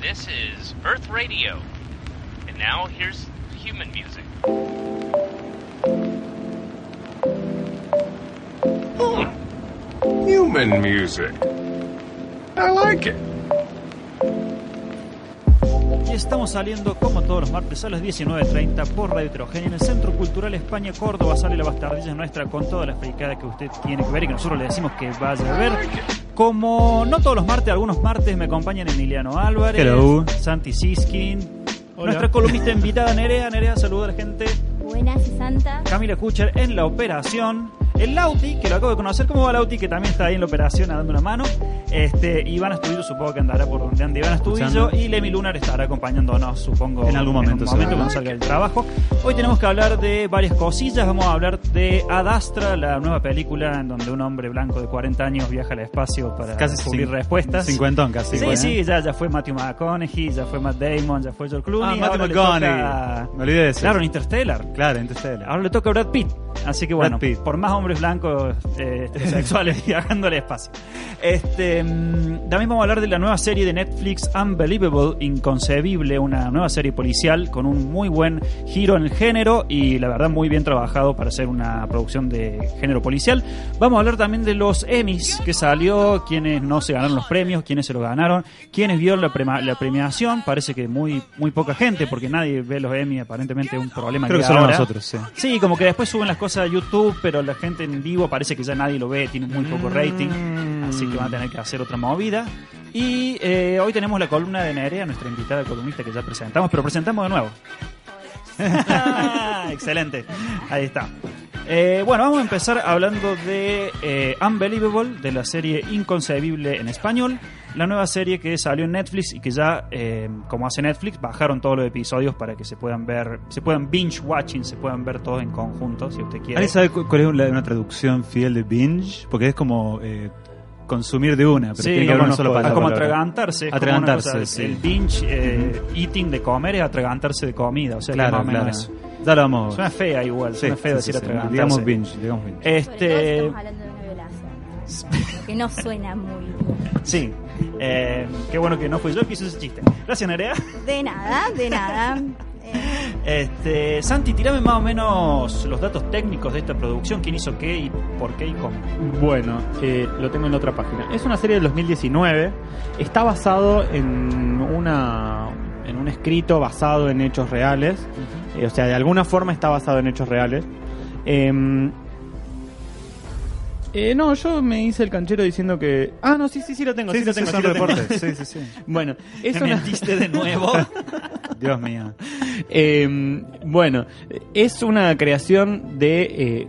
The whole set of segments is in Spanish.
This is Earth Radio. And now here's human music. Human music. I like it. Y estamos saliendo como todos los martes a las 19.30 por Radio Heterogénea en el Centro Cultural España Córdoba. Sale la bastardilla nuestra con toda la fricada que usted tiene que ver y que nosotros le decimos que vaya a ver. Como no todos los martes, algunos martes me acompañan Emiliano Álvarez, Hello. Santi Siskin, nuestra columnista invitada Nerea. Nerea, saluda a la gente. Buenas, Santa. Camila Kucher en la operación. El Lauti, que lo acabo de conocer, ¿cómo va Lauti? Que también está ahí en la operación dando una mano. Este, Iván Astudillo supongo que andará por donde ande Iván Astudillo. Y Lemi Lunar estará acompañándonos, supongo. En algún momento, En un momento cuando salga del trabajo. Hoy tenemos que hablar de varias cosillas. Vamos a hablar de Ad Astra, la nueva película en donde un hombre blanco de 40 años viaja al espacio para Casi descubrir respuestas. Cincuentón casi. Sí, bueno. sí, ya, ya fue Matthew McConaughey, ya fue Matt Damon, ya fue George Ah, Clooney. Matthew ahora le McConaughey. toca- Me olvidé de eso. Claro, en Interstellar. Claro, Interstellar. Ahora le toca a Brad Pitt. Así que bueno, Brad Pitt. por más hombres blancos eh, heterosexuales viajando al espacio. Este, mm, también vamos a hablar de la nueva serie de Netflix Unbelievable, Inconcebible, una nueva serie policial con un muy buen giro en el género y la verdad muy bien trabajado para hacer una producción de género policial. Vamos a hablar también de los Emmys que salió, quienes no se ganaron los premios, quienes se lo ganaron, quienes vieron la, prema- la premiación. Parece que muy muy poca gente porque nadie ve los Emmy, aparentemente es un problema Creo que hay solo nosotros, sí. Sí, como que después suben las cosas a YouTube, pero la gente en vivo parece que ya nadie lo ve, tiene muy poco rating, así que van a tener que hacer otra movida. Y eh, hoy tenemos la columna de Nerea, nuestra invitada columnista que ya presentamos, pero presentamos de nuevo. Excelente, ahí está. Eh, bueno, vamos a empezar hablando de eh, Unbelievable, de la serie Inconcebible en español, la nueva serie que salió en Netflix y que ya, eh, como hace Netflix, bajaron todos los episodios para que se puedan ver, se puedan binge watching, se puedan ver todos en conjunto, si usted quiere. ¿Alguien sabe cu- cuál es una, una traducción fiel de binge? Porque es como eh, consumir de una, pero Sí, tiene que haber una sola es palabra. como atragantarse. es como Atragantarse, cosa, sí. El binge eh, eating de comer es atragantarse de comida, o sea, que Claro, más o menos claro. eso. Ya lo vamos. Suena fea igual, Sí, suena feo sí, decir atragantarse. Digamos binge, digamos binge. Este, estamos hablando de una violación. Que no suena muy sí. Eh, qué bueno que no fui yo que hice ese chiste. Gracias, Nerea. De nada, de nada. Eh, Este, Santi, tirame más o menos los datos técnicos de esta producción, quién hizo qué y por qué y cómo. Bueno, eh, lo tengo en otra página. Es una serie del 2019. Está basado en una en un escrito basado en hechos reales. Eh, o sea, de alguna forma está basado en hechos reales. Em, eh, no, yo me hice el canchero diciendo que. Ah, no, sí, sí, sí lo tengo. Sí, lo tengo. son sí reportes. Sí, sí, sí. Bueno, es una, mentiste de nuevo. Dios mío. Eh, bueno, es una creación de eh,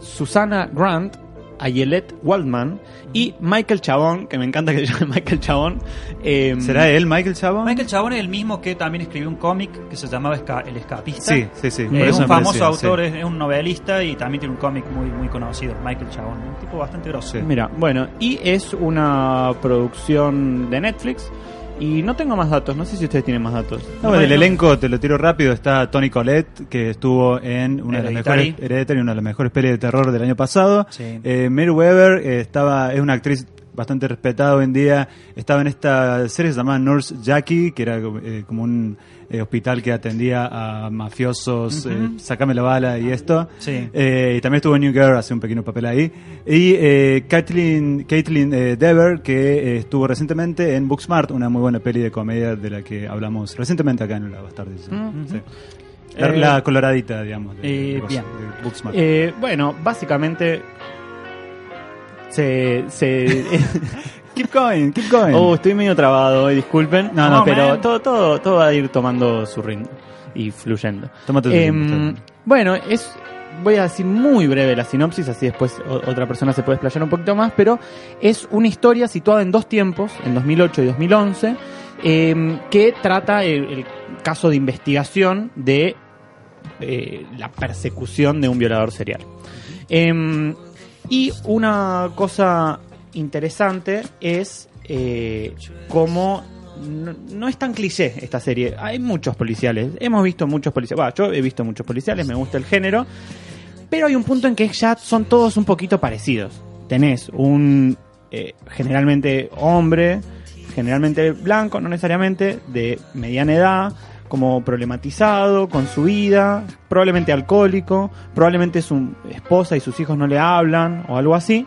Susana Grant, Ayelet Waldman y Michael Chabón, que me encanta que se llame Michael Chabón. Eh, ¿Será él, Michael Chabón? Michael Chabón es el mismo que también escribió un cómic que se llamaba Esca- El Escapista. Sí, sí, sí. Eh, es un famoso autor, sí. es, es un novelista y también tiene un cómic muy muy conocido, Michael Chabón, un tipo bastante grosso. Sí. Mira, bueno, y es una producción de Netflix. Y no tengo más datos, no sé si ustedes tienen más datos. No, Bueno. del elenco, te lo tiro rápido, está Tony Collette, que estuvo en una de las mejores Hereditary, una de las mejores pelis de terror del año pasado. Sí. Eh, Mary Weber eh, estaba, es una actriz bastante respetada hoy en día. Estaba en esta serie llamaba Nurse Jackie, que era eh, como un eh, hospital que atendía a mafiosos, eh, sacame la bala y esto. Sí. Eh, y también estuvo en New Girl, hace un pequeño papel ahí. Y eh, Caitlin, Caitlin eh, Dever, que estuvo recientemente en Booksmart, una muy buena peli de comedia de la que hablamos recientemente acá en La Bastardis. Sí. La, Eh, la coloradita, digamos, de, de Books- bien. de Booksmart. Bueno, básicamente se, se keep going, keep going. Oh, estoy medio trabado hoy, disculpen. No, no, pero man. todo, todo, todo va a ir tomando su ritmo y fluyendo. Tómate tu bien. bueno, es voy a decir muy breve la sinopsis, así después otra persona se puede explayar un poquito más, pero es una historia situada en dos tiempos, en 2008 y 2011, em, que trata el, el caso de investigación de eh, la persecución de un violador serial. Em, y una cosa interesante es eh, cómo no, es tan cliché esta serie. Hay muchos policiales. Hemos visto muchos policiales. Bah, yo he visto muchos policiales, me gusta el género. Pero hay un punto en que ya son todos un poquito parecidos. Tenés un eh, generalmente hombre generalmente blanco, no necesariamente, de mediana edad, como problematizado con su vida, probablemente alcohólico, probablemente su esposa y sus hijos no le hablan o algo así.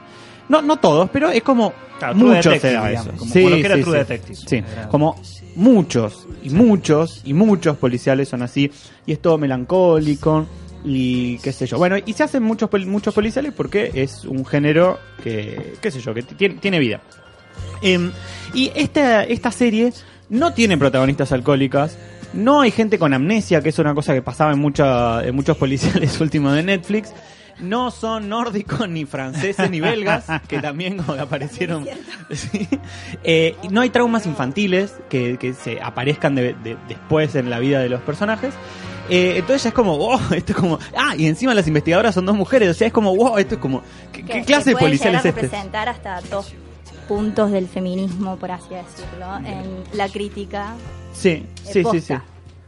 No, no todos, pero es como Claro, muchos se da eso. como- Sí, lo que era sí, True sí. Detective. Sí, Era- como muchos y muchos y muchos policiales son así y es todo melancólico y qué sé yo. Bueno, y se hacen muchos muchos policiales porque es un género que qué sé yo, que tiene, tiene vida. Em, y esta, esta serie no tiene protagonistas alcohólicas. No hay gente con amnesia, que es una cosa que pasaba en, mucha, en muchos policiales últimos de Netflix. No son nórdicos, ni franceses, ni belgas, que también como aparecieron. Sí. Eh, no hay traumas infantiles que, que se aparezcan de- de- después en la vida de los personajes. Eh, entonces ya es como, wow, esto es como. Ah, y encima las investigadoras son dos mujeres, o sea, es como, wow, esto es como. ¿Qué, Que- qué que clase de policial es este? representar hasta dos puntos del feminismo, por así decirlo, en la crítica. Sí, sí, sí, sí. posta.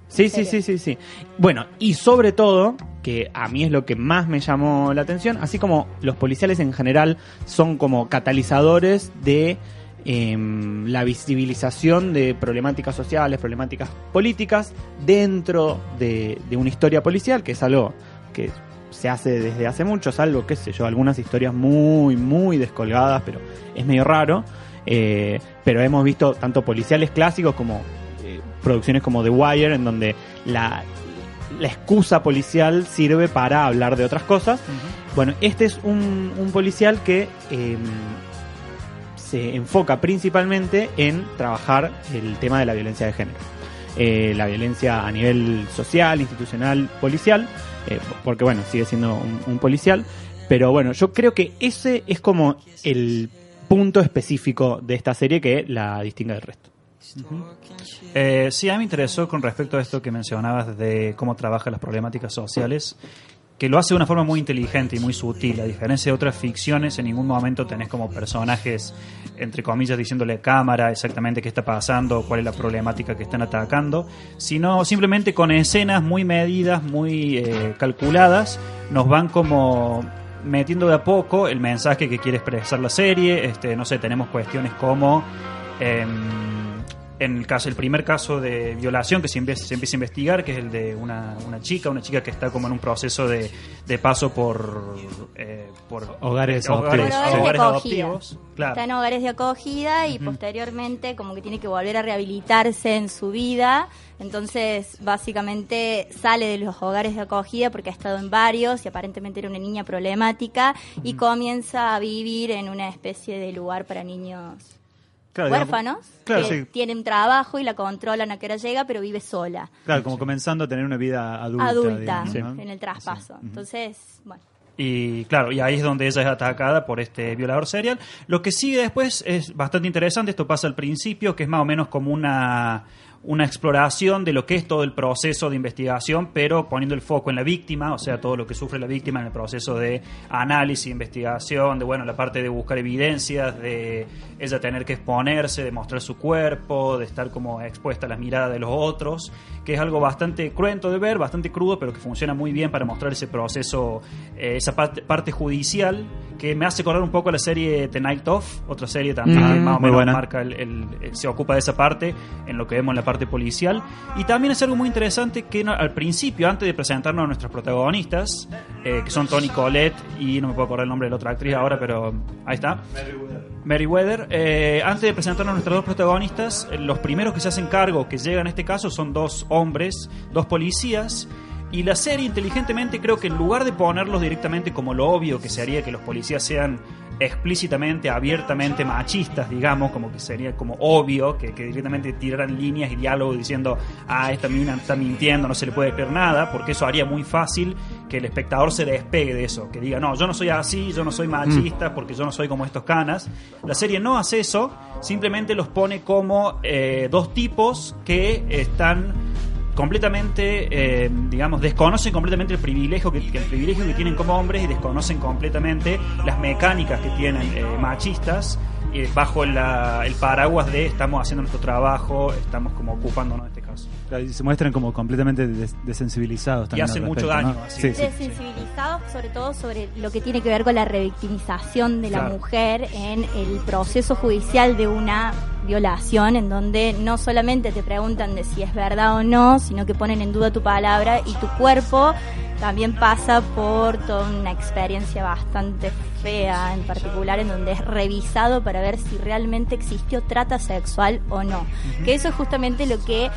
Sí, sí, sí, sí, sí. Bueno, y sobre todo, que a mí es lo que más me llamó la atención, así como los policiales en general son como catalizadores de em, la visibilización de problemáticas sociales, problemáticas políticas dentro de, de una historia policial, que es algo que se hace desde hace mucho, salvo, qué sé yo, algunas historias muy, muy descolgadas, pero es medio raro. Eh, pero hemos visto tanto policiales clásicos como eh, producciones como The Wire, en donde la, la excusa policial sirve para hablar de otras cosas. Bueno, este es un, un policial que eh, se enfoca principalmente en trabajar el tema de la violencia de género. Eh, la violencia a nivel social, institucional, policial, eh, porque bueno, sigue siendo un, un policial, pero bueno, yo creo que ese es como el punto específico de esta serie que la distingue del resto. Eh, sí, a mí me interesó con respecto a esto que mencionabas de cómo trabaja las problemáticas sociales, que lo hace de una forma muy inteligente y muy sutil. A diferencia de otras ficciones, en ningún momento tenés como personajes, entre comillas, diciéndole a cámara exactamente qué está pasando, cuál es la problemática que están atacando, sino simplemente con escenas muy medidas, muy eh, calculadas, nos van como metiendo de a poco el mensaje que quiere expresar la serie. Este, no sé, tenemos cuestiones como em, en el caso, el primer caso de violación que se, empieza, se empieza a investigar, que es el de una, una chica, una chica que está como en un proceso de, de paso por, eh, por Hogares hogares, adoptivos. Por hogares de hogares acogida. adoptivos. Claro. Está en hogares de acogida y posteriormente como que tiene que volver a rehabilitarse en su vida. Entonces, básicamente sale de los hogares de acogida porque ha estado en varios y aparentemente era una niña problemática y comienza a vivir en una especie de lugar para niños Claro, digamos- huérfanos claro, que sí. tienen trabajo y la controlan a qué hora llega, pero vive sola, Claro, como comenzando a tener una vida adulta. adulta, digamos, ¿no? en el traspaso. Entonces, bueno. Y claro, y ahí es donde ella es atacada por este violador serial. Lo que sigue después es bastante interesante, esto pasa al principio, que es más o menos como una, una exploración de lo que es todo el proceso de investigación, pero poniendo el foco en la víctima, o sea, todo lo que sufre la víctima en el proceso de análisis, investigación, de bueno, la parte de buscar evidencias, de ella tener que exponerse, de mostrar su cuerpo, de estar como expuesta a las miradas de los otros, que es algo bastante cruento de ver, bastante crudo, pero que funciona muy bien para mostrar ese proceso, eh, esa parte, parte judicial, que me hace acordar un poco a la serie The Night Of, otra serie también Mm, más o menos buena. marca el, el- el- se ocupa de esa parte en lo que vemos en la parte policial. Y también es algo muy interesante que al principio, antes de presentarnos a nuestros protagonistas, eh, que son Tony Collette y no me puedo acordar el nombre de la otra actriz ahora, pero ahí está. Meriwether, eh, antes de presentarnos a nuestros dos protagonistas, eh, los primeros que se hacen cargo, que llegan en este caso, son dos hombres, dos policías. Y la serie, inteligentemente, creo que en lugar de ponerlos directamente como lo obvio que se haría que los policías sean explícitamente, abiertamente machistas, digamos, como que sería como obvio que, que directamente tiraran líneas y diálogos diciendo, ah, esta mina está mintiendo, no se le puede creer nada, porque eso haría muy fácil que el espectador se despegue de eso, que diga, no, yo no soy así, yo no soy machista, porque yo no soy como estos canas. La serie no hace eso, simplemente los pone como eh, dos tipos que están completamente, eh, digamos, desconocen completamente el privilegio que, el privilegio que tienen como hombres y desconocen completamente las mecánicas que tienen eh, machistas eh, bajo la- el paraguas de estamos haciendo nuestro trabajo, estamos como ocupándonos de este caso. Y se muestran como completamente des- desensibilizados también. hacen al mucho respecto, daño, ¿no? así. Sí, sí. desensibilizados sobre todo sobre lo que tiene que ver con la revictimización de la mujer en el proceso judicial de una violación, en donde no solamente te preguntan de si es verdad o no, sino que ponen en duda tu palabra y tu cuerpo también pasa por toda una experiencia bastante fea en particular en donde es revisado para ver si realmente existió trata sexual o no. Que eso es justamente lo que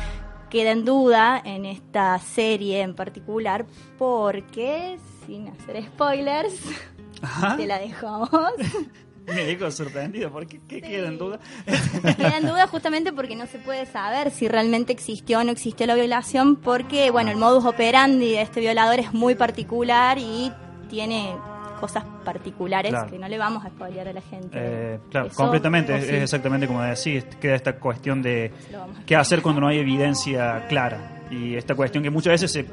queda en duda en esta serie en particular porque, sin hacer spoilers, Ajá. te la dejamos. Me dijo sorprendido, ¿por qué, qué queda en duda? Queda en duda justamente porque no se puede saber si realmente existió o no existió la violación, porque bueno, el modus operandi de este violador es muy particular y tiene cosas particulares Claro. que no le vamos a spoilear a la gente. Eh, claro, Eso, completamente, es, exactamente como decís, queda esta cuestión de qué hacer cuando no hay evidencia clara. Y esta cuestión que muchas veces se-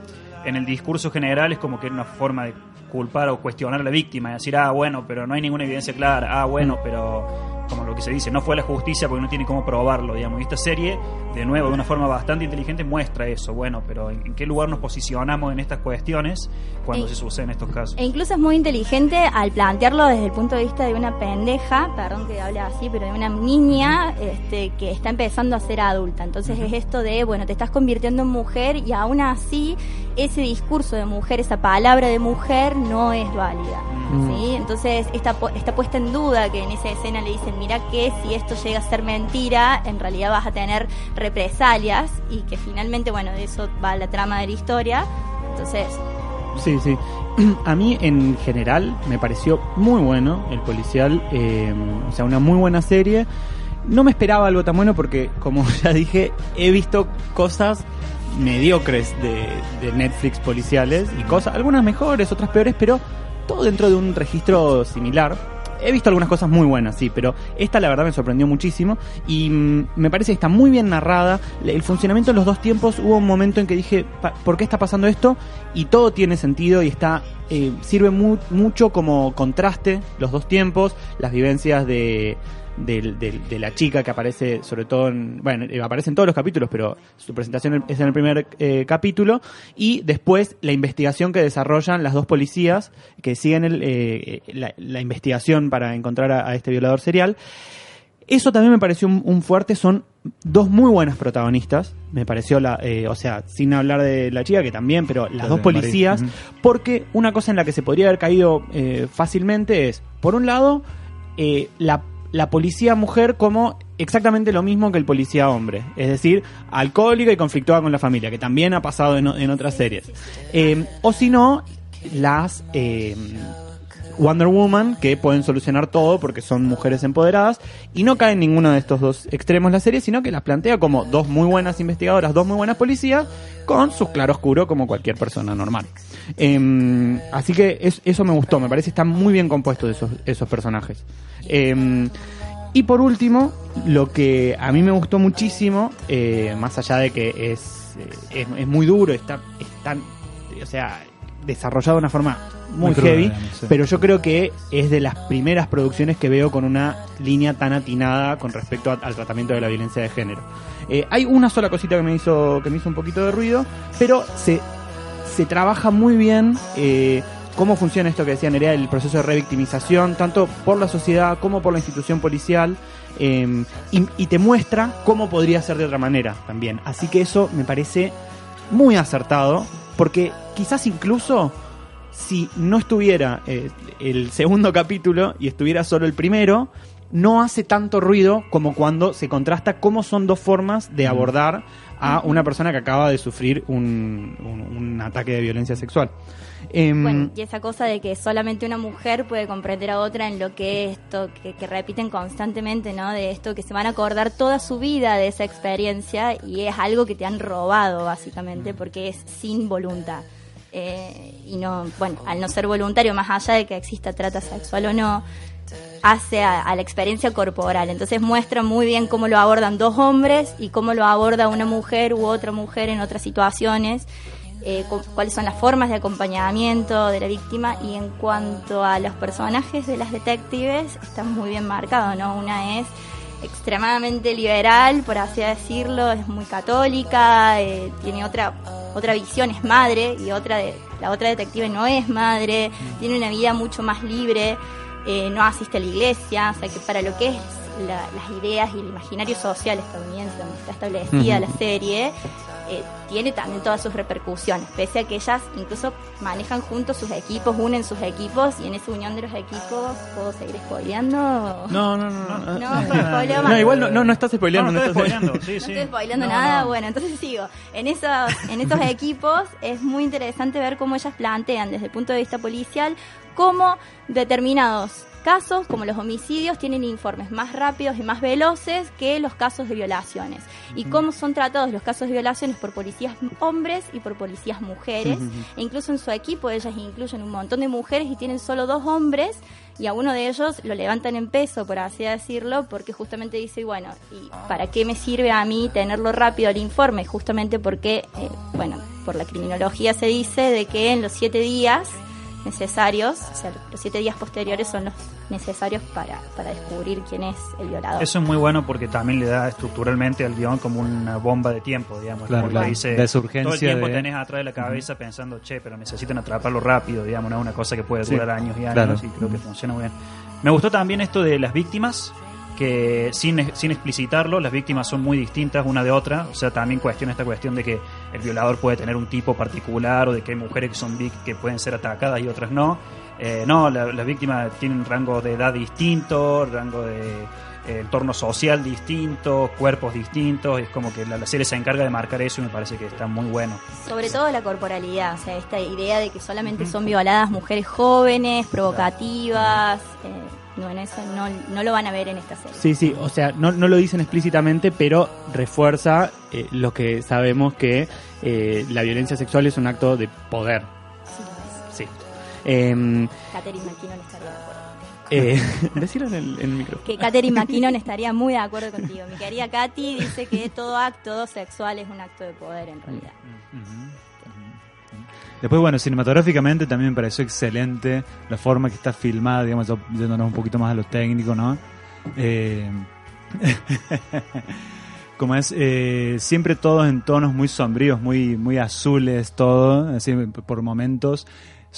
en el discurso general es como que es una forma de culpar o cuestionar a la víctima, decir, ah, bueno, pero no hay ninguna evidencia clara, ah, bueno, pero como lo que se dice, no fue la justicia porque no tiene cómo probarlo, digamos. Y esta serie, de nuevo, de una forma bastante inteligente, muestra eso, bueno, pero ¿en, en qué lugar nos posicionamos en estas cuestiones cuando E- se suceden estos casos? E incluso es muy inteligente al plantearlo desde el punto de vista de una pendeja, perdón que hable así, pero de una niña este, que está empezando a ser adulta. Entonces es esto de, bueno, te estás convirtiendo en mujer y aún así ese discurso de mujer, esa palabra de mujer no es válida. Mm. ¿sí? Entonces está, está puesta en duda que en esa escena le dicen, mira que si esto llega a ser mentira, en realidad vas a tener represalias y que finalmente, bueno, de eso va la trama de la historia. Entonces, Sí, sí. A mí en general me pareció muy bueno el policial, eh, o sea, una muy buena serie. No me esperaba algo tan bueno porque, como ya dije, he visto cosas mediocres de, de Netflix policiales y cosas, algunas mejores, otras peores, pero todo dentro de un registro similar. He visto algunas cosas muy buenas, sí, pero esta la verdad me sorprendió muchísimo y mm, me parece que está muy bien narrada. El funcionamiento de los dos tiempos, hubo un momento en que dije, "Pa- ¿por qué está pasando esto? Y todo tiene sentido y está eh, sirve mu- mucho como contraste los dos tiempos, las vivencias de, del- del- de la chica que aparece sobre todo en, bueno, eh, aparece en todos los capítulos, pero su presentación es en el primer eh, capítulo, y después la investigación que desarrollan las dos policías que siguen el, eh, la, la investigación para encontrar a, a este violador serial. Eso también me pareció un, un fuerte, son dos muy buenas protagonistas, me pareció la, eh, o sea, sin hablar de la chica que también, pero las La dos de policías, porque una cosa en la que se podría haber caído eh, fácilmente es, por un lado, eh, la, la policía mujer como exactamente lo mismo que el policía hombre, es decir, alcohólica y conflictuada con la familia, que también ha pasado en, otras series. Eh, o si no, las eh, Wonder Woman que pueden solucionar todo porque son mujeres empoderadas y no cae en ninguno de estos dos extremos la serie, sino que las plantea como dos muy buenas investigadoras, dos muy buenas policías con sus claroscuros como cualquier persona normal. Em, así que es- eso me gustó, me parece que están muy bien compuestos esos personajes. Em, y por último, lo que a mí me gustó muchísimo, eh, más allá de que es, eh, es, es muy duro, está, está, o sea, desarrollado de una forma muy, heavy, digamos, sí. pero yo creo que es de las primeras producciones que veo con una línea tan atinada con respecto a- al tratamiento de la violencia de género. Eh, hay una sola cosita que me hizo que me hizo un poquito de ruido, pero se, se trabaja muy bien eh, cómo funciona esto que decía Nerea, el proceso de revictimización, tanto por la sociedad como por la institución policial, eh, y, y te muestra cómo podría ser de otra manera también. Así que eso me parece muy acertado, porque quizás incluso si no estuviera eh, el segundo capítulo y estuviera solo el primero, no hace tanto ruido como cuando se contrasta cómo son dos formas de abordar a una persona que acaba de sufrir un, un- un ataque de violencia sexual. Em, Bueno, y esa cosa de que solamente una mujer puede comprender a otra en lo que esto, que, repiten constantemente, ¿no? De esto, que se van a acordar toda su vida de esa experiencia y es algo que te han robado, básicamente, porque es sin voluntad. Eh, y no, bueno, al no ser voluntario, más allá de que exista trata sexual o no, hace a la experiencia corporal. Entonces muestra muy bien cómo lo abordan dos hombres y cómo lo aborda una mujer u otra mujer en otras situaciones, eh, cu- cuáles son las formas de acompañamiento de la víctima y en cuanto a los personajes de las detectives, está muy bien marcado, ¿no? Una es extremadamente liberal, por así decirlo, es muy católica, eh, tiene otra otra visión, es madre y otra de, la otra detective no es madre, tiene una vida mucho más libre, eh, no asiste a la iglesia, o sea que para lo que es la- las ideas y el imaginario social estadounidense donde está establecida la serie, eh, tiene también todas sus repercusiones, pese a que ellas incluso manejan juntos sus equipos, unen sus equipos y en esa unión de los equipos, ¿puedo seguir spoileando? No, no, no. No, No, más. No, igual no, no, no estás spoileando. No, no no estás- spoileando, sí, No sí. estoy spoileando No, nada, no. bueno, entonces sigo. En esos, en esos equipos es muy interesante ver cómo ellas plantean desde el punto de vista policial cómo determinados casos, como los homicidios, tienen informes más rápidos y más veloces que los casos de violaciones. Y cómo son tratados los casos de violaciones por policías hombres y por policías mujeres. E incluso en su equipo ellas incluyen un montón de mujeres y tienen solo dos hombres y a uno de ellos lo levantan en peso, por así decirlo, porque justamente dice, bueno, ¿y para qué me sirve a mí tenerlo rápido el informe? Justamente porque, eh, bueno, por la criminología se dice de que en los siete días necesarios, o sea, los siete días posteriores son los necesarios para, para descubrir quién es el violador. Eso es muy bueno porque también le da estructuralmente al guion como una bomba de tiempo, digamos. Claro, como que claro. dice, De esa urgencia todo el tiempo de- tenés atrás de la cabeza pensando, che, pero necesitan atraparlo rápido, digamos, no es una cosa que puede Sí, durar años y años claro. y creo que funciona muy bien. Me gustó también esto de las víctimas, que sin, sin explicitarlo, las víctimas son muy distintas una de otra, o sea, también cuestiona esta cuestión de que el violador puede tener un tipo particular o de que hay mujeres que son vic- que pueden ser atacadas y otras no. Eh, no, la- las víctimas tienen rango de edad distinto, rango de eh, entorno social distinto, cuerpos distintos, es como que la, la serie se encarga de marcar eso y me parece que está muy bueno. Sobre todo la corporalidad, o sea, esta idea de que solamente son violadas mujeres jóvenes, provocativas, eh, no, en eso no, no lo van a ver en esta serie. Sí, sí, o sea, no, no lo dicen explícitamente, pero refuerza eh, lo que sabemos que eh, la violencia sexual es un acto de poder. Sí, lo es. Sí. Catherine McKinnon estaría de acuerdo. eh, decirlo en el, en el. Que Catherine McKinnon estaría muy de acuerdo contigo. Mi querida Katy dice que todo acto sexual es un acto de poder en realidad. Después, bueno, cinematográficamente también me pareció excelente la forma que está filmada, digamos, yéndonos un poquito más a lo técnico, ¿no? Eh, como es, eh, siempre todos en tonos muy sombríos, muy, muy azules, todo, así por momentos.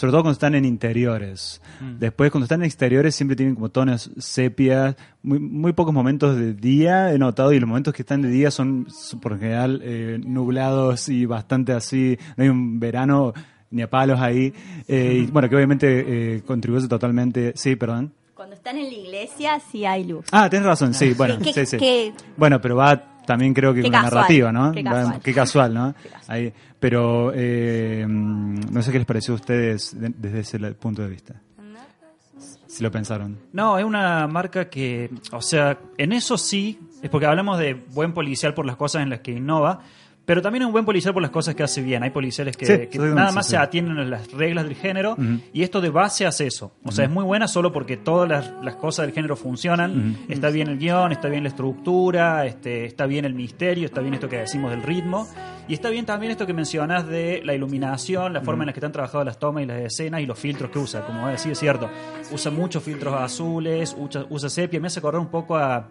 Sobre todo cuando están en interiores. Después, cuando están en exteriores, siempre tienen como tonos sepias, muy, muy pocos momentos de día he notado, y los momentos que están de día son, son por lo general eh, nublados y bastante así. No hay un verano ni a palos ahí. Eh, y bueno, que obviamente eh, contribuye totalmente. Sí, perdón. Cuando están en la iglesia sí hay luz. Ah, tienes razón, sí, bueno, ¿Qué- sí, sí. Bueno, pero va también creo que Qué con la narrativa, ¿no? qué casual. qué casual, ¿no? Qué casual. Ahí, pero eh, no sé qué les pareció a ustedes de- desde ese punto de vista. Si lo pensaron. No, es una marca que, o sea, en eso sí, es porque hablamos de buen policial por las cosas en las que innova, pero también es un buen policial por las cosas que hace bien. Hay policiales que, Sí, que exactamente, nada más sí. se atienden a las reglas del género y esto de base hace eso. O sea, es muy buena solo porque todas las, las cosas del género funcionan. Está bien el guion, está bien la estructura, este, está bien el misterio, está bien esto que decimos del ritmo y está bien también esto que mencionas de la iluminación, la forma en la que están trabajadas las tomas y las escenas y los filtros que usa. Como decir, es cierto, usa muchos filtros azules, usa, usa sepia, me hace acordar un poco a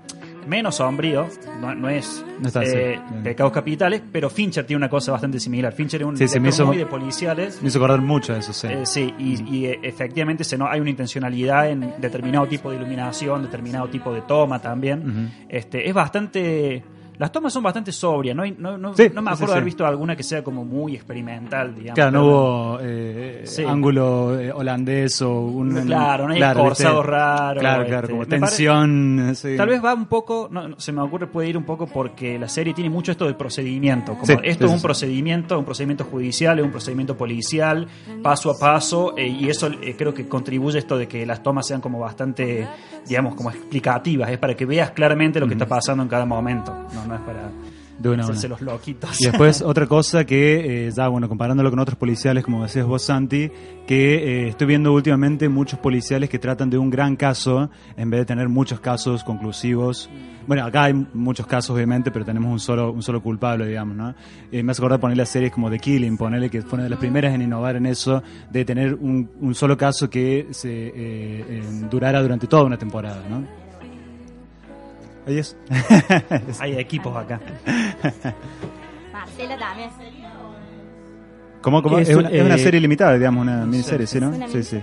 menos sombrío, no, no es No eh, pecados capitales, pero Fincher tiene una cosa bastante similar. Fincher es un Sí, me hizo- muy de policiales. Me hizo acordar mucho de eso, sí. Eh, sí, y, y, eh, efectivamente se no, hay una intencionalidad en determinado tipo de iluminación, determinado tipo de toma también. Este, es bastante... Las tomas son bastante sobrias, no, no, no, Sí, no me acuerdo sí, haber visto alguna que sea como muy experimental, digamos. Claro, no hubo eh, ángulo eh, holandés o un... Claro, no hay claro, ¿viste? raro, Claro, claro, este, como tensión. Tal vez va un poco, se me ocurre, puede ir un poco porque la serie tiene mucho esto del procedimiento. Como esto es un procedimiento, un procedimiento judicial, es un procedimiento policial, paso a paso, eh, y eso creo que contribuye esto de que las tomas sean como bastante, digamos, como explicativas. Es para que veas claramente lo que está pasando en cada momento. No, para De una hacerse los loquitos. Y después otra cosa que, eh, ya bueno, comparándolo con otros policiales, como decías vos, Santi, que eh, estoy viendo últimamente muchos policiales que tratan de un gran caso en vez de tener muchos casos conclusivos. Bueno, acá hay muchos casos, obviamente, pero tenemos un solo, un solo culpable, digamos, ¿no? Eh, me hace acordar ponerle a series como The Killing, ponerle que fue una de las primeras en innovar en eso, de tener un, un solo caso que se eh, eh, durara durante toda una temporada, ¿no? Hay equipos acá. Marcela también. ¿Cómo, cómo? Es Es, un- una, es una eh, serie limitada, digamos, una miniserie, ¿sí, no? Sí, sí.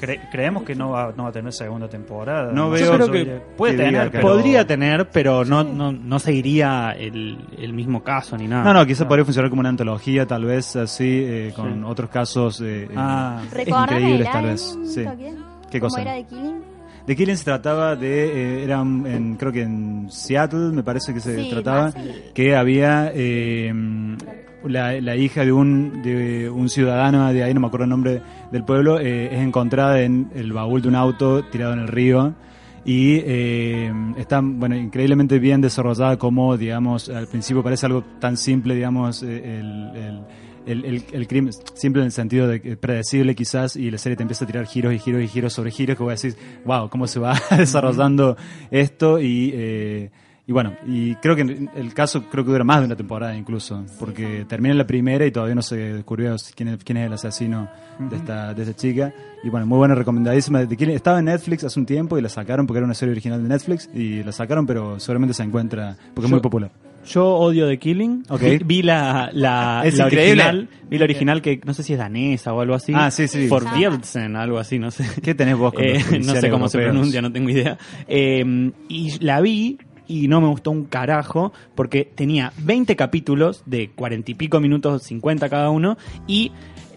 cre- creemos que no va, no va a tener segunda temporada. No sé, veo yo creo que puede que diga tener, pero Podría tener, pero no, no, no seguiría el, el mismo caso ni nada. No, no, quizás podría funcionar como una antología, tal vez así, eh, con Sí. otros casos eh, Ah, eh, Recordame increíbles, tal vez. Sí. ¿Qué ¿Cómo cosa? era de Killing? De Killing se trataba de, eh, era en, creo que en Seattle, me parece que se Sí, trataba, que había eh, la, la hija de un, de un ciudadano de ahí, no me acuerdo el nombre del pueblo, eh, es encontrada en el baúl de un auto tirado en el río y eh, está bueno increíblemente bien desarrollada como digamos al principio parece algo tan simple digamos eh, el, el, el, el- el crimen simple en el sentido de que predecible quizás y la serie te empieza a tirar giros y giros y giros sobre giros que voy a decir wow cómo se va desarrollando esto y eh, y bueno, y creo que el caso creo que dura más de una temporada incluso, porque termina la primera y todavía no se descubrió quién es, quién es el asesino de esta de esta chica. Y bueno, muy buena, recomendadísima. De Estaba en Netflix hace un tiempo y la sacaron porque era una serie original de Netflix y la sacaron, pero seguramente se encuentra porque es muy popular. Yo odio The Killing. Ok. Vi, vi la, la, Es la increíble. original. Vi la original que no sé si es danesa o algo así. Ah, sí, sí. Forbjelsen, algo así, no sé. ¿Qué tenés vos con Eh, no sé cómo se pronuncia, no tengo idea. Eh, y la vi y no me gustó un carajo porque tenía 20 capítulos de 40 y pico minutos, 50 cada uno. Y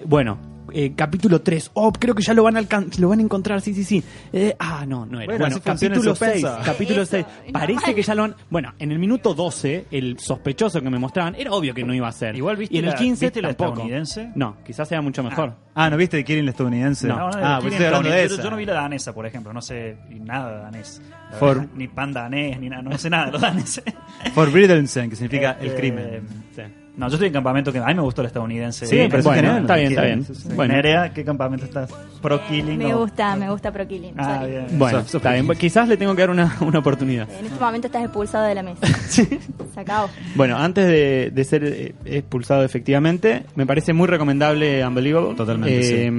bueno, eh, capítulo 3. Oh, creo que ya lo van a, alcan- lo van a encontrar, sí, sí, sí. Eh, ah, no, no era. Bueno, Bueno, capítulo 6. suspenso. Capítulo Eso, 6. es Parece normal. que ya lo han... Bueno, en el minuto 12, el sospechoso que me mostraban, era obvio que no iba a ser. Igual viste y en el la- 15 ¿viste la estadounidense? No, quizás sea mucho mejor. Ah, ¿no viste de Killing la estadounidense? No. No, no, ah, pues estoy hablando de yo- esa. Yo no vi la danesa, por ejemplo, no sé nada de danés. For- verdad, ni pan danés, ni nada, no sé nada de los daneses. Forbidden, que significa el Este, crimen. Sí. No, yo estoy en campamento que a mí me gustó la estadounidense. Sí, parece bueno, está bien, está bien. Sí, sí. Bueno. Nerea, ¿qué campamento estás? Pro Killing. Me o- gusta, me gusta Pro Killing. Ah, sorry. bien. Bueno, está bien. Quizás le tengo que dar una, una oportunidad. En este momento estás expulsado de la mesa. Se acabó. Bueno, antes de, de ser eh, expulsado efectivamente, me parece muy recomendable Unbelievable. Totalmente, Eh,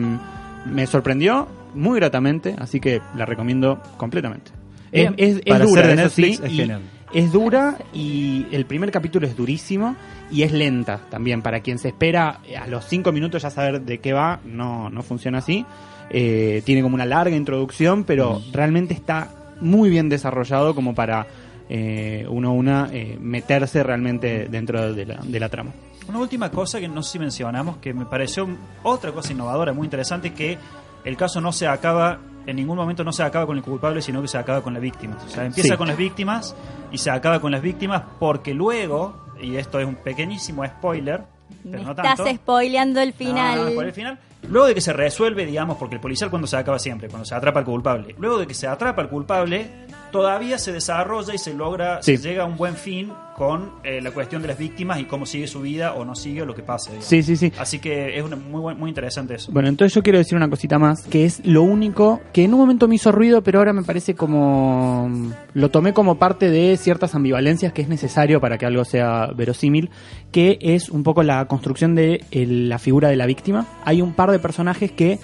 Me sorprendió muy gratamente, así que la recomiendo completamente. Es, Bien. es, es Para dura, ser de eso sí, Netflix es y genial. Es dura y el primer capítulo es durísimo y es lenta también. Para quien se espera a los cinco minutos ya saber de qué va, no, no funciona así. Eh, tiene como una larga introducción, pero realmente está muy bien desarrollado como para eh, uno a una eh, meterse realmente dentro de la, de la trama. Una última cosa que no sé si mencionamos, que me pareció otra cosa innovadora, muy interesante, que el caso no se acaba, en ningún momento no se acaba con el culpable, sino que se acaba con las víctimas. O sea, empieza Sí. con las víctimas y se acaba con las víctimas porque luego, y esto es un pequeñísimo spoiler, Me pero no estás tanto. spoileando el final. no, no, por el final. Luego de que se resuelve, digamos, porque el policial cuando se acaba siempre, cuando se atrapa al culpable. Luego de que se atrapa al culpable, todavía se desarrolla y se logra, Sí. se llega a un buen fin con eh, la cuestión de las víctimas y cómo sigue su vida o no sigue o lo que pase. digamos. Sí, sí, sí. Así que es una- muy, muy interesante eso. Bueno, entonces yo quiero decir una cosita más, que es lo único que en un momento me hizo ruido, pero ahora me parece como... Lo tomé como parte de ciertas ambivalencias que es necesario para que algo sea verosímil, que es un poco la construcción de el- la figura de la víctima. Hay un par de personajes que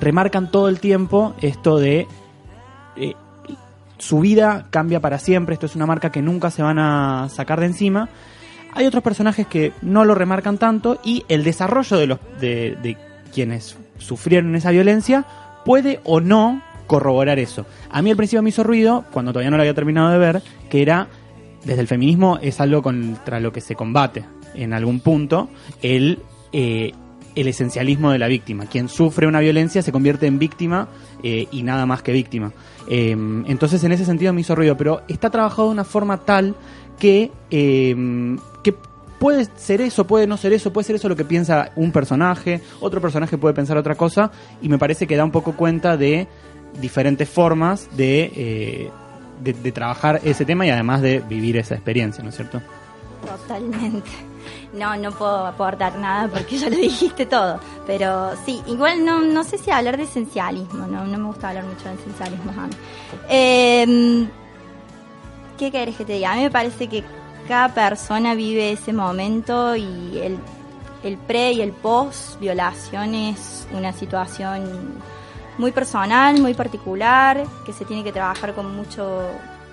remarcan todo el tiempo esto de... eh, su vida cambia para siempre, esto es una marca que nunca se van a sacar de encima. Hay otros personajes que no lo remarcan tanto y el desarrollo de los de, quienes sufrieron esa violencia puede o no corroborar eso. A mí al principio me hizo ruido, cuando todavía no lo había terminado de ver, que era, desde el feminismo es algo contra lo que se combate en algún punto, el, eh, el esencialismo de la víctima. Quien sufre una violencia se convierte en víctima eh, y nada más que víctima. Eh, entonces en ese sentido me hizo ruido, pero está trabajado de una forma tal que, eh, que puede ser eso, puede no ser eso, puede ser eso lo que piensa un personaje, otro personaje puede pensar otra cosa, y me parece que da un poco cuenta de diferentes formas de, de, de trabajar ese tema y además de vivir esa experiencia, ¿no es cierto? Totalmente. No, no puedo aportar nada porque ya lo dijiste todo. Pero sí, igual no, no sé si hablar de esencialismo, no, no me gusta hablar mucho de esencialismo a mí. Eh, ¿Qué querés que te diga? A mí me parece que cada persona vive ese momento y el, el pre y el post violación es una situación muy personal, muy particular, que se tiene que trabajar con mucho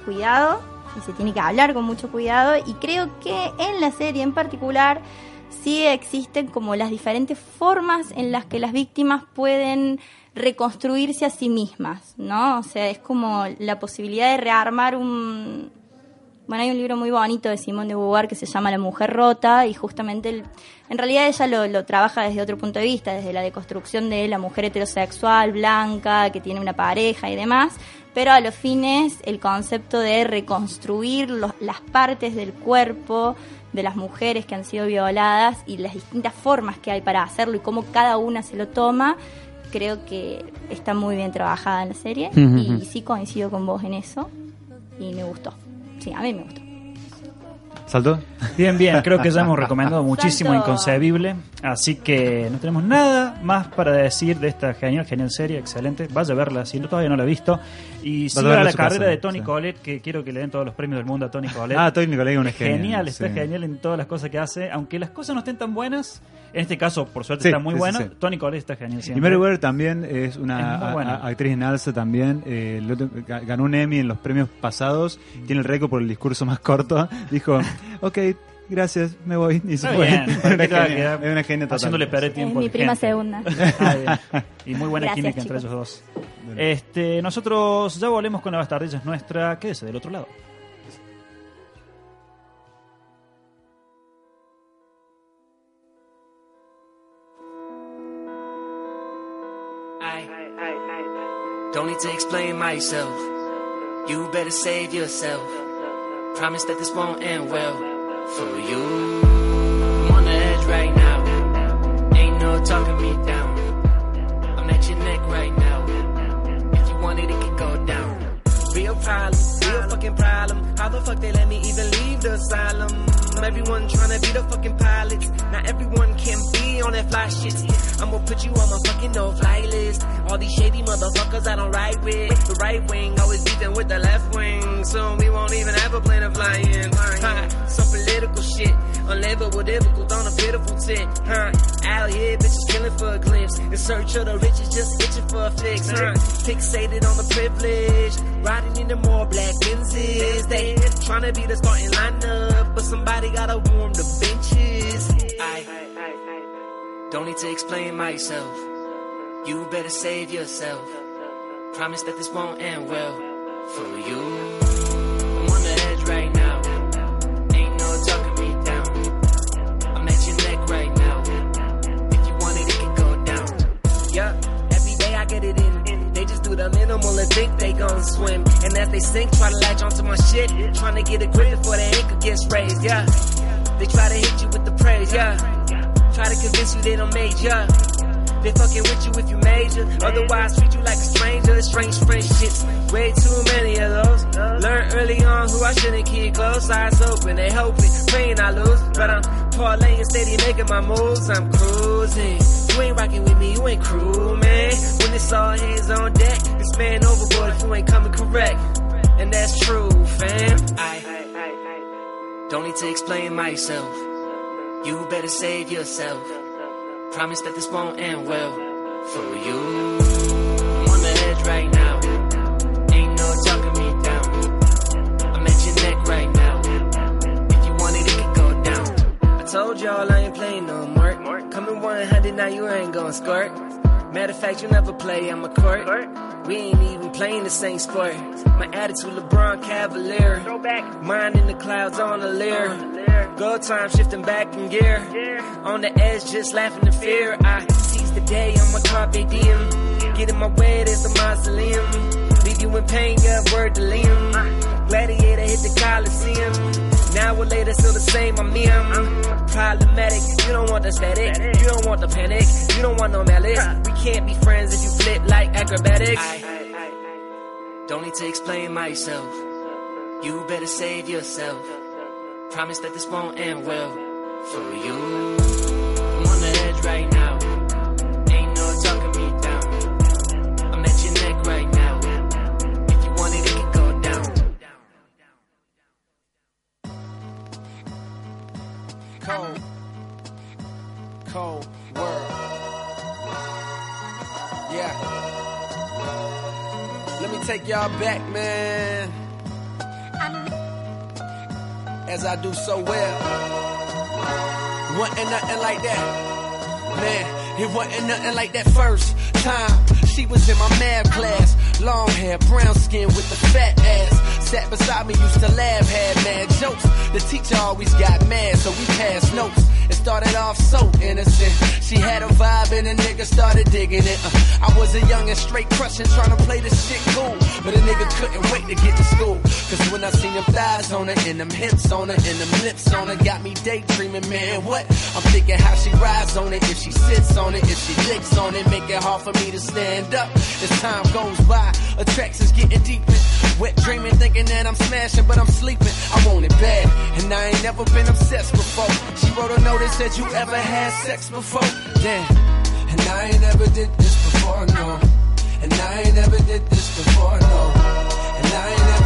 cuidado y se tiene que hablar con mucho cuidado y creo que en la serie en particular sí existen como las diferentes formas en las que las víctimas pueden reconstruirse a sí mismas, ¿no? O sea, es como la posibilidad de rearmar un... Bueno, hay un libro muy bonito de Simone de Beauvoir que se llama La mujer rota y justamente, el- en realidad ella lo, lo trabaja desde otro punto de vista, desde la deconstrucción de la mujer heterosexual, blanca, que tiene una pareja y demás, pero a los fines el concepto de reconstruir los- las partes del cuerpo de las mujeres que han sido violadas y las distintas formas que hay para hacerlo y cómo cada una se lo toma, creo que está muy bien trabajada en la serie y sí coincido con vos en eso y me gustó. Sí, a mí me gustó. ¿Saltó? Bien, bien, creo que ya hemos recomendado muchísimo. Inconcebible, así que no tenemos nada más para decir de esta genial, genial serie, excelente. Vaya a verla, si no, todavía no la he visto. Y a en la carrera casa, de Tony sí. Collette, que quiero que le den todos los premios del mundo a Tony Collette. Ah, Tony Nicolai es una genial, genial, está sí. genial en todas las cosas que hace, aunque las cosas no estén tan buenas. En este caso, por suerte, Sí, está muy bueno. Tony Collette está genial Y siempre. Mary Weir también es una Es a- actriz en alza también. eh, ganó un Emmy en los premios pasados. Tiene el récord por el discurso más corto. Dijo, ok, gracias, me voy. Y se fue. bien, Es ¿para una genia, quedar es una genia total. Haciéndole perder Es tiempo. mi a la prima gente. segunda. Ah, bien. Y muy buena Gracias, química entre chicos. ellos dos. Este, nosotros ya volvemos con la bastardilla es nuestra. Quédese del otro lado. Don't need to explain myself. You better save yourself. Promise that this won't end well for you. I'm on the edge right now. Ain't no talking me down. I'm at your neck right now. If you want it, can go down. Real problem, real fucking problem. How the fuck they let me even leave the asylum? Everyone trying to be the fucking pilots. Not everyone can be on that fly shit. I'ma put you on my fucking no fly list. All these shady motherfuckers I don't ride with. The right wing always beating with the left wing. Soon we won't even have a plane to fly in. Huh, some political shit. Unlivable, difficult on a pitiful tit. Huh, out here bitches killing for a glimpse. In search of the riches, just itching for a fix. Huh, fixated on the privilege. Riding in the more black Benzes. They trying to be the starting lineup, but somebody gotta warm the benches. I don't need to explain myself. You better save yourself. Promise that this won't end well for you. I'm on the edge right now. The minimal and think they gon' swim. And as they sink, try to latch onto my shit. Trying to get a grip before the anchor gets raised. Yeah, they try to hit you with the praise. Yeah, try to convince you they don't major. They fucking with you if you major. Otherwise, treat you like a stranger. Strange friendships, way too many of those. Learn early on who I shouldn't keep close. Eyes open, they hoping, praying I lose. But I'm parlaying steady, making my moves. I'm cruising. You ain't rocking with me, you ain't crew, man. When it's all hands on deck, this man overboard if you ain't coming correct. And that's true, fam. I don't need to explain myself. You better save yourself. Promise that this won't end well for you. I'm on the edge right now. Ain't no talking me down. I'm at your neck right now. If you want it, it can go down. I told y'all I ain't playing no more. Coming 100 now, you ain't gonna squirt. Matter of fact, you never play on my court. We ain't even playing the same sport. My attitude, LeBron Cavalier. Mind in the clouds on the leer. Go time shifting back in gear. On the edge, just laughing in fear. I seize the day on my carpe diem. Get in my way, there's a mausoleum. Leave you in pain, yeah, word to Liam. Ah. Gladiator hit the Coliseum. Now or later, still the same, I'm me, I'm problematic. You don't want the static, you don't want the panic, you don't want no malice. We can't be friends if you flip like acrobatics. I don't need to explain myself. You better save yourself. Promise that this won't end well for you. Cold world. Yeah. Let me take y'all back, man. As I do so well. Wasn't nothing like that. Man, it wasn't nothing like that first time. She was in my math class. Long hair, brown skin with the fat ass. Sat beside me, used to laugh, had mad jokes. The teacher always got mad, so we passed notes. It started off so innocent. She had a vibe and a nigga started digging it. Uh, I was a young and straight crushing, trying to play the shit cool. But a nigga couldn't wait to get to school. Cause when I seen them thighs on her, and them hips on her, and them lips on her, got me daydreaming, man, what? I'm thinking how she rides on it, if she sits on it, if she licks on it, make it hard for me to stand up. As time goes by, attractions getting deeper. Wet dreaming, thinking that I'm smashing, but I'm sleeping. I want it bad, and I ain't never been obsessed before. She wrote a that said, You ever had sex before? Damn. And I ain't never did this before, no. And I ain't never did this before, no. And I ain't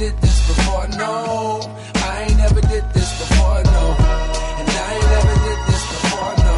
did this before, no. I ain't never did this before, no. And I ain't never did this before, no.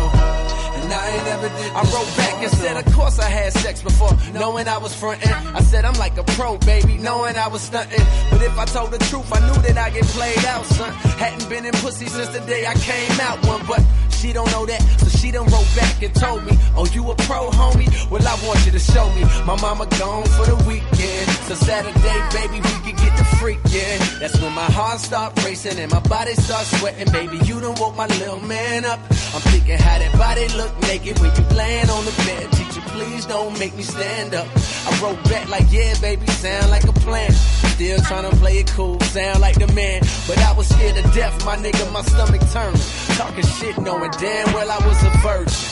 And I ain't never did I wrote back and said, of course I had sex before, knowing I was frontin'. I said, I'm like a pro, baby, knowing I was stuntin'. But if I told the truth, I knew that I'd get played out, son. Hadn't been in pussy since the day I came out one, but she don't know that, so she done wrote back and told me, Oh, you a pro, homie? Well, I want you to show me. My mama gone for the weekend, so Saturday, baby, we can get the freakin'. That's when my heart start racing and my body start sweating, baby. You done woke my little man up. I'm thinking how that body look naked when you laying on the bed. Teacher, please don't make me stand up. I wrote back like, yeah, baby, sound like a plan. Still trying to play it cool, sound like the man. But I was scared to death, my nigga, my stomach turned. Talking shit, knowing damn well I was a virgin.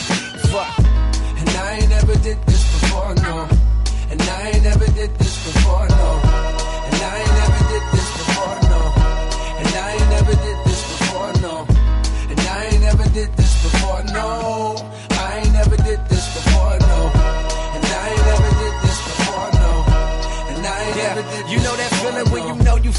Fuck. And I ain't never did this before, no. And I ain't never did this before, no. And I ain't never did this before, no. And I ain't never did this before, no. And I ain't never did this before, no.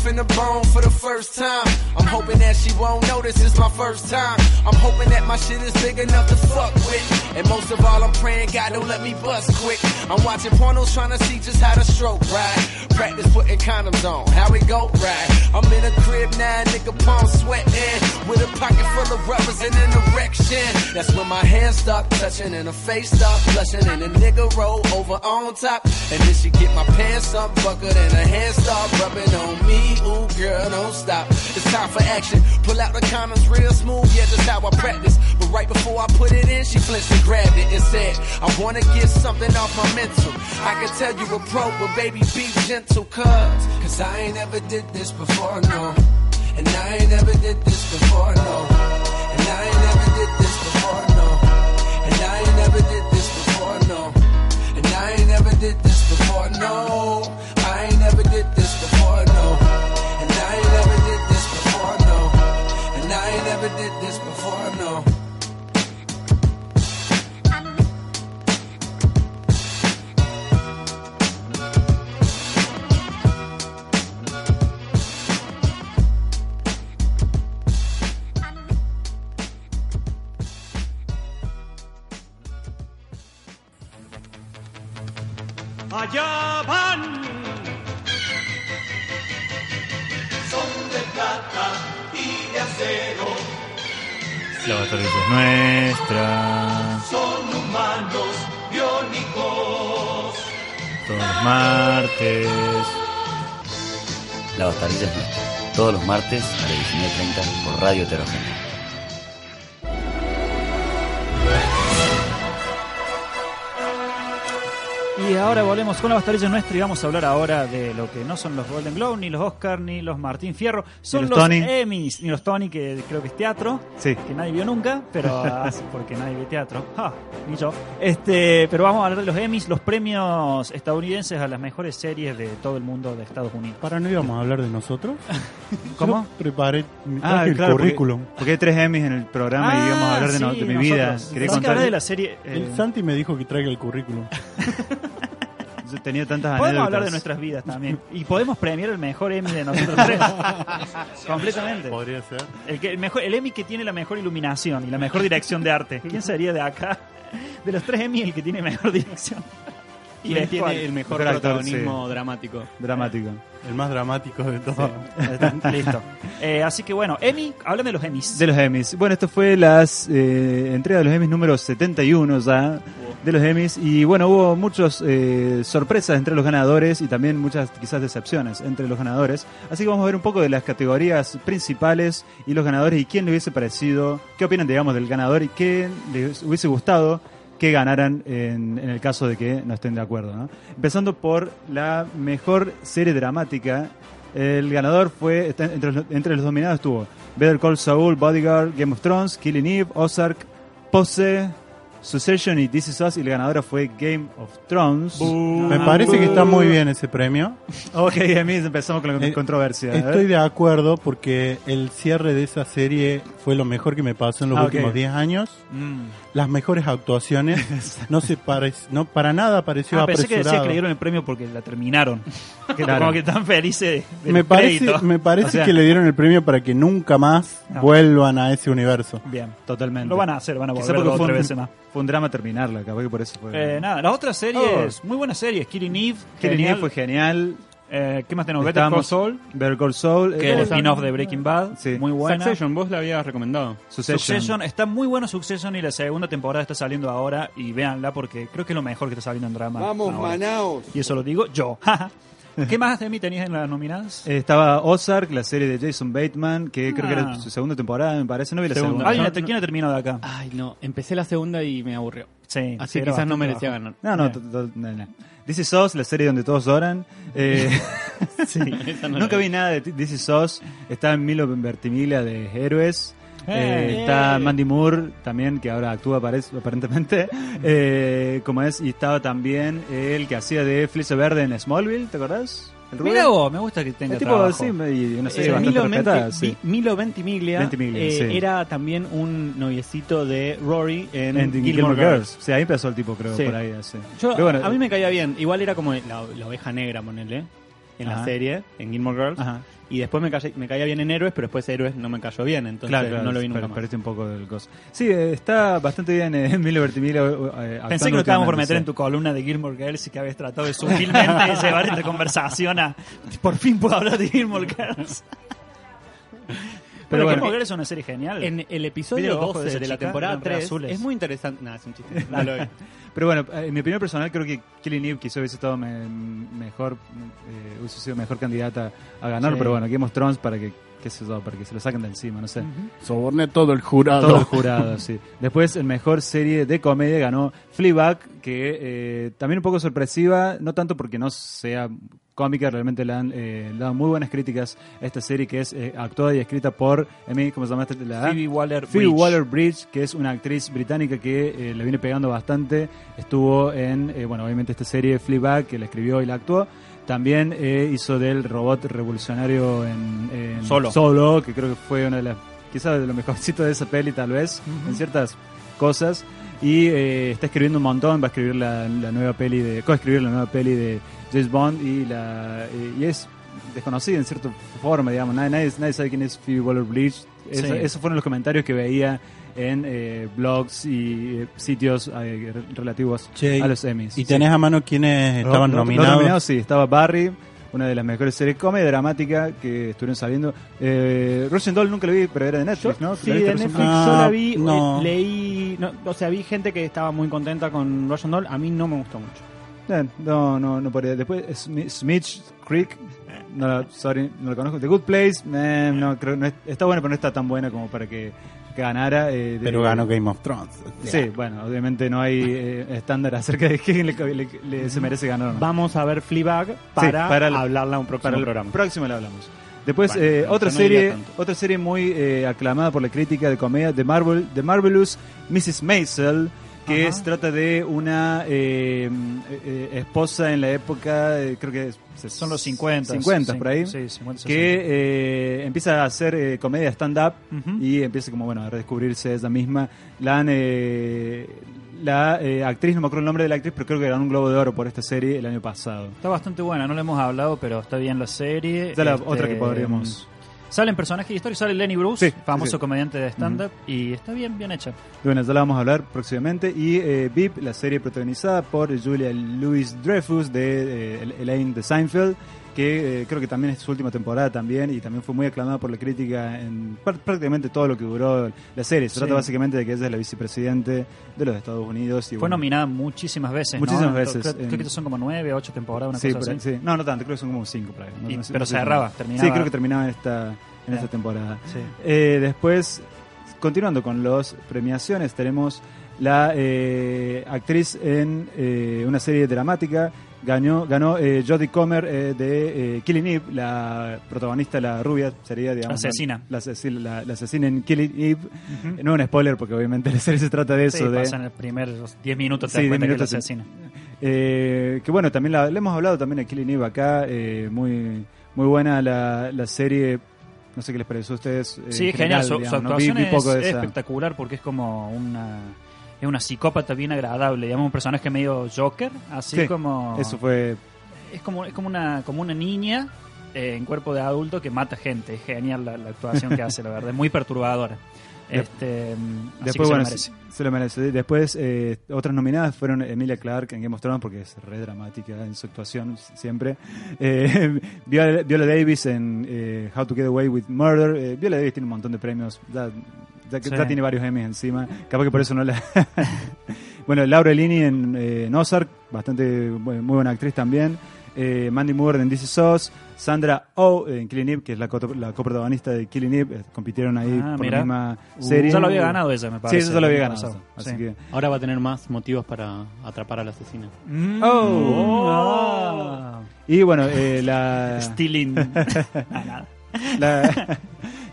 You know bone for the first time. I'm hoping that she won't notice it's my first time. I'm hoping that my shit is big enough to fuck with. And most of all, I'm praying God don't let me bust quick. I'm watching pornos trying to see just how to stroke right. Practice putting condoms on, how it go right. I'm in a crib now, nigga palm sweating. With a pocket full of rubbers and an erection. That's when my hands start touching and her face start blushing. And a nigga roll over on top. And then she get my pants up buckled and her hands start rubbing on me. Ooh, girl, don't stop. It's time for action. Pull out the condoms real smooth, yeah, just how I practice. But right before I put it in, she flinched and grabbed it and said, I wanna get something off my mental. I can tell you a pro, but baby, be gentle, cuz. Cause I ain't ever did this before, no. And I ain't never did this before, no. And I ain't never did this before, no. And I ain't never did this before, no. And I ain't never did this before, no. Allá van. Son de plata y de acero. La batalla es nuestra. Son humanos biónicos. Todos los martes. La Bastarilla es nuestra. Todos los martes a las 19.30 por Radio Heterogénea. Y ahora volvemos con la bastarilla nuestra y vamos a hablar ahora de lo que no son los Golden Globe, ni los Oscar, ni los Martín Fierro. Son los los, Tony. Emmys, ni los Tony, que creo que es teatro. Sí. Que nadie vio nunca, pero porque nadie ve teatro. Ja, ni yo. Este, pero vamos a hablar de los Emmys, los premios estadounidenses a las mejores series de todo el mundo de Estados Unidos. ¿Para no íbamos a hablar de nosotros? ¿Cómo? Yo preparé Ah, el claro, currículum. Porque, hay tres Emmys en el programa y íbamos a hablar de, no- Ah, sí, de mi vida. Quería contar. de la serie. eh, El Santi me dijo que traiga el currículum. Yo tenía tantas Podemos anécdotas. hablar de nuestras vidas también. Y podemos premiar el mejor Emmy de nosotros tres. Completamente. Podría ser. El, que, el, mejor, el Emmy que tiene la mejor iluminación y la mejor dirección de arte. ¿Quién sería de acá? De los tres Emmy el que tiene mejor dirección. ¿Quién ¿De tiene cuál? el mejor, Mejor actor, protagonismo dramático? Dramático. El más dramático de todos. Listo. Eh, así que bueno, Emmy, hablan de los Emmys. De los Emmys. Bueno, esto fue las eh, entrega de los Emmys número 71 ya de los Emmys y bueno, hubo muchas eh, sorpresas entre los ganadores y también muchas quizás decepciones entre los ganadores. Así que vamos a ver un poco de las categorías principales y los ganadores y quién le hubiese parecido, qué opinan digamos del ganador y qué les hubiese gustado que ganaran en, el caso de que no estén de acuerdo. ¿no? Empezando por la mejor serie dramática. El ganador fue, entre los, entre los nominados estuvo Better Call Saul, Bodyguard, Game of Thrones, Killing Eve, Ozark, Pose, Succession y This Is Us. Y la ganadora fue Game of Thrones. Me parece que está muy bien ese premio. Ok, a mí empezamos con la Eh, controversia. Estoy de acuerdo porque el cierre de esa serie fue lo mejor que me pasó en los Ah, últimos 10 años. Mm. Las mejores actuaciones. no se pare- no para nada pareció Ah, pensé que decía que le dieron el premio porque la terminaron. Que Claro. Como que están felices del me parece, crédito. me parece O sea- que le dieron el premio para que nunca más No. vuelvan a ese universo. Bien. Totalmente. Lo van a hacer, van a volver dos tres un, veces más. fue un drama terminarla, capaz que por eso fue. Eh, nada, las otras series, muy buenas series. Killing Eve, Killing. Eve fue genial. Eh, ¿Qué más tenemos? Better Call Saul, Better Call Saul. que eh, es el spin-off de Breaking Bad. Sí. Muy buena. Succession, vos la habías recomendado. Succession. Succession, está muy bueno Succession y la segunda temporada está saliendo ahora y véanla porque creo que es lo mejor que está saliendo en drama. Vamos, ahora. Manaos. Y eso lo digo yo. ¿Qué más de mí tenías en las nominadas? Eh, Estaba Ozark, la serie de Jason Bateman, que creo que era Ah. su segunda temporada, me parece. No vi la Segunda. segunda. ¿Alguien no, la- no. ¿Quién ha terminado de acá? Ay, no. Empecé la segunda y me aburrió. Sí, Así quizás no merecía bajo. ganar. No, no, no. This is Us, la serie donde todos oran. Eh, Sí, no nunca vi nada de This is Us. Está Milo Ventimiglia de Héroes. Eh, Eh. está Mandy Moore también, que ahora actúa aparentemente. Eh, como es, y estaba también el que hacía de Flecha Verde en Smallville, ¿te acordás? Mira vos, me gusta que tenga El tipo, trabajo. sí, y una serie Eh, bastante Milo, Venti- sí. Milo Ventimiglia, Ventimiglia, eh, sí. era también un noviecito de Rory en, En Gilmore, Gilmore Girls. Girls. Sí, ahí empezó el tipo, creo, por ahí. Yo, Pero bueno, a mí me caía bien. Igual era como la, la oveja negra, ponele, en la Ajá. serie, en Gilmore Girls. Ajá. Y después me, calla- me caía bien en Héroes, pero después Héroes no me cayó bien. Entonces Claro, claro, no lo vi nunca pero más. un poco del coso. Sí, eh, está bastante bien eh, Milo Vertimiglia. eh, Pensé que lo estábamos por meter en tu columna de Gilmore Girls y que habías tratado de sutilmente llevar esta conversación a. Por fin puedo hablar de Gilmore Girls. Pero bueno, Gilmore Girls es una serie genial. En el episodio ¿Viste los ojos 12 de la temporada Eran re 3 azules. es muy interesante. Nada, es un chiste. No lo vi. Pero bueno, eh, en mi opinión personal creo que Killing Eve quizá hubiese estado me- mejor, eh, hubiese sido mejor candidata a ganar, Sí. pero bueno, Game of Thrones para que, qué sé yo, para que se lo saquen de encima, no sé. Soborné todo el jurado. Todo el jurado, sí. Después, el mejor serie de comedia ganó Fleabag, que eh, también un poco sorpresiva, no tanto porque no sea cómica, realmente le han eh, dado muy buenas críticas a esta serie que es eh, actuada y escrita por, ¿cómo se llama esta? La, Phoebe Waller Phoebe Bridge. Waller-Bridge, que es una actriz británica que eh, le viene pegando bastante. Estuvo en, eh, bueno, obviamente esta serie Fleabag, que la escribió y la actuó. También eh, hizo del robot revolucionario en, en Solo. que creo que fue una de las, quizás de lo mejorcito de esa peli, tal vez, en ciertas cosas. Y eh, está escribiendo un montón, va a escribir la, la nueva peli de, coescribir la nueva peli de James Bond y la eh, y es desconocida en cierta forma, digamos, nadie, nadie, nadie sabe quién es Phoebe Waller-Bridge. Eso- Sí. Esos fueron los comentarios que veía en eh, blogs y eh, sitios eh, re- relativos Che, a los Emmys. ¿Y tenés a mano quiénes Los- estaban los- los nominados? nominados, sí, estaba Barry, una de las mejores series comedia dramática que estuvieron saliendo. Eh, Russian Doll nunca lo vi, pero era de Netflix, ¿no? Sí, ¿La de Netflix recién? yo Ah, la vi, no. eh, leí, no, o sea, vi gente que estaba muy contenta con Russian Doll, a mí no me gustó mucho. Eh, No, no, no podría. Después, Smi- Smith Creek, no, sorry, no lo conozco. The Good Place, eh, no, creo, no es- está buena, pero no está tan buena como para que ganara. eh, de- Pero ganó Game of Thrones. Sí, bueno, obviamente no hay eh, estándar acerca de quién le, le- le- se merece ganar o no. Vamos a ver Fleabag para, para el- hablarla un próximo Para el programa. próximo le hablamos. Después, Bueno, eh, otra no serie otra serie muy eh, aclamada por la crítica de comedia, The, Marvel, The Marvelous Mrs. Maisel, que se trata de una eh, eh, esposa en la época, eh, creo que es- Son los 50. 50 por ahí, Sí, 50, que eh, empieza a hacer comedia stand-up y empieza como bueno a redescubrirse ella misma. La, han, la actriz, no me acuerdo el nombre de la actriz, pero creo que ganó un Globo de Oro por esta serie el año pasado. Está bastante buena, no le hemos hablado, pero está bien la serie. Esta es la Este, otra que podríamos... Salen personajes históricos, sale Lenny Bruce, Sí, famoso sí, comediante de stand-up, y está bien, bien hecha. Bueno, ya la vamos a hablar próximamente. Y eh, VIP, la serie protagonizada por Julia Louis Dreyfus de eh, Elaine de Seinfeld, que eh, creo que también es su última temporada también y también fue muy aclamada por la crítica en pr- prácticamente todo lo que duró la serie. Se Sí. trata básicamente de que ella es la vicepresidente de los Estados Unidos. Y Fue bueno, nominada muchísimas veces. ¿no? Muchísimas veces, Creo, que son como nueve, ocho temporadas, una Sí, cosa por ahí, así. sí. No, no tanto, creo que son como cinco. No- Y- no pero no sé cerraba, terminaba. Sí, creo que terminaba en esta, en esta temporada. Eh, después, continuando con las premiaciones, tenemos la eh, actriz en una serie dramática. Ganó, ganó eh, Jodie Comer eh, de eh, Killing Eve, la protagonista, la rubia, sería, digamos. Asesina. La, la- la asesina en Killing Eve. No un spoiler, porque obviamente la serie se trata de eso. Sí, de, pasa en los primeros 10 minutos, te Sí, das cuenta 10 que es la minutos, sí. asesina. Eh, que bueno, también la, le hemos hablado también a Killing Eve acá, muy, muy buena la, la serie, no sé qué les pareció a ustedes. eh, Sí, genial. Su, digamos, ¿no? actuación Vi- vi es, espectacular porque es como una es una psicópata bien agradable, digamos un personaje medio Joker, así Sí, como Eso fue, es como es como una como una niña eh, en cuerpo de adulto que mata gente. Es genial la, la actuación que hace, la verdad, es muy perturbadora. Este, después se lo se, lo merece. Después eh, otras nominadas fueron Emilia Clarke en Game of Thrones porque es re dramática en su actuación siempre. Eh, Viola, Viola Davis en eh, How to Get Away with Murder. Viola Davis tiene un montón de premios, ya, ya, que- Sí. ya tiene varios Emmys encima. Capaz que por eso no la... bueno, Laura Lini en, eh, en Ozark, bastante muy buena actriz también. Eh, Mandy Moore en This Is Us, Sandra Oh en Killing Eve, que es la, co- la coprotagonista de Killing Eve, eh, compitieron ahí Ah, por mira. la misma Uh, serie. ya lo había ganado ella, me parece, Sí, ya lo había ganado. pasado. Así Sí. que... Ahora va a tener más motivos para atrapar al asesino. Oh. Ah. Y bueno, eh, la... Stealing. Nada. la,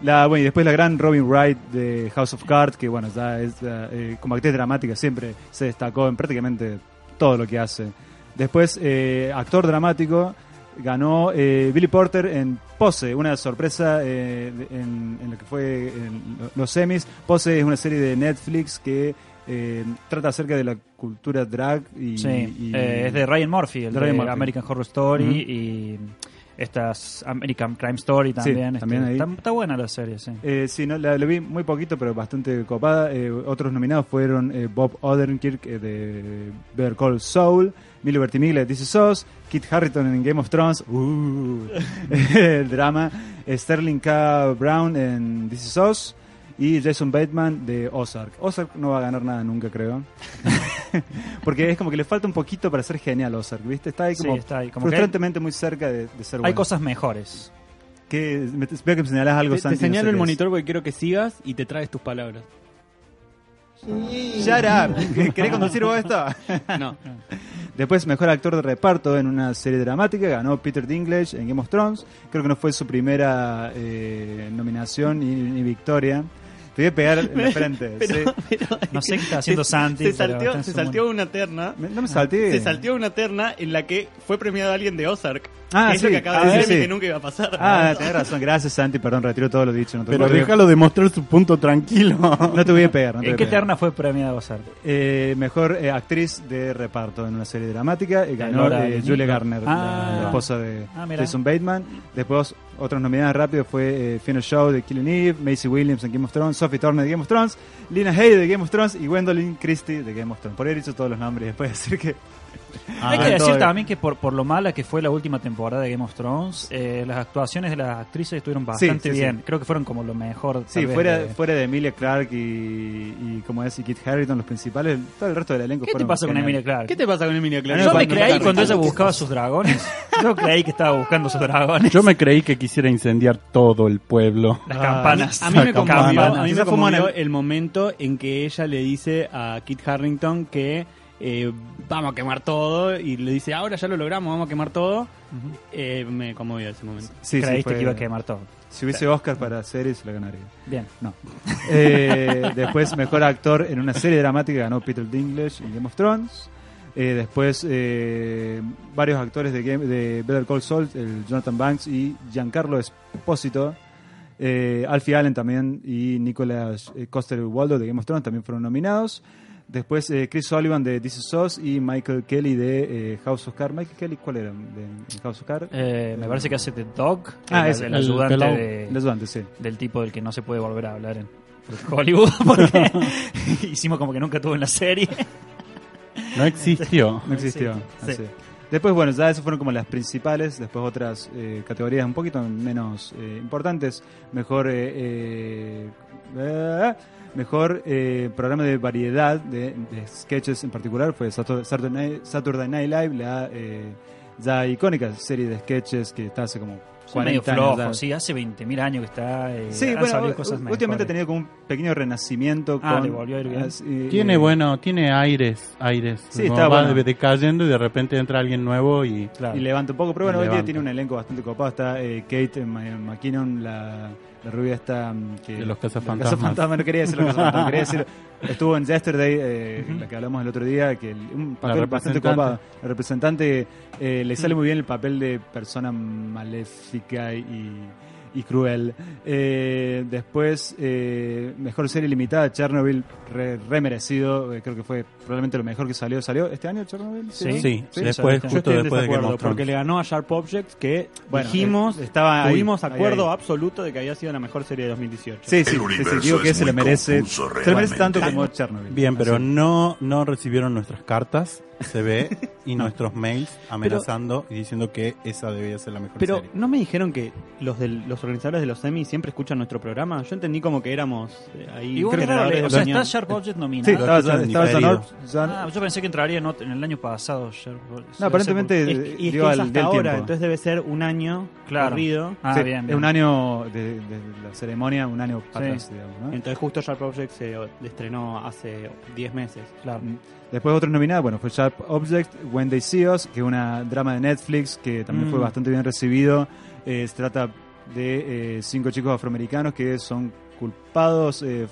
la- bueno, y después la gran Robin Wright de House of Cards, que bueno, ya es, eh, como actriz dramática siempre se destacó en prácticamente todo lo que hace. Después, eh, actor dramático, ganó eh, Billy Porter en Pose, una sorpresa eh, en, en lo que fue en lo- los semis. Pose es una serie de Netflix que eh, trata acerca de la cultura drag y, Sí, y- eh, es de Ryan Murphy, el de de, Ryan Murphy. American Horror Story Ujú. y estas American Crime Story también. este, también. Está, está buena la serie, sí. Eh, sí, no, la, la vi muy poquito, pero bastante copada. Eh, otros nominados fueron eh, Bob Odenkirk eh, de Better Call Saul, Milo Bertimiglia de This Is Us, Kit Harington en Game of Thrones, uh, el drama, Sterling K. Brown en This Is Us y Jason Bateman de Ozark. Ozark no va a ganar nada nunca, creo. Porque es como que le falta un poquito para ser genial Ozark, ¿viste? Está ahí Sí, como, está ahí, como que frustrantemente muy cerca de, de ser Hay bueno. cosas mejores. que me, veo que me señalás algo, Te, te Santi, no sé señalo el monitor porque quiero que sigas y te traes tus palabras. Shut up. ¿Querés conducir vos esto? No. Después, mejor actor de reparto en una serie dramática, ganó Peter Dinklage en Game of Thrones. Creo que no fue su primera eh, nominación ni, ni victoria. Te voy a pegar en la frente. Pero- sí. No sé qué está haciendo Se- Santi. Se pero salteó, se salteó una terna. Me- no me salté. Se salteó una terna en la que fue premiado alguien de Ozark. Ah, que es lo sí. que acaba Ah, de decir sí. Que nunca iba a pasar. Ah, tenés razón. Gracias, Santi. Perdón, retiro todo lo dicho. No te, Pero voy a- déjalo demostrar su punto tranquilo. no te voy a pegar. No te voy ¿En a qué pegar. terna fue premiada Ozark? Eh, mejor eh, actriz de reparto en una serie dramática. eh, ganó Laura eh, Linney. Julia Garner, Ah. la esposa de Ah, mira. Jason Bateman. Después, otras nominadas rápido fue eh, Fiona Shaw de Killing Eve, Macy Williams en Game of Thrones, Sophie Turner de Game of Thrones, Lina Hay de Game of Thrones y Gwendolyn Christie de Game of Thrones. Por ahí he dicho todos los nombres y después decir que. Hay Ah, que decir todo- también que por, por lo mala que fue la última temporada de Game of Thrones, eh, las actuaciones de las actrices estuvieron bastante sí, sí. bien. Creo que fueron como lo mejor. Sí, fuera, de- fuera de Emilia Clarke y, y como es, y Kit Harington, los principales, todo el resto del elenco ¿Qué te pasa con. Emilia Clarke? ¿Qué te pasa con Emilia Clarke? Yo no, me creí cuando ella buscaba sus dragones. Yo creí que estaba buscando sus dragones. Yo me creí que quisiera incendiar todo el pueblo. Las campanas. A mí me conmovió, Campanas. a mí me conmovió el momento en que ella le dice a Kit Harrington que eh, vamos a quemar todo y le dice ahora ya lo logramos, vamos a quemar todo. Eh, me conmovió ese momento. Sí, sí, Creíste fue- que iba a quemar todo. Si hubiese Oscar para series, la ganaría. Bien. No. Eh, después, mejor actor en una serie dramática ganó Peter Dinklage en Game of Thrones. Eh, después, eh, varios actores de, Game, de Better Call Saul, el Jonathan Banks y Giancarlo Esposito. Eh, Alfie Allen también y Nicolas eh, Coster Waldo de Game of Thrones también fueron nominados. Después eh, Chris Sullivan de This Is Us y Michael Kelly de eh, House of Cards. Michael Kelly, ¿cuál era? De, de House of Cards. Eh, me parece que hace The Dog, Ah, el, es el el ayudante, pelado. de- El ayudante, sí. del tipo del que no se puede volver a hablar en Hollywood, porque hicimos como que nunca tuvo en la serie. No existió. No existió. Sí, así. Después, bueno, ya esas fueron como las principales. Después otras eh, categorías un poquito menos eh, importantes. Mejor eh, eh, eh, mejor eh, programa de variedad de, de sketches en particular fue Satur- Saturday Night, Saturday Night Live, la eh, ya icónica serie de sketches que está hace como Son medio 40 años. flojo, ya. sí, hace 20.000 años que está. eh, Sí, bueno, cosas últimamente ha tenido como un pequeño renacimiento Ah, con le volvió a ir bien. así, Tiene, eh, bueno, tiene aires, aires. Sí, está va bueno. de- decayendo y de repente entra alguien nuevo y... y levanta un poco, pero bueno, hoy día tiene un elenco bastante copado. Está eh, Kate McKinnon, la, la rubia esta mm, que, De los cazafantasmas. no quería decir los cazafantasmas, quería decir, estuvo en Yesterday, eh, la que hablamos el otro día, que el- un papel bastante copado. El representante eh, le sale muy bien el papel de persona maléfica y, y cruel. Eh, después, eh, mejor serie limitada, Chernobyl, re, re merecido, eh, creo que fue probablemente lo mejor que salió. ¿Salió este año Chernobyl? Sí, ¿no? sí, después, Yo justo estoy en después de Thrones. porque le ganó a Sharp Objects que Bueno, dijimos, eh, estaba ahí, tuvimos ahí, acuerdo ahí. absoluto de que había sido la mejor serie de 2018. Sí, sí, sí, sí, digo que se le merece, se le merece tanto como Chernobyl. Bien, pero Así. no, no recibieron nuestras cartas, se ve, y nuestros mails amenazando y diciendo que esa debía ser la mejor Pero serie. ¿no me dijeron que los del, los organizadores de los semis siempre escuchan nuestro programa? Yo entendí como que éramos eh, ahí Igual generadores o sea, está Sharp Object nominado. Sí, estaba, estaba Jan- Ah, yo pensé que entraría en, el año pasado. Sharp Object. No, aparentemente Es- y es que es hasta ahora, tiempo. entonces debe ser un año Claro. corrido. Ah, Sí, bien, un año de, de la ceremonia, un año Sí. atrás, digamos, ¿no? Entonces justo Sharp Objects se estrenó hace 10 meses. Claro. Después otro nominado, bueno, fue Sharp Object, When They See Us, que es una drama de Netflix que también Mm. fue bastante bien recibido. Eh, se trata de eh, cinco chicos afroamericanos que son culpados eh,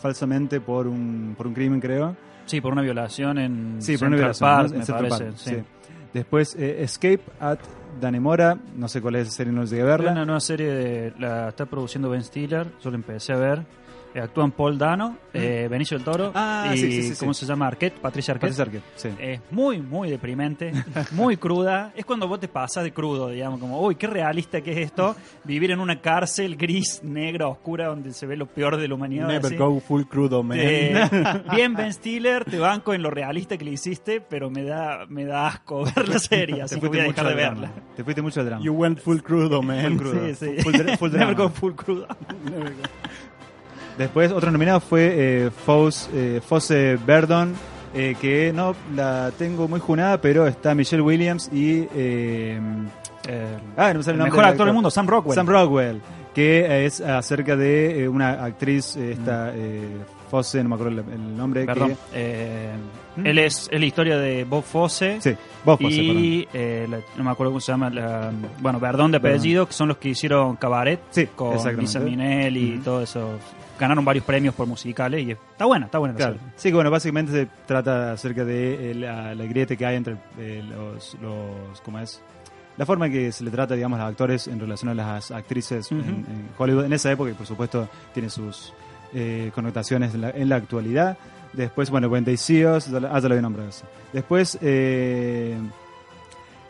falsamente por un, por un crimen, creo. Sí, por una violación en Sí, por una violación. En me parece. Park, sí. sí. Después Escape at Danemora, no sé cuál es esa serie, no llegué a Es verla. una nueva serie, de, la está produciendo Ben Stiller, yo la empecé a ver. Eh, actúan Paul Dano, eh, Benicio del Toro Ah, y sí, sí, sí, ¿cómo sí. se llama? Arquette, Patricia Arquette. Patricia Arquette, sí. Es muy, muy deprimente, muy cruda. Es cuando vos te pasas de crudo, digamos, como, uy, qué realista que es esto, vivir en una cárcel gris, negra, oscura, donde se ve lo peor de la humanidad. Never así. go full crudo, man. Eh, bien Ben Stiller, te banco en lo realista que le hiciste, pero me da, me da asco ver la serie, así Te que voy a dejar mucho de al verla. drama. Te fuiste mucho al drama. You went full crudo, man. Full crudo. Sí, sí. Full, full Never drama. go full crudo. Después otro nominado fue eh, Fos- eh, Fosse Verdon, eh, que no la tengo muy junada, pero está Michelle Williams y... eh, ah, no me sale el el nombre mejor actor del mundo, Sam Rockwell. Sam Rockwell, que es acerca de una actriz, esta eh, Fosse, no me acuerdo el, el nombre. Perdón. Que, ¿Mm? Él es, es la historia de Bob Fosse. sí, Bob Fosse, y la- no me acuerdo cómo se llama. La, bueno, Verdón de apellido, que son los que hicieron Cabaret Sí, con. Lisa Minnelli y Ujú. todo eso. Ganaron varios premios por musicales y está buena, está buena la Claro. Sí, que bueno, básicamente se trata acerca de eh, la, la grieta que hay entre eh, los, los, ¿cómo es? La forma en que se le trata, digamos, a los actores en relación a las actrices en- Hollywood en esa época y por supuesto tiene sus eh, connotaciones en la, en la actualidad. Después, bueno, ya la- ah, ya lo había nombrado eso. Después, eh,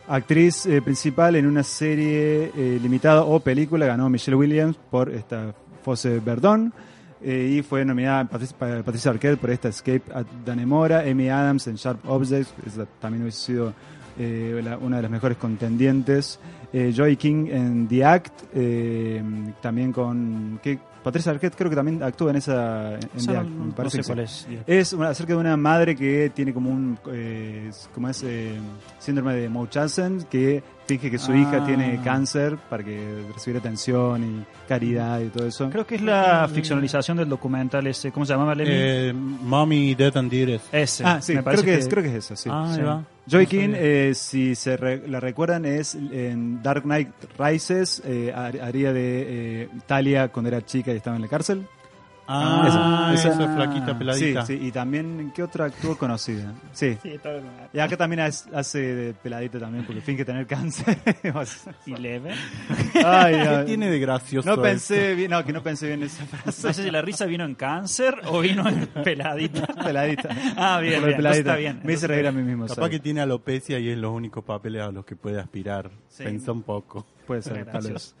actriz eh, principal en una serie limitada o película ganó Michelle Williams por esta Fosse Verdon. Eh, y fue nominada Patricia, pa- Patricia Arquette por esta Escape at Danemora, Amy Adams en Sharp Objects, esa también hubiese sido eh, la- una de las mejores contendientes. Eh, Joy King en The Act, eh, también con... ¿qué? Patricia Arquette creo que también actúa en esa... En The no- Act, no me parece sé que sí. cuál es. Es una- acerca de una madre que tiene como un eh, como es eh, síndrome de Munchausen que finge que su Ah. hija tiene cáncer para que recibiera atención y caridad y todo eso. Creo que es la ficcionalización del documental ese. ¿Cómo se llamaba, Lemmy? Eh, Mommy Dead and Dearest. ese. Ah, sí, me creo parece que, es, creo que es eso, sí. Ah, Sí. va. Joy No King, eh, si se re- la recuerdan, es en Dark Knight Rises, eh, har- haría de eh, Talia cuando era chica y estaba en la cárcel. Ah, Esa- esa, flaquita peladita. Sí, sí, y también, ¿qué otra actúa conocida? Sí. Y acá también hace de peladita también, porque finge tener cáncer. ¿Y leve? Ay, ¿Qué no. tiene de gracioso No pensé bien, no, que no pensé bien esa frase. No sé si la risa vino en cáncer o vino en peladita. Peladita. Ah, bien, peladita. está bien. Me hice reír a mí mismo. Capaz que tiene alopecia y es los únicos papeles a los que puede aspirar. Sí. Pensó un poco. Puede ser, tal vez.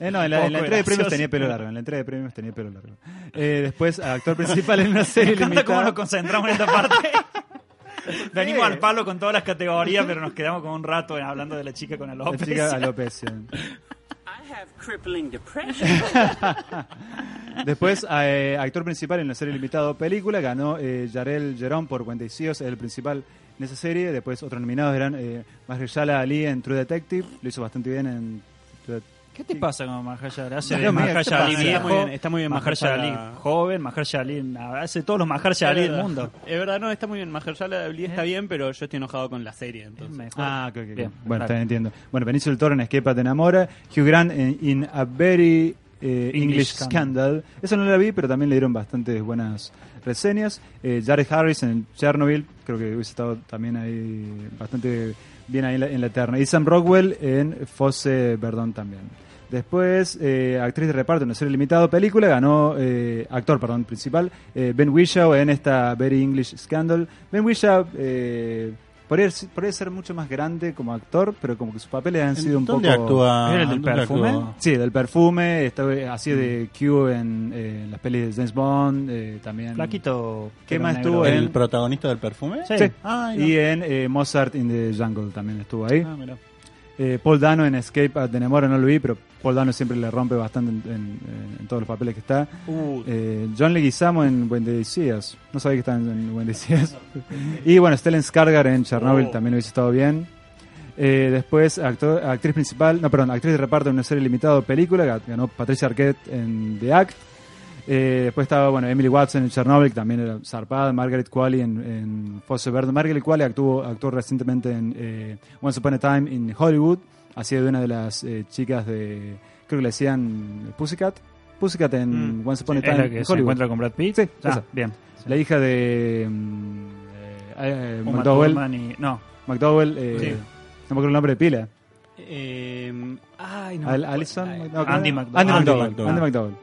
Eh, no, en la, en la entrega de premios tenía pelo largo. En la entrega de premios tenía pelo largo. Eh, después, actor principal en una serie Me encanta cómo limitada. nos concentramos en esta parte. Venimos al palo con todas las categorías, pero nos quedamos como un rato hablando de la chica con La alopecia. chica alopecia. I have crippling depression. Después, eh, actor principal en la serie limitada o película, ganó eh, Yarel Jerón por Us, es el principal en esa serie. Después, otros nominados eran eh, Mahershala Ali en True Detective, lo hizo bastante bien en True Det- ¿Qué te pasa con Mahershala te Ali viejo, Está muy bien, está muy bien Mahershala Mahershala- Ali joven, Mahershala Ali... Hace todos los Mahershala Ali del mundo. Es verdad, no, está muy bien. Mahershala Ali está bien, pero yo estoy enojado con la serie. Entonces. Ah, ok, ok, ok. Bien, Bueno, está, entiendo. Bueno, Benicio del Toro en Escape Te enamora. Hugh Grant en In a Very eh, English, English Scandal. Esa no la vi, pero también le dieron bastantes buenas reseñas. Eh, Jared Harris en Chernobyl, creo que hubiese estado también ahí bastante bien ahí en la, en la terna. Y Sam Rockwell en Fosse Verdón también. Después, eh, actriz de reparto en una serie limitada película, ganó, eh, actor, perdón, principal, eh, Ben Whishaw en esta Very English Scandal. Ben Whishaw eh, podría, podría ser mucho más grande como actor, pero como que sus papeles han sido un ¿Dónde poco... actúa? ¿Era el del ¿Dónde perfume? actúa? Sí, del perfume, estaba, hacía de Q en, eh, en las pelis de James Bond, eh, también... Flaquito. ¿Qué más negro. estuvo ¿El en- protagonista del perfume? Sí. Y en eh, Mozart in the Jungle también estuvo ahí. Ah, mirá. Eh, Paul Dano en Escape at the Nemora no lo vi, pero Paul Dano siempre le rompe bastante en, en- en- en todos los papeles que está. Uh, Eh, John Leguizamo en See Us. No sabía que estaba en, en When They See Us. y bueno, Stellan Skarsgård en Chernobyl Oh. también hubiese estado bien. Eh, después, actor- actriz principal, no, perdón, actriz de reparto en una serie limitada o película, ga- ganó Patricia Arquette en The Act. Eh, después estaba, bueno, Emily Watson en Chernobyl, que también era zarpada, Margaret Qualley en, en Fosse Verde. Margaret Qualley actuó, actuó recientemente en eh, Once Upon a Time in Hollywood, hacía de una de las eh, chicas de, creo que le decían Pussycat, Pussycat en Mm. Once Upon a ¿Es Time la in que se Hollywood. encuentra con Brad Pitt? Sí, Ah, esa. bien. La hija de mm, eh, eh, McDowell, y... No. McDowell eh, Sí. no me acuerdo el nombre de pila. eh, ay, no. Al- Alison, Ay, no, Andy. Andy Andy McDowell. McDowell. Andy McDowell.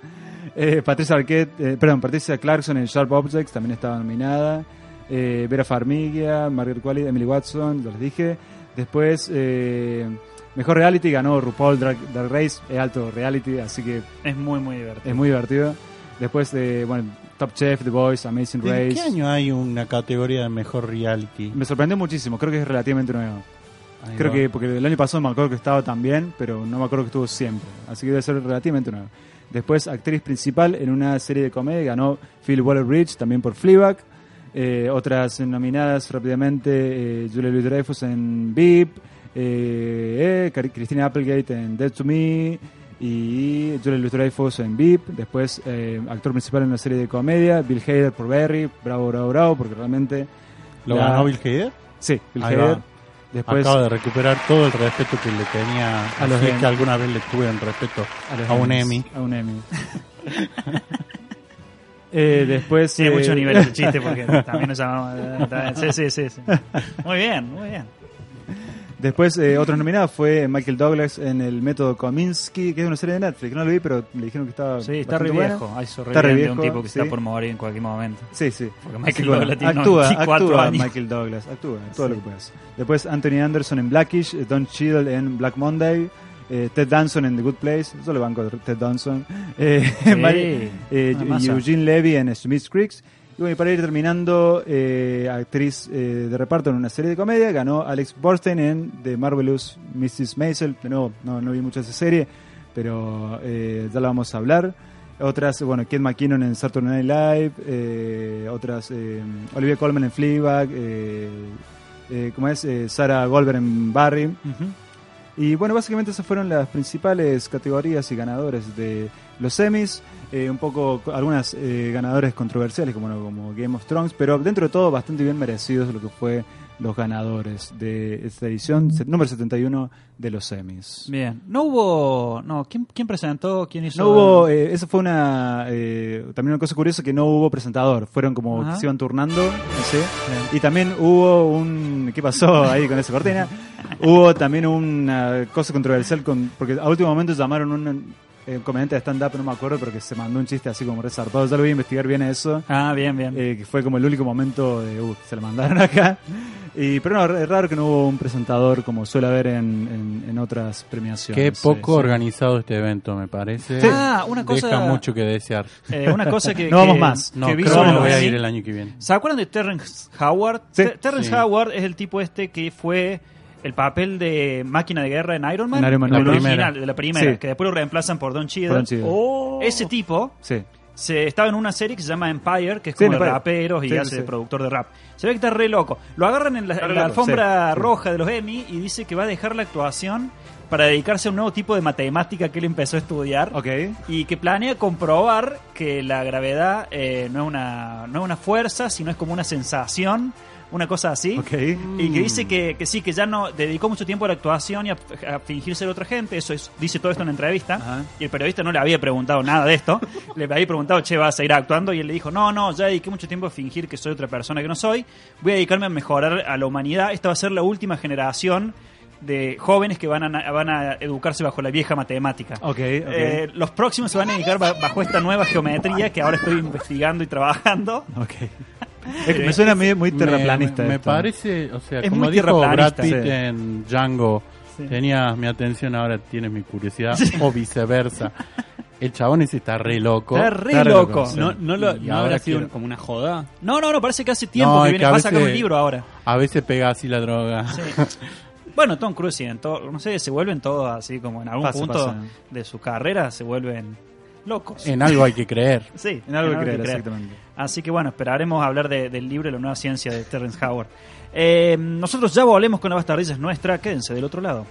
Eh, Patricia Arquette, eh, perdón, Patricia Clarkson en Sharp Objects también estaba nominada. Eh, Vera Farmiga, Margaret Qualley, Emily Watson, ya les dije. Después, eh, mejor reality ganó RuPaul Drag, Drag Race, es alto reality, así que Es muy, muy divertido. es muy divertido. Después, de, bueno, Top Chef, The Voice, Amazing ¿En Race. qué año hay una categoría de mejor reality? Me sorprendió muchísimo, creo que es relativamente nuevo. Ahí Creo va. que porque el año pasado me acuerdo que estaba también, pero no me acuerdo que estuvo siempre. Así que debe ser relativamente nuevo. Después, actriz principal en una serie de comedia, ganó Phil Waller Bridge, también por Fleabag. Eh, otras nominadas rápidamente, eh, Julia Louis Dreyfus en VIP, eh, eh, Christina Applegate en Dead to Me y Julia Louis Dreyfus en VIP. Después, eh, actor principal en una serie de comedia, Bill Hader por Barry, bravo, bravo, bravo, porque realmente... ¿Lo la- ganó Bill Hader? Sí, Bill Hader. Después, Acaba de recuperar todo el respeto que le tenía A los que alguna vez le tuve en respeto a, un Emmy. A un Emmy. Eh, después. Tiene eh, muchos niveles de chiste porque también nos llamamos. eh, Sí, sí, sí, sí. Muy bien, muy bien. Después, eh, otros nominados fue Michael Douglas en El Método Kominsky, que es una serie de Netflix. No lo vi, pero me dijeron que estaba. Sí, está re buena. viejo. Ay, eso re Está re de un tipo que sí. está por morir en cualquier momento. Sí, sí. Porque Michael bueno, Douglas tiene actúa, 94 actúa años. Michael Douglas, actúa, todo lo que puedas. Después Anthony Anderson en Blackish, Don Cheadle en Black Monday, eh, Ted Danson en The Good Place, yo le banco Ted Danson, eh, Sí, Mari- eh. Eugene Levy en Smith's Creeks. Y bueno, y para ir terminando, eh, actriz eh, de reparto en una serie de comedia, ganó Alex Borstein en The Marvelous Mrs. Maisel. De nuevo, no, no vi mucho esa serie, pero eh, ya la vamos a hablar. Otras, bueno, Kate McKinnon en Saturday Night Live, otras, Olivia Colman en Fleabag, ¿cómo es? Sarah Goldberg en Barry. Y bueno, básicamente esas fueron las principales categorías y ganadores de los semis. Eh, un poco co- algunas eh, ganadores controversiales como, bueno, como Game of Thrones, pero dentro de todo bastante bien merecidos lo que fue los ganadores de esta edición número 71 de los semis. Bien. No hubo. No, ¿quién, quién presentó? ¿Quién hizo? No hubo, eh, eso fue una, eh, también una cosa curiosa que no hubo presentador, fueron como Ajá. que se iban turnando, ¿sí? y también hubo un, ¿qué pasó ahí con esa cortina? hubo también una cosa controversial, con, porque a último momento llamaron un eh, comediante de stand-up, no me acuerdo, pero que se mandó un chiste así como resarpado, ya lo voy a investigar bien eso, Ah, bien, bien. eh, que fue como el único momento de, uh, se lo mandaron acá. Y, pero no, es raro que no hubo un presentador como suele haber en, en, en otras premiaciones. Qué poco Sí, sí. organizado este evento, me parece. Sí. Ah, una cosa- Deja mucho que desear. Eh, una cosa que. No vamos más. No, que creo que no voy a ir el año que viene. ¿Se acuerdan de Terrence Howard? Sí. Ter- Terrence Sí. Howard es el tipo este que fue el papel de máquina de guerra en Iron Man. En Iron Man la uno. original, primera. de la primera, Sí. que después lo reemplazan por Don Cheadle. Por Don Cheadle. Oh. Ese tipo Sí. se estaba en una serie que se llama Empire, que es Sí, como de raperos y Sí, hace sí. de productor de rap. Se ve que está re loco. Lo agarran en la, Está en re la loco, alfombra roja de los Emmy y dice que va a dejar la actuación para dedicarse a un nuevo tipo de matemática que él empezó a estudiar Ok. y que planea comprobar que la gravedad eh, no, es una, no es una fuerza, sino es como una sensación, una cosa así. Ok. Y que dice que, que sí, que ya no dedicó mucho tiempo a la actuación y a, a fingir ser otra gente. Eso es, dice todo esto en la entrevista. Ajá. Y el periodista no le había preguntado nada de esto. le había preguntado, che, ¿vas a seguir actuando? Y él le dijo, no, no, ya dediqué mucho tiempo a fingir que soy otra persona que no soy. Voy a dedicarme a mejorar a la humanidad. Esta va a ser la última generación de jóvenes que van a, van a educarse bajo la vieja matemática. Ok, ok. Eh, los próximos se van a dedicar ba- bajo esta nueva geometría que ahora estoy investigando y trabajando. Ok. Es que me suena muy, muy terraplanista. Me, me esto. parece, o sea, Es como dijo Brad. Pitt Sí. en Django, Sí. tenías mi atención, ahora tienes mi curiosidad, o viceversa. El chabón ese está re loco. Está re Está re loco. loco. No, no, lo, no habrá sido quiero- como una joda. No, no, no, parece que hace tiempo No, que viene que a va a sacar un libro ahora. A veces pega así la droga. Sí. Bueno, Tom Cruise, y en todo, no sé, se vuelven todos así como en algún punto de su carrera, se vuelven locos. En algo hay que creer. Sí, En algo que hay creer, exactamente. Así que bueno, esperaremos hablar de- del libro de la nueva ciencia de Terrence Howard. Eh, nosotros ya volvemos con la bastardilla es nuestra, quédense del otro lado.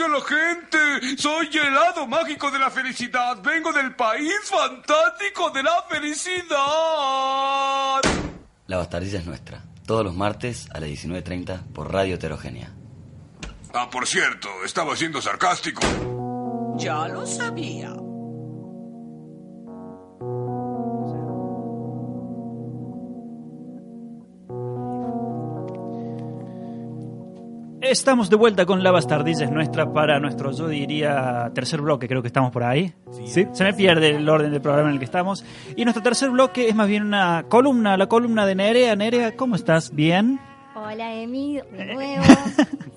A la gente. Soy el hado mágico de la felicidad. Vengo del país fantástico de la felicidad. La bastardilla es nuestra. Todos los martes a las 19.30 por Radio Heterogénea. Ah, por cierto, estaba siendo sarcástico. Ya lo sabía. Estamos de vuelta con La Bastardilla es nuestra para nuestro, yo diría, tercer bloque, creo que estamos por ahí. Sí. Se me pierde el orden del programa en el que estamos. Y nuestro tercer bloque es más bien una columna, la columna de Nerea. Nerea, ¿cómo estás? ¿Bien? Hola, Emi, de nuevo.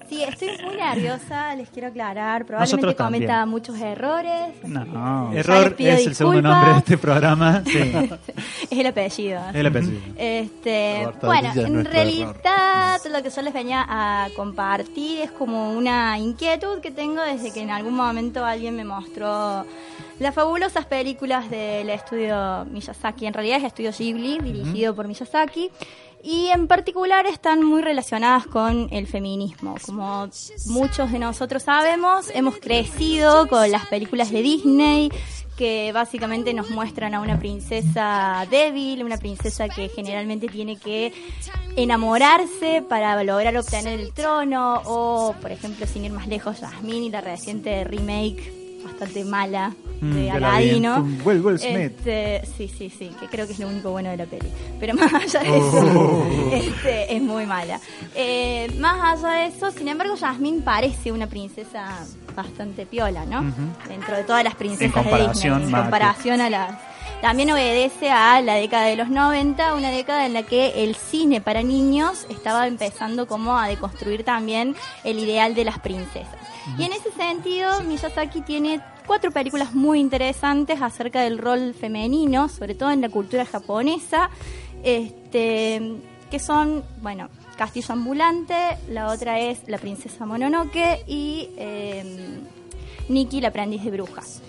Sí, estoy muy nerviosa, les quiero aclarar. Probablemente cometa muchos errores. No. Error es el segundo nombre de este programa. es el apellido. Es el apellido. Este, bueno, Villa en realidad lo que yo les venía a compartir es como una inquietud que tengo desde que en algún momento alguien me mostró las fabulosas películas del estudio Miyazaki. En realidad es estudio Ghibli, dirigido por Miyazaki. Y en particular están muy relacionadas con el feminismo. Como muchos de nosotros sabemos, hemos crecido con las películas de Disney que básicamente nos muestran a una princesa débil, una princesa que generalmente tiene que enamorarse para lograr obtener el trono, o por ejemplo, sin ir más lejos, Jasmine y la reciente remake bastante mala Mm, de vi, Aladino. Smith. Este, sí, sí, sí, que creo que es lo único bueno de la peli. Pero más allá de eso, Oh. este, es muy mala. Eh, más allá de eso, sin embargo, Jasmine parece una princesa bastante piola, ¿no? Dentro de todas las princesas En comparación, de Disney. En comparación a las... También obedece a la década de los 90, una década en la que el cine para niños estaba empezando como a deconstruir también el ideal de las princesas. Y en ese sentido, Miyazaki tiene cuatro películas muy interesantes acerca del rol femenino, sobre todo en la cultura japonesa, este, que son, bueno, Castillo Ambulante, la otra es La Princesa Mononoke y eh, Nikki, la aprendiz de brujas.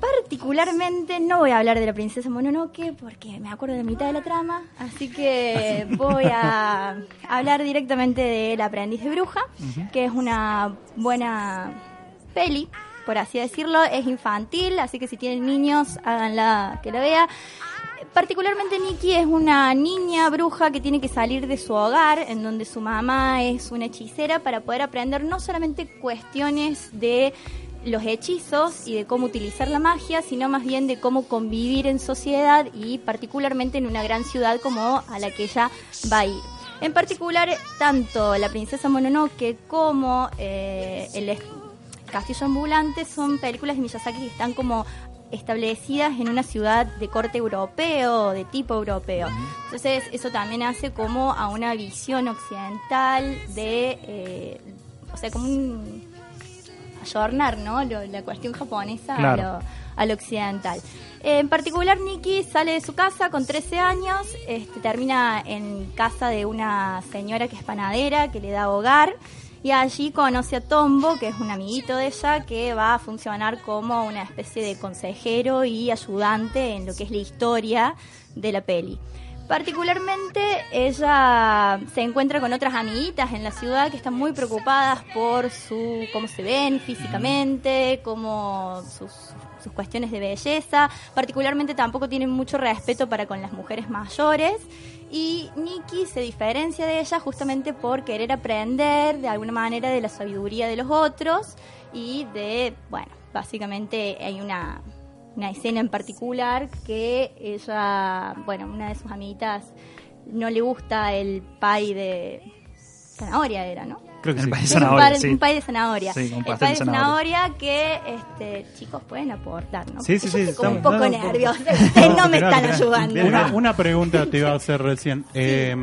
Particularmente no voy a hablar de la princesa Mononoke porque me acuerdo de mitad de la trama, así que voy a hablar directamente de La aprendiz de bruja, que es una buena peli, por así decirlo, es infantil, así que si tienen niños, háganla que la vea. Particularmente Nikki es una niña bruja que tiene que salir de su hogar, en donde su mamá es una hechicera, para poder aprender no solamente cuestiones de los hechizos y de cómo utilizar la magia, sino más bien de cómo convivir en sociedad y particularmente en una gran ciudad como a la que ella va a ir. En particular, tanto la princesa Mononoke como eh, el Castillo Ambulante son películas de Miyazaki que están como establecidas en una ciudad de corte europeo, de tipo europeo. Entonces eso también hace como a una visión occidental de, eh, o sea, como un ayornar, ¿no? Lo- la cuestión japonesa Claro. a, lo, a lo occidental. Eh, en particular, Nikki sale de su casa con 13 años, este, termina en casa de una señora que es panadera, que le da hogar, y allí conoce a Tombo, que es un amiguito de ella, que va a funcionar como una especie de consejero y ayudante en lo que es la historia de la peli. Particularmente ella se encuentra con otras amiguitas en la ciudad que están muy preocupadas por su cómo se ven físicamente, cómo sus, sus cuestiones de belleza. Particularmente tampoco tienen mucho respeto para con las mujeres mayores. Y Nikki se diferencia de ella justamente por querer aprender de alguna manera de la sabiduría de los otros y de, bueno, básicamente hay una, una escena en particular que ella, bueno, una de sus amiguitas no le gusta el pie de zanahoria era, ¿no? Creo que El sí. pie de Un zanahoria, par- sí. un pie de zanahoria. Sí, un el pastel pie de de zanahoria. zanahoria que este, chicos pueden aportar, ¿no? Sí, sí, sí, estoy un poco no, no, nerviosa. por- Ustedes no me Mirá, están mirá. ayudando. Una, una pregunta te iba a hacer recién. Eh,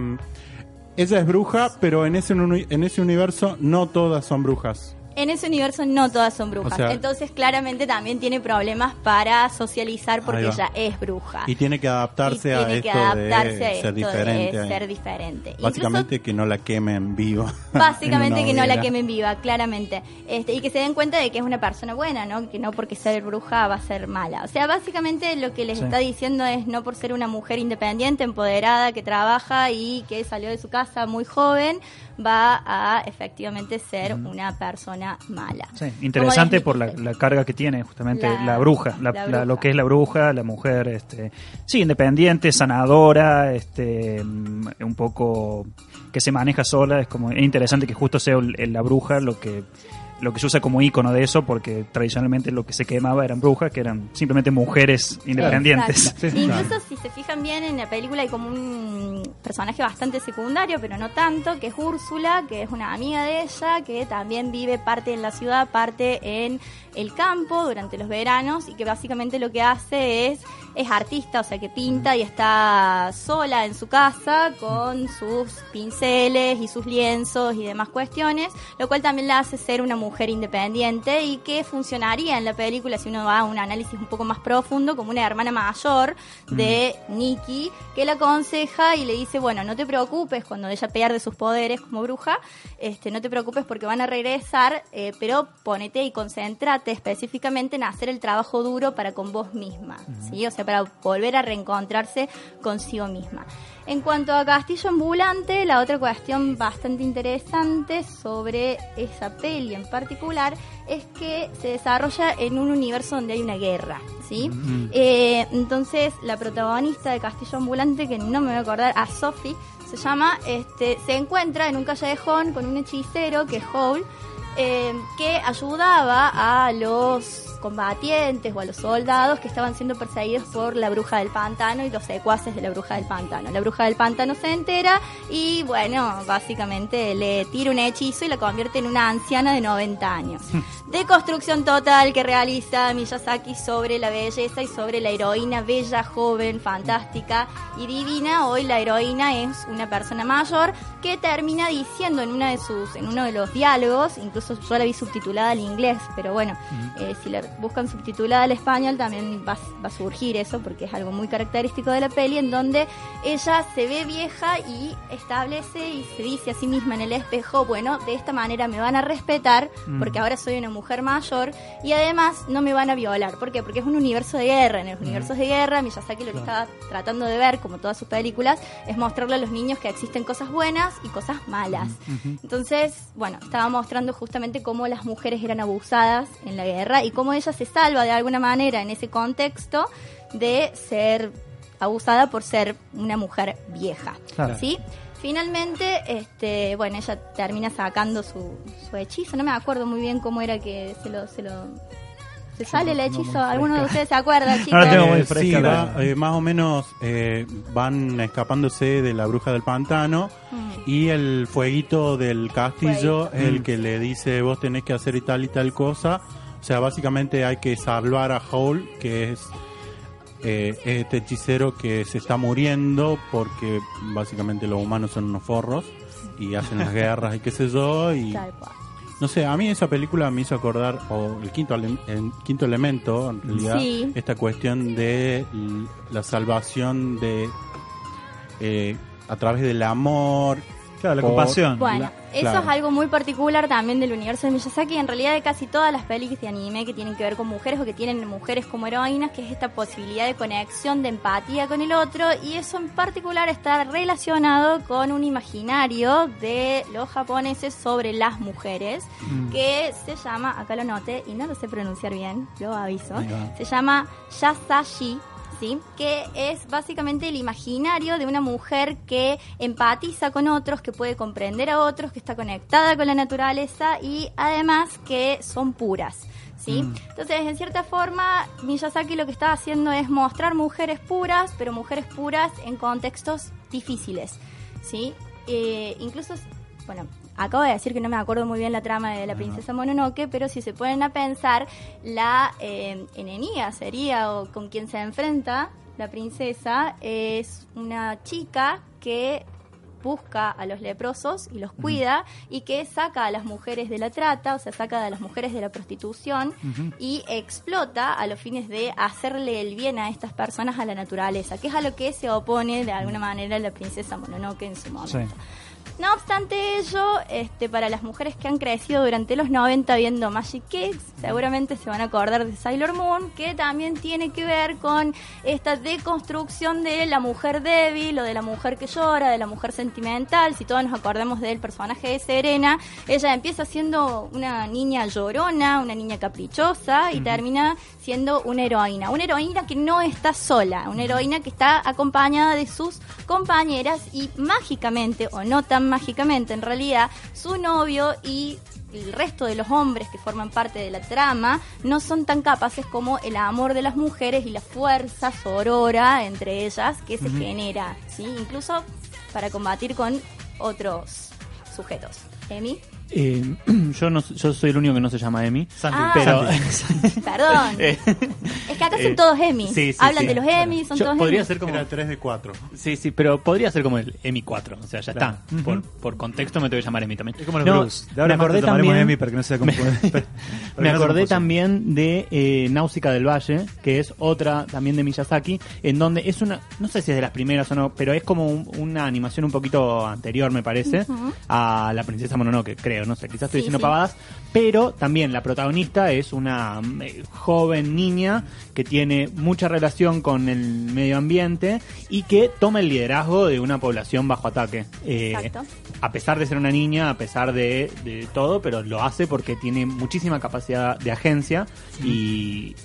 ella es bruja, pero en ese, en ese universo no todas son brujas. En ese universo no todas son brujas. O sea- Entonces, claramente también tiene problemas para socializar porque ella es bruja. Y tiene que adaptarse Y a tiene esto que adaptarse de a ser esto de diferente. ser diferente. Básicamente que no la quemen viva. Básicamente en que no la quemen viva, claramente. Este, y que se den cuenta de que es una persona buena, ¿no? Que no porque ser bruja va a ser mala. O sea, básicamente lo que les Sí. está diciendo es no por ser una mujer independiente, empoderada, que trabaja y que salió de su casa muy joven, va a efectivamente ser una persona mala. Sí, interesante por la, la carga que tiene justamente La- la, bruja, la- lo que es la bruja, la mujer, este, sí, independiente, sanadora, este, mm, un poco que se maneja sola, es como es interesante que justo sea la bruja lo que lo que se usa como icono de eso, porque tradicionalmente lo que se quemaba eran brujas, que eran simplemente mujeres independientes. Incluso si se fijan bien en la película hay como un personaje bastante secundario, pero no tanto, que es Úrsula, que es una amiga de ella, que también vive parte en la ciudad, parte en el campo durante los veranos y que básicamente lo que hace es es artista, o sea que pinta y está sola en su casa con sus pinceles y sus lienzos y demás cuestiones, lo cual también la hace ser una mujer independiente y que funcionaría en la película si uno va a un análisis un poco más profundo como una hermana mayor de Nikki que la aconseja y le dice, bueno, no te preocupes cuando ella pierde sus poderes como bruja, este, no te preocupes porque van a regresar, eh, pero ponete y específicamente en hacer el trabajo duro para con vos misma, ¿sí? O sea, para volver a reencontrarse consigo misma. En cuanto a Castillo Ambulante, la otra cuestión bastante interesante sobre esa peli en particular es que se desarrolla en un universo donde hay una guerra, ¿sí? Eh, entonces, la protagonista de Castillo Ambulante, que no me voy a acordar, a Sophie, se llama, este, se encuentra en un callejón con un hechicero que es Howl, eh, que ayudaba a los combatientes o a los soldados que estaban siendo perseguidos por la bruja del pantano y los secuaces de la bruja del pantano. La bruja del pantano se entera y bueno, básicamente le tira un hechizo y la convierte en una anciana de 90 años. De construcción total que realiza Miyazaki sobre la belleza y sobre la heroína bella, joven, fantástica y divina. Hoy la heroína es una persona mayor que termina diciendo en una de sus, en uno de los diálogos, incluso yo la vi subtitulada al inglés, pero bueno, eh, si la buscan subtitulada al español también va, va a surgir eso porque es algo muy característico de la peli en donde ella se ve vieja y establece y se dice a sí misma en el espejo, bueno, de esta manera me van a respetar Mm. porque ahora soy una mujer mayor y además no me van a violar. ¿Por qué? Porque es un universo de guerra. En los universos de guerra, Miyazaki lo que estaba tratando de ver, como todas sus películas, es mostrarle a los niños que existen cosas buenas y cosas malas. Entonces, bueno, estaba mostrando justamente cómo las mujeres eran abusadas en la guerra y cómo ella se salva de alguna manera en ese contexto de ser abusada por ser una mujer vieja. Claro. ¿Sí? Finalmente, este, bueno, ella termina sacando su, su hechizo. No me acuerdo muy bien cómo era que se lo, se lo, se sale el hechizo. ¿Alguno de ustedes se acuerda, chicos? Eh, sí, va, eh, más o menos eh, van escapándose de la bruja del pantano Mm. y el fueguito del castillo Fueguito. es el que le dice vos tenés que hacer y tal y tal cosa. O sea, básicamente hay que salvar a Howl, que es eh, este hechicero que se está muriendo porque básicamente los humanos son unos forros y hacen las guerras y qué sé yo. Y Tal cual. No sé, a mí esa película me hizo acordar, o el quinto, el quinto elemento, en realidad, Sí. esta cuestión de la salvación de eh, a través del amor. Claro, la por- compasión. Bueno, la- eso claro. es algo muy particular también del universo de Miyazaki, en realidad de casi todas las películas de anime que tienen que ver con mujeres o que tienen mujeres como heroínas, que es esta posibilidad de conexión, de empatía con el otro, y eso en particular está relacionado con un imaginario de los japoneses sobre las mujeres, Mm. que se llama, acá lo noté y no lo sé pronunciar bien, lo aviso, se llama Yasashi, ¿sí? que es básicamente el imaginario de una mujer que empatiza con otros, que puede comprender a otros, que está conectada con la naturaleza y además que son puras. ¿Sí? Mm. Entonces, en cierta forma, Miyazaki lo que está haciendo es mostrar mujeres puras, pero mujeres puras en contextos difíciles. ¿sí? Eh, incluso, bueno, acabo de decir que no me acuerdo muy bien la trama de la princesa Mononoke, pero si se ponen a pensar, la eh, enemiga sería, o con quien se enfrenta la princesa, es una chica que busca a los leprosos y los cuida y que saca a las mujeres de la trata, o sea, saca a las mujeres de la prostitución y explota a los fines de hacerle el bien a estas personas a la naturaleza, que es a lo que se opone de alguna manera la princesa Mononoke en su momento. No obstante ello, este, para las mujeres que han crecido durante los 90 viendo Magic Kids, seguramente se van a acordar de Sailor Moon, que también tiene que ver con esta deconstrucción de la mujer débil o de la mujer que llora, de la mujer sentimental. Si todos nos acordamos del personaje de Serena, ella empieza siendo una niña llorona, una niña caprichosa y termina siendo una heroína. Una heroína que no está sola, una heroína que está acompañada de sus compañeras y mágicamente, o no tan mágicamente en realidad, su novio y el resto de los hombres que forman parte de la trama no son tan capaces como el amor de las mujeres y la fuerza sorora entre ellas que se genera, ¿sí? incluso para combatir con otros sujetos. Emi. Eh, yo no, yo soy el único que no se llama Emi, Ah. pero Perdón. Eh, Es que acá son eh, todos Emi. sí, sí, Hablan sí. de los Emi, son Yo todos podría Emi. ser como Era 3 de 4. Sí, sí, pero podría ser como el Emi 4, o sea, ya Claro. está. Por, por contexto me tengo que llamar Emi también. Es como los No, Blues. De ahora me acordé también Emi para que no sea que me sea acordé también de eh, Náusica del Valle, que es otra también de Miyazaki, en donde es una, no sé si es de las primeras o no, pero es como un- una animación un poquito anterior, me parece, a La Princesa Mononoke, creo, no sé, quizás estoy Sí, diciendo sí. pavadas, pero también la protagonista es una eh, joven niña que tiene mucha relación con el medio ambiente y que toma el liderazgo de una población bajo ataque. Eh, Exacto. a pesar de ser una niña, a pesar de, de todo, pero lo hace porque tiene muchísima capacidad de agencia y,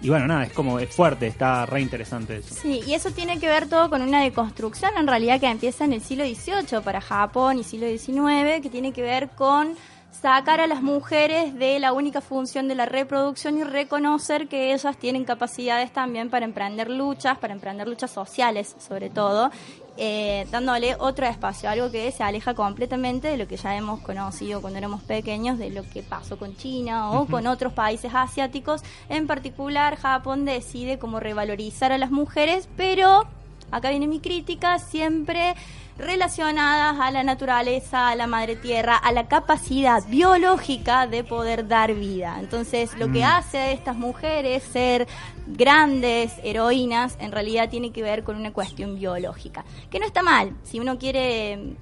y bueno, nada, es como, es fuerte, está re interesante eso. Sí, y eso tiene que ver todo con una deconstrucción en realidad que empieza en el siglo XVIII para Japón y siglo XIX, que tiene que ver con sacar a las mujeres de la única función de la reproducción y reconocer que ellas tienen capacidades también para emprender luchas, para emprender luchas sociales sobre todo, eh, dándole otro espacio, algo que se aleja completamente de lo que ya hemos conocido cuando éramos pequeños, de lo que pasó con China o con otros países asiáticos. En particular, Japón decide como revalorizar a las mujeres, pero acá viene mi crítica, siempre relacionadas a la naturaleza, a la madre tierra, a la capacidad biológica de poder dar vida. Entonces, lo que Mm. hace a estas mujeres ser grandes heroínas en realidad tiene que ver con una cuestión biológica, que no está mal, si uno quiere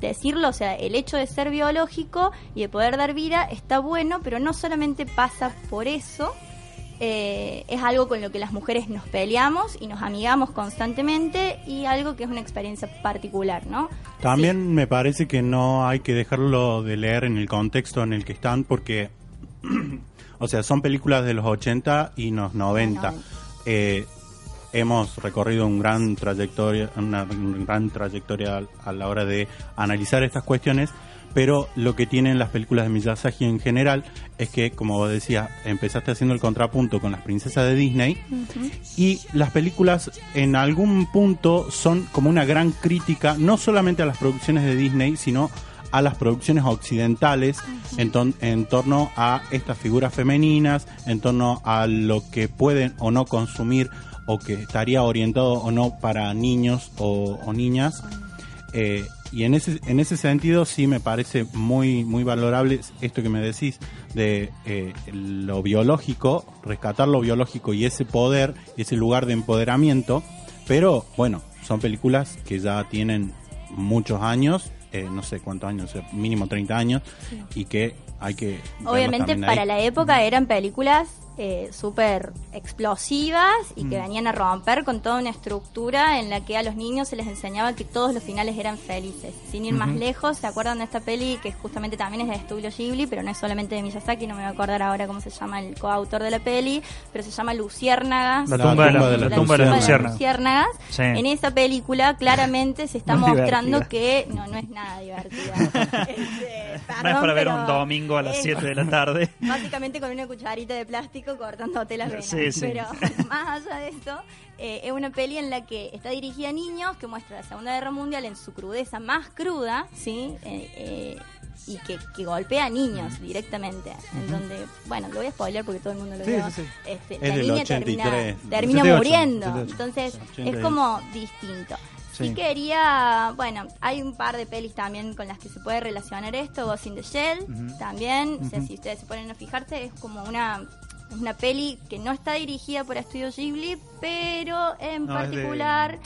decirlo, o sea, el hecho de ser biológico y de poder dar vida está bueno, pero no solamente pasa por eso, eh, es algo con lo que las mujeres nos peleamos y nos amigamos constantemente y algo que es una experiencia particular, ¿no? También me parece que no hay que dejarlo de leer en el contexto en el que están porque, o sea, son películas de los 80 y los 90. Eh, hemos recorrido un gran trayectoria, una gran trayectoria a- a la hora de analizar estas cuestiones, pero lo que tienen las películas de Miyazaki en general es que, como vos decías, empezaste haciendo el contrapunto con las princesas de Disney y las películas en algún punto son como una gran crítica, no solamente a las producciones de Disney, sino a las producciones occidentales en, ton- en torno a estas figuras femeninas, en torno a lo que pueden o no consumir o que estaría orientado o no para niños o, o niñas. Eh, y en ese, en ese sentido sí me parece muy, muy valorable esto que me decís de eh, lo biológico, rescatar lo biológico y ese poder, ese lugar de empoderamiento, pero bueno, son películas que ya tienen muchos años, eh, no sé cuántos años, mínimo 30 años, y que hay que... Obviamente para ahí. la época eran películas eh, súper explosivas y que Mm. venían a romper con toda una estructura en la que a los niños se les enseñaba que todos los finales eran felices. Sin ir más lejos, ¿se acuerdan de esta peli que justamente también es de Estudio Ghibli, pero no es solamente de Miyazaki, no me voy a acordar ahora cómo se llama el coautor de la peli, pero se llama Luciérnagas. La tumba de la- la tumba de las luciérnagas. Sí. En esa película claramente se está mostrando divertida. que no, no es nada divertida. Este, No es perdón, para ver un domingo a las es- 7 de la tarde. Básicamente con una cucharita de plástico cortándote las venas. Sí, sí. Pero más allá de esto, eh, es una peli en la que está dirigida a niños, que muestra la Segunda Guerra Mundial en su crudeza más cruda, ¿sí? Eh, eh, y que, que golpea a niños directamente. En donde, bueno, lo voy a spoiler porque todo el mundo lo Sí, vio. sí, sí. Este, Es la niña 83. termina, termina 88, muriendo. 88. Entonces, 88. es como distinto. Sí. Y quería, bueno, hay un par de pelis también con las que se puede relacionar esto, Ghost in the Shell, también, o sea, Ujú. si ustedes se ponen a fijarse, es como una, es una peli que no está dirigida por Estudio Ghibli, pero en No, es de- particular,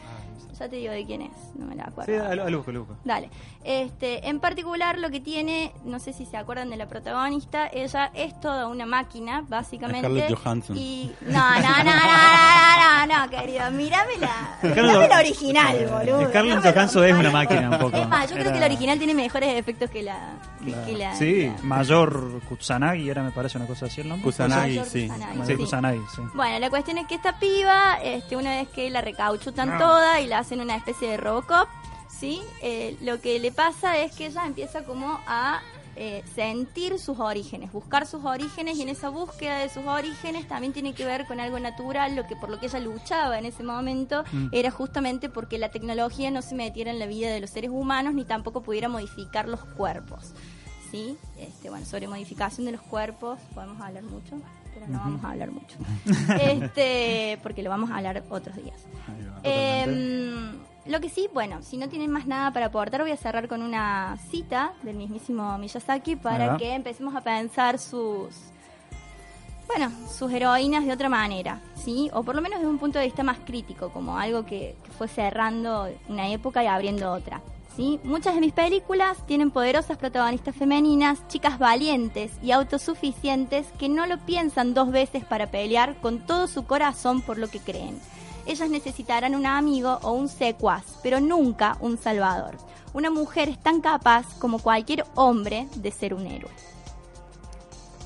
ya te digo de quién es, no me la acuerdo. Sí, a lo, a lo busco. Dale. Este, en particular lo que tiene, no sé si se acuerdan de la protagonista, ella es toda una máquina, básicamente. Scarlett Johansson. Y no, no, no, no, no, no, no, querido, mírame la, mírame la original, boludo. Scarlett Johansson es una máquina un poco. Es más, yo creo que la original tiene mejores efectos que la que, que la Sí, Mayor Kusanagi era, me parece, una cosa así el nombre. Kusanagi, Mayor sí. Kusanagi, Sí. Kusanagi, sí. Bueno, la cuestión es que esta piba, este, una vez que la recauchutan toda y la hacen una especie de Robocop, ¿sí? Eh, lo que le pasa es que ella empieza como a eh, sentir sus orígenes, buscar sus orígenes y en esa búsqueda de sus orígenes también tiene que ver con algo natural, lo que por lo que ella luchaba en ese momento Mm. era justamente porque la tecnología no se metiera en la vida de los seres humanos ni tampoco pudiera modificar los cuerpos. ¿Sí? Este, bueno, sobre modificación de los cuerpos podemos hablar mucho, pero no vamos a hablar mucho. este, porque lo vamos a hablar otros días. Em, lo que sí, bueno, si no tienen más nada para aportar, voy a cerrar con una cita del mismísimo Miyazaki para que empecemos a pensar sus, bueno, sus heroínas de otra manera, ¿sí? O por lo menos desde un punto de vista más crítico, como algo que, que fue cerrando una época y abriendo otra. ¿Sí? Muchas de mis películas tienen poderosas protagonistas femeninas, chicas valientes y autosuficientes que no lo piensan dos veces para pelear con todo su corazón por lo que creen. Ellas necesitarán un amigo o un secuaz, pero nunca un salvador. Una mujer es tan capaz como cualquier hombre de ser un héroe.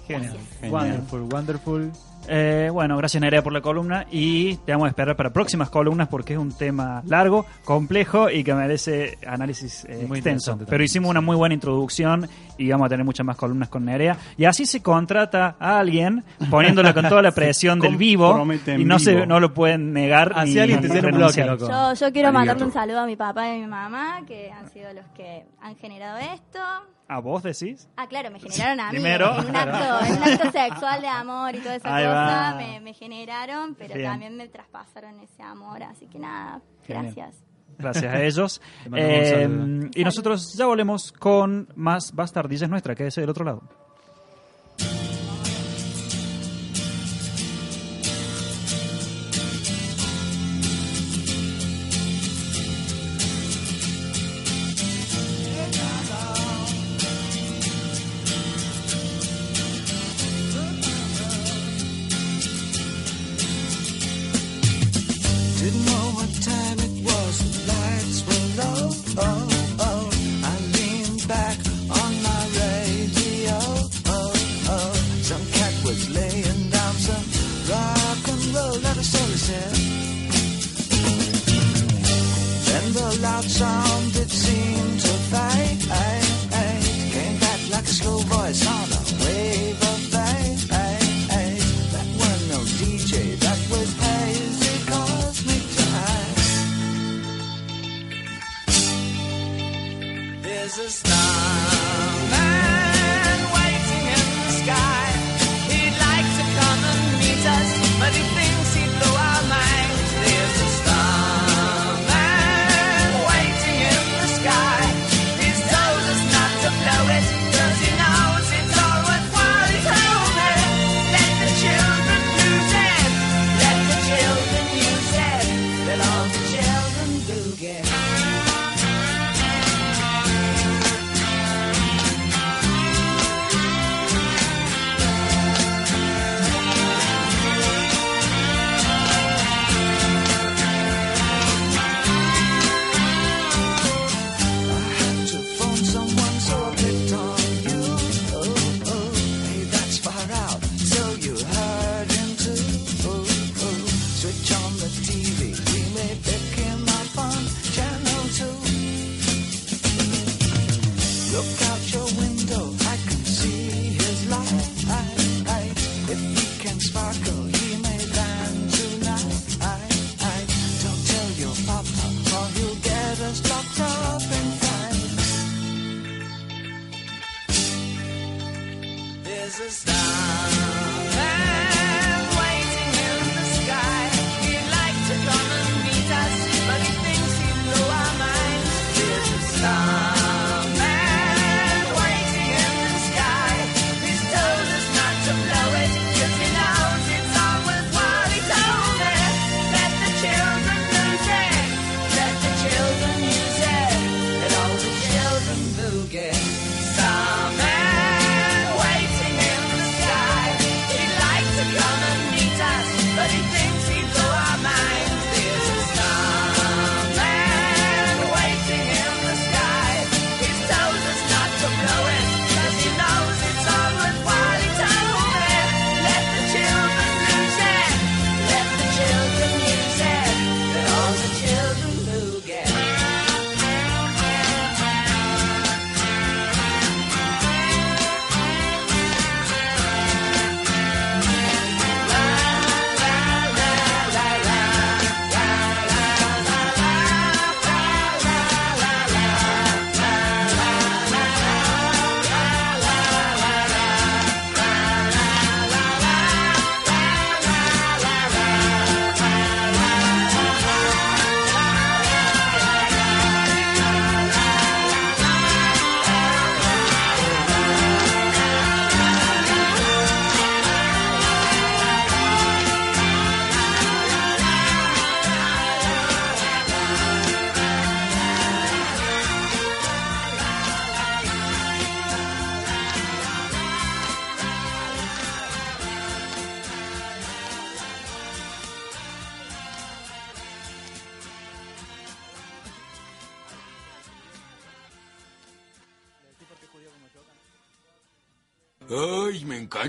Genial. Wonderful, wonderful. Eh, bueno, gracias Nerea por la columna y te vamos a esperar para próximas columnas porque es un tema largo, complejo y que merece análisis eh, Muy extenso. Pero hicimos una muy buena introducción y vamos a tener muchas más columnas con Nerea. Y así se contrata a alguien poniéndola con toda la presión del vivo y no, se, no lo pueden negar. Así ni alguien te tiene un bloque, loco. Yo, yo quiero mandarle un saludo a mi papá y a mi mamá, que han sido los que han generado esto. ¿A vos decís? Ah, claro, me generaron a mí. Primero. En un acto, en un acto sexual de amor y toda esa Ahí cosa me, me generaron, pero Bien. también me traspasaron ese amor. Así que nada, Genial. gracias. Gracias a ellos. Eh, saludo. y nosotros ya volvemos con más Bastardillas Nuestra, que es del otro lado.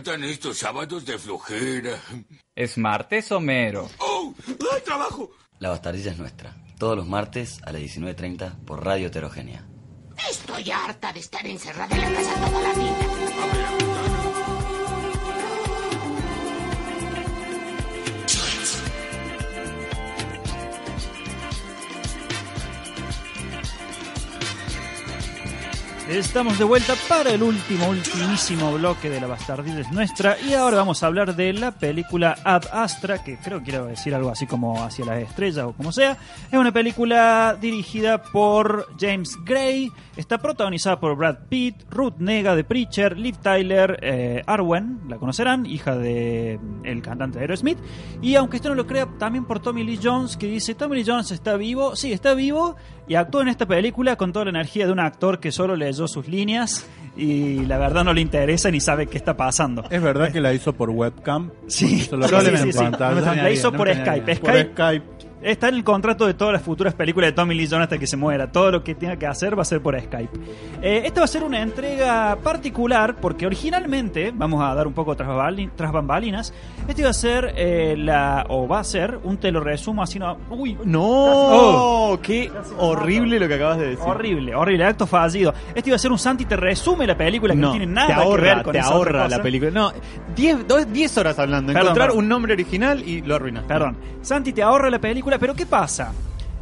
Encantan estos sábados de flojera. ¿Es martes o mero? ¡Oh! ¡Ay, trabajo! La bastardilla es nuestra. Todos los martes a las 19.30 por Radio Heterogénea. Estoy harta de estar encerrada en la casa toda la vida. Estamos de vuelta para el último, ultimísimo bloque de La Bastardilla es Nuestra. Y ahora vamos a hablar de la película Ad Astra, que creo que quiero decir algo así como Hacia las Estrellas o como sea. Es una película dirigida por James Gray. Está protagonizada por Brad Pitt, Ruth Nega de Preacher, Liv Tyler, eh, Arwen, la conocerán, hija de mm, el cantante de Aerosmith. Y aunque usted no lo crea, también por Tommy Lee Jones, que dice, Tommy Lee Jones está vivo. Sí, está vivo y actuó en esta película con toda la energía de un actor que solo leyó sus líneas y la verdad no le interesa ni sabe qué está pasando. ¿Es verdad que la hizo por webcam? Sí, sí, sí, sí. pantalla. La hizo por Skype. Por Skype Skype. Está en el contrato de todas las futuras películas de Tommy Lee Jones hasta que se muera. Todo lo que tenga que hacer va a ser por Skype. Eh, esta va a ser una entrega particular porque originalmente, vamos a dar un poco tras, tras bambalinas, este iba a ser eh, la, o va a ser un te lo resumo así no. Uy, No, Oh. qué horrible lo que acabas de decir. Horrible, horrible, acto fallido. Este iba a ser un Santi te resume la película que no, tiene nada ahorra, que ver con te esa ahorra la película. No, 10 dos- 10 horas hablando. Perdón, Encontrar perdón. un nombre original y lo arruinas. Perdón. Santi te ahorra la película, pero ¿qué pasa?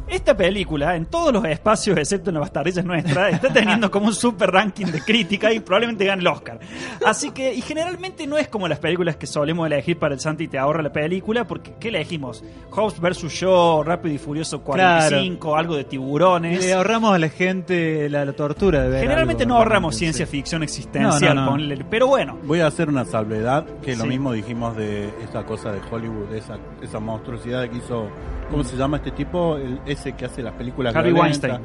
Esta película, en todos los espacios, excepto en la Bastardilla es nuestra, está teniendo como un super ranking de crítica y probablemente gane el Oscar. Así que, y generalmente no es como las películas que solemos elegir para el Santi te ahorra la película, porque ¿qué elegimos? Hobbs vs. Show, Rápido y Furioso 45, algo de tiburones. Le ahorramos a la gente la, la tortura de ver. Generalmente algo, no ahorramos ciencia sí. ficción existencial, No, no, pero bueno. Voy a hacer una salvedad, que lo mismo dijimos de esa cosa de Hollywood, esa, esa monstruosidad que hizo, ¿cómo se llama este tipo? El, ese que hace las películas violentas. Weinstein.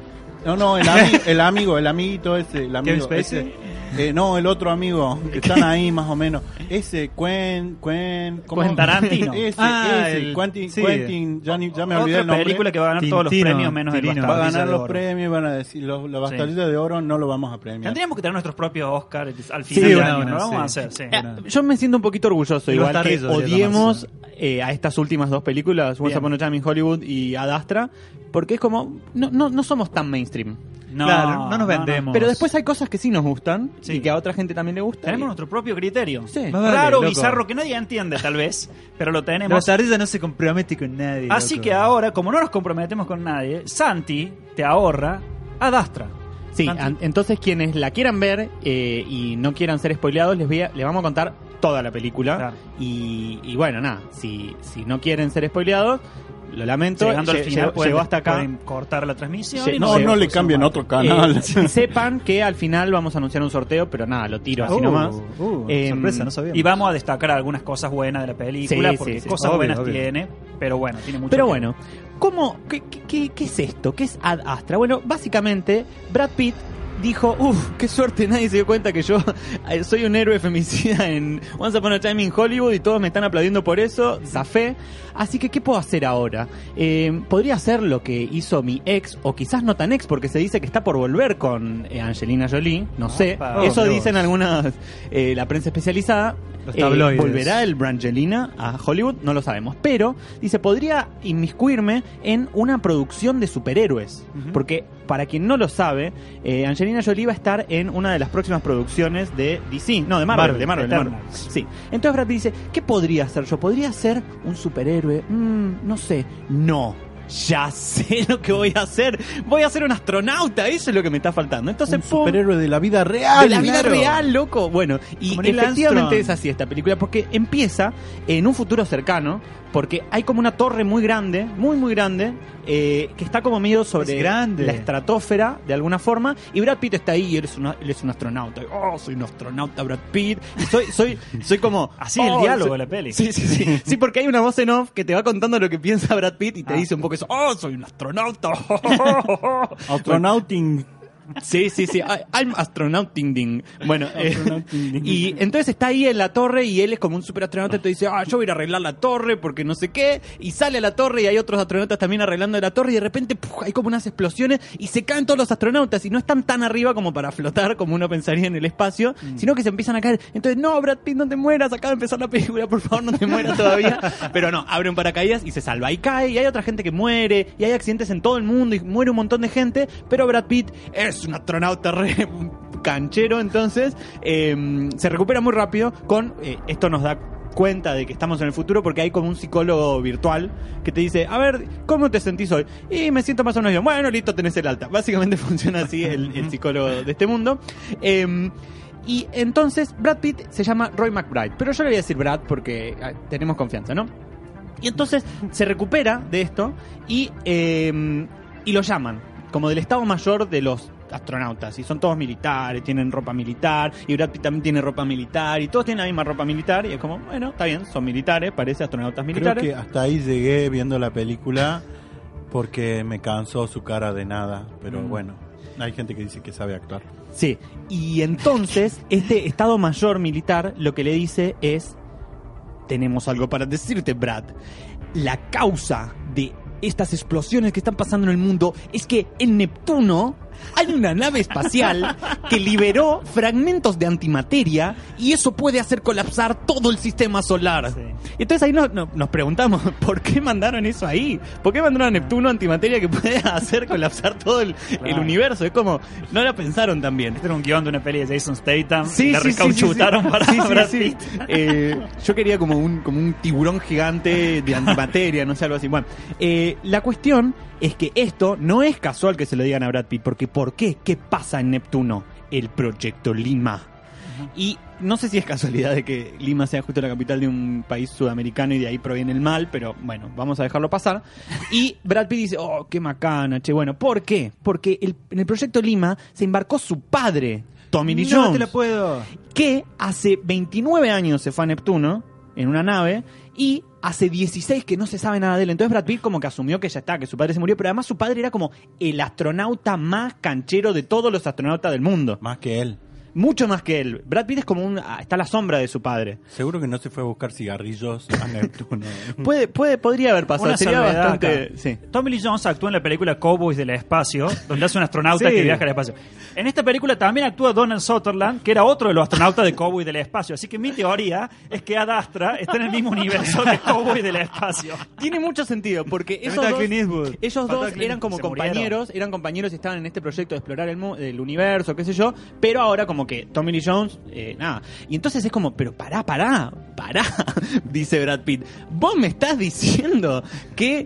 No, no, el, ami- el amigo, el amiguito ese, el amigo. Kevin Spacey. ese. Eh, no, el otro amigo, que están ahí más o menos. Ese, Quen, Quen, ¿cómo? Tarantino. Ese, Ah, ese, el- Quentin, sí. Quentin, ya, ni- ya me Otra olvidé el nombre. película que va a ganar todos los Tintino, premios menos el Tirino. Va a ganar de los premios y van a decir, los, la bastardilla de oro no lo vamos a premiar. Tendríamos que tener nuestros propios Oscars al Sí, final del una, año, ¿no? Lo vamos sí. a hacer, sí. Eh, yo me siento un poquito orgulloso, El igual que odiemos eh, a estas últimas dos películas, Once Bien. Upon a Time in Hollywood y Ad Astra, porque es como, no, no, no somos tan mainstream. No, Claro, no nos vendemos. Pero después hay cosas que sí nos gustan Sí. y que a otra gente también le gusta. Tenemos y- nuestro propio criterio. Sí. Más vale, Raro, loco. bizarro, que nadie entiende tal vez, pero lo La tenemos. bastardilla no se compromete con nadie. Así loco. que ahora, como no nos comprometemos con nadie, Santi te ahorra a Dastra. Sí, Santi. an- entonces quienes la quieran ver eh, y no quieran ser spoileados, les, voy a- les vamos a contar toda la película. Claro. Y, y bueno, nada, si, si no quieren ser spoileados, lo lamento. Llegando al final, llegó, pueden, llegó hasta acá. pueden cortar la transmisión. Sí, y No, sé, no le cambien sumar. otro canal. Eh, sepan que al final vamos a anunciar un sorteo, pero nada, lo tiro así Uh, nomás. uh, Em, sorpresa, no sabíamos. Y vamos a destacar algunas cosas buenas de la película, Sí, porque sí, sí. cosas Obvio, buenas obvio. tiene, pero bueno, tiene mucho Pero que- bueno, ¿cómo, qué, qué- qué- qué es esto? ¿Qué es Ad Astra? Bueno, básicamente, Brad Pitt dijo, uff, qué suerte, nadie se dio cuenta que yo eh, soy un héroe femicida en Once Upon a Time in Hollywood y todos me están aplaudiendo por eso, zafé. Así que, ¿qué puedo hacer ahora? Eh, podría hacer lo que hizo mi ex, o quizás no tan ex, porque se dice que está por volver con eh, Angelina Jolie, no sé. Opa. Eso Oh, dicen algunas, eh, la prensa especializada. Los Eh. ¿Volverá el Brangelina a Hollywood? No lo sabemos. Pero, dice, podría inmiscuirme en una producción de superhéroes. Porque, para quien no lo sabe, eh, Angelina Jolie va a estar en una de las próximas producciones de DC. No, de Marvel. Marvel, de Marvel, de Marvel. Sí. Entonces Brad dice, ¿qué podría hacer yo? ¿Podría ser un superhéroe? Mm, no sé. No. Ya sé lo que voy a hacer. Voy a ser un astronauta. Eso es lo que me está faltando. Entonces, Un pum, superhéroe de la vida real. de la vida claro. real, loco. Bueno, y efectivamente Armstrong. es así esta película, porque empieza en un futuro cercano, porque hay como una torre muy grande, muy, muy grande, eh, que está como medio sobre Es grande. la estratosfera, de alguna forma, y Brad Pitt está ahí y él es, una- él es un astronauta. Oh, soy un astronauta, Brad Pitt. Y soy, soy, soy como... Así el oh, diálogo soy- de la peli. Sí, sí, sí. Sí, porque hay una voz en off que te va contando lo que piensa Brad Pitt y te Ah. dice un poco eso. Oh, soy un astronauta. Astronauting. Sí, sí, sí. I'm astronaut ding ding. Bueno, eh, y entonces está ahí en la torre y él es como un super astronauta. Entonces dice, ah, yo voy a ir a arreglar la torre porque no sé qué. Y sale a la torre y hay otros astronautas también arreglando la torre. Y de repente ¡puf! hay como unas explosiones y se caen todos los astronautas. Y no están tan arriba como para flotar como uno pensaría en el espacio, sino que se empiezan a caer. Entonces, no, Brad Pitt, no te mueras. Acaba de empezar la película, por favor, no te mueras todavía. Pero no, abre un paracaídas y se salva. Y cae y hay otra gente que muere. Y hay accidentes en todo el mundo y muere un montón de gente. Pero Brad Pitt es un astronauta re canchero, entonces eh, se recupera muy rápido con eh, esto nos da cuenta de que estamos en el futuro porque hay como un psicólogo virtual que te dice, a ver, ¿cómo te sentís hoy? Y me siento más o menos bien. Bueno, listo, tenés el alta. Básicamente funciona así el, el psicólogo de este mundo. Eh, y entonces Brad Pitt se llama Roy McBride, pero yo le voy a decir Brad porque ah, tenemos confianza, ¿no? Y entonces se recupera de esto y, eh, y lo llaman como del Estado Mayor de los astronautas. Y son todos militares, tienen ropa militar. Y Brad Pitt también tiene ropa militar. Y todos tienen la misma ropa militar. Y es como, bueno, está bien, son militares, parece astronautas Creo militares. que hasta ahí llegué viendo la película porque me cansó su cara de nada. Pero Mm. bueno, hay gente que dice que sabe actuar. Sí, y entonces este Estado Mayor militar lo que le dice es, tenemos algo para decirte, Brad. La causa de estas explosiones que están pasando en el mundo es que en Neptuno hay una nave espacial que liberó fragmentos de antimateria y eso puede hacer colapsar todo el sistema solar. Entonces ahí nos, preguntamos, ¿por qué mandaron eso ahí? ¿Por qué mandaron a Neptuno antimateria que puede hacer colapsar todo el, universo? Es como, no la pensaron tan bien. Este era un guion de una peli de Jason Statham. Sí, la sí, recauchutaron para. Eh, yo quería como un, como un tiburón gigante de antimateria, no sé, algo así. Bueno, eh, la cuestión es que esto no es casual que se lo digan a Brad Pitt, porque ¿por qué? ¿Qué pasa en Neptuno? El proyecto Lima. Y no sé si es casualidad de que Lima sea justo la capital de un país sudamericano y de ahí proviene el mal, pero bueno, vamos a dejarlo pasar. Y Brad Pitt dice, oh, qué macana, che, bueno, ¿por qué? Porque el- en el proyecto Lima se embarcó su padre, Tommy Lee No Jones te la puedo. que hace 29 años se fue a Neptuno en una nave y hace 16 que no se sabe nada de él. Entonces Brad Pitt como que asumió que ya está, que su padre se murió, pero además su padre era como el astronauta más canchero de todos los astronautas del mundo. Más que él. Mucho más que él. Brad Pitt es como un... ah, está a la sombra de su padre. Seguro que no se fue a buscar cigarrillos a Neptuno. Puede, puede, podría haber pasado. Una Sería bastante... Sí. Tommy Lee Jones actuó en la película Cowboys del Espacio, donde hace un astronauta Sí. que viaja al espacio. En esta película también actúa Donald Sutherland, que era otro de los astronautas de Cowboys del Espacio. Así que mi teoría es que Ad Astra está en el mismo universo que Cowboys del Espacio. Tiene mucho sentido, porque esos dos, Clint Eastwood. ellos dos Clint- eran como se murieron. compañeros, eran compañeros y estaban en este proyecto de explorar el, el universo, qué sé yo, pero ahora como que Tommy Lee Jones, eh, nada. Y entonces es como, pero pará, pará, pará, dice Brad Pitt. Vos me estás diciendo que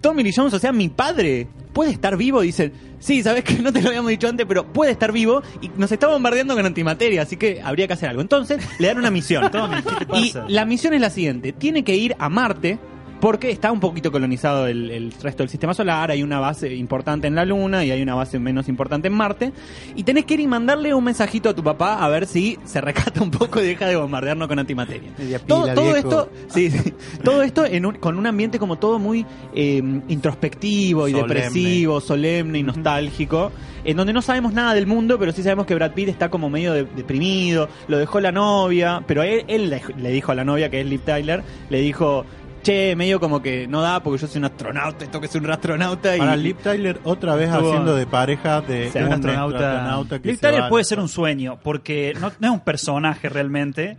Tommy Lee Jones, o sea, mi padre, puede estar vivo, dicen. Sí, sabes que no te lo habíamos dicho antes, pero puede estar vivo y nos está bombardeando con antimateria, así que habría que hacer algo. Entonces, le dan una misión. Tommy, ¿qué te y la misión es la siguiente: tiene que ir a Marte. Porque está un poquito colonizado el, el resto del sistema solar, hay una base importante en la Luna y hay una base menos importante en Marte. Y tenés que ir y mandarle un mensajito a tu papá a ver si se recata un poco y deja de bombardearnos con antimateria. Todo, pila, todo viejo. esto, sí, sí. todo esto en un- con un ambiente como todo muy eh, introspectivo y Solemne. depresivo, solemne y nostálgico, en donde no sabemos nada del mundo, pero sí sabemos que Brad Pitt está como medio de- deprimido, lo dejó la novia, pero él, él le, le dijo a la novia, que es Liv Tyler, le dijo, che, medio como que no da porque yo soy un astronauta, esto que es un astronauta. Para y Liv Tyler otra vez Estuvo- haciendo de pareja de un astronauta. astronauta que Liv se Tyler va- puede ser un sueño, porque no, no es un personaje realmente,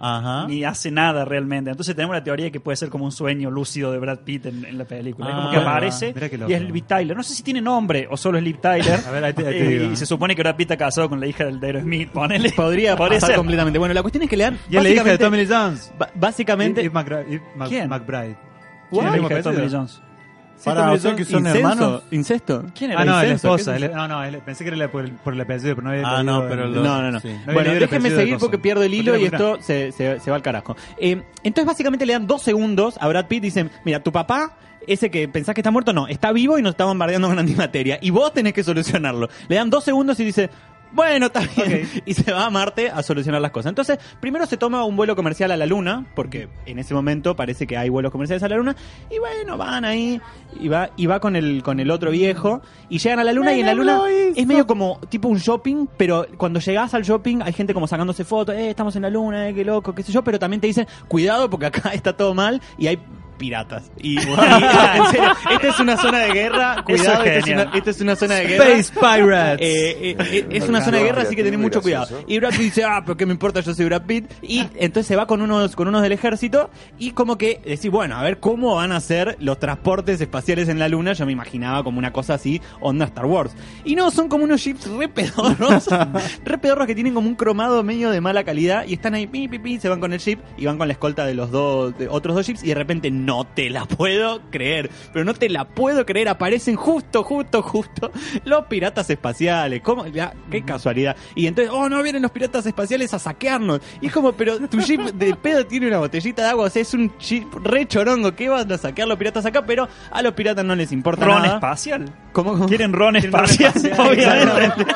ni hace nada realmente. Entonces tenemos la teoría de que puede ser como un sueño lúcido de Brad Pitt en, en la película. Es como Ah, que mira, aparece mira qué loco. y es Liv Tyler. No sé si tiene nombre o solo es Liv Tyler. A ver, ahí te- ahí te Eh, digo. y se supone que Brad Pitt está casado con la hija del de Aerosmith. Ponele. Podría Podría pasar ser. completamente. Bueno, la cuestión es que le dan. Y es la hija de básicamente- Tommy Lee Jones. ba- Básicamente. Eve McBride. Eve Mac- ¿Quién? McBride. ¿Quién ¿Mismo hija de Tommy? Lee Jones? Para, o sea que son ¿Incesto? hermanos. ¿Incesto? ¿Quién era? Ah, no, es la esposa. ¿Qué es él- No, no, él- pensé que era por el, por el apellido, pero no había Ah, no, pero No, no, no. sí. No bueno, déjenme seguir porque pierdo el hilo y esto se, se- se va al carajo. Eh, entonces, básicamente le dan dos segundos a Brad Pitt y dicen: Mira, tu papá, ese que pensás que está muerto, no, está vivo y nos está bombardeando con antimateria. Y vos tenés que solucionarlo. Le dan dos segundos y dice. Bueno, está bien. Y se va a Marte a solucionar las cosas. Entonces, primero se toma un vuelo comercial a la Luna, porque en ese momento parece que hay vuelos comerciales a la Luna. Y bueno, van ahí, y va, y va con el, con el otro viejo, y llegan a la Luna, y en la Luna es medio como tipo un shopping, pero cuando llegas al shopping hay gente como sacándose fotos, eh, estamos en la Luna, eh, qué loco, qué sé yo, pero también te dicen, cuidado porque acá está todo mal y hay piratas. Y, y- en serio, esta es una zona de guerra, cuidado, es esta es, una, esta es una zona de guerra. Space Pirates. Eh, eh, eh, es una zona de guerra, así que tenés mucho cuidado. Y Brad Pitt dice, ah, pero qué me importa, yo soy Brad Pitt. Y entonces se va con unos, con unos del ejército y como que decís, bueno, a ver cómo van a ser los transportes espaciales en la luna. Yo me imaginaba como una cosa así, onda Star Wars. Y no, son como unos jeeps re pedorros, re pedorros que tienen como un cromado medio de mala calidad y están ahí, pi, pi, pi, se van con el jeep y van con la escolta de los dos, de otros dos jeeps y de repente no te la puedo creer, pero no te la puedo creer, aparecen justo, justo, justo los piratas espaciales. ¿Cómo? Ya, qué casualidad. Y entonces, oh, no vienen los piratas espaciales a saquearnos. Y es como, pero tu jeep de pedo tiene una botellita de agua, o sea, es un jeep re chorongo. ¿Qué van a saquear los piratas acá? Pero a los piratas no les importa Ron nada. espacial. ¿Cómo? Quieren ron espacial, obviamente.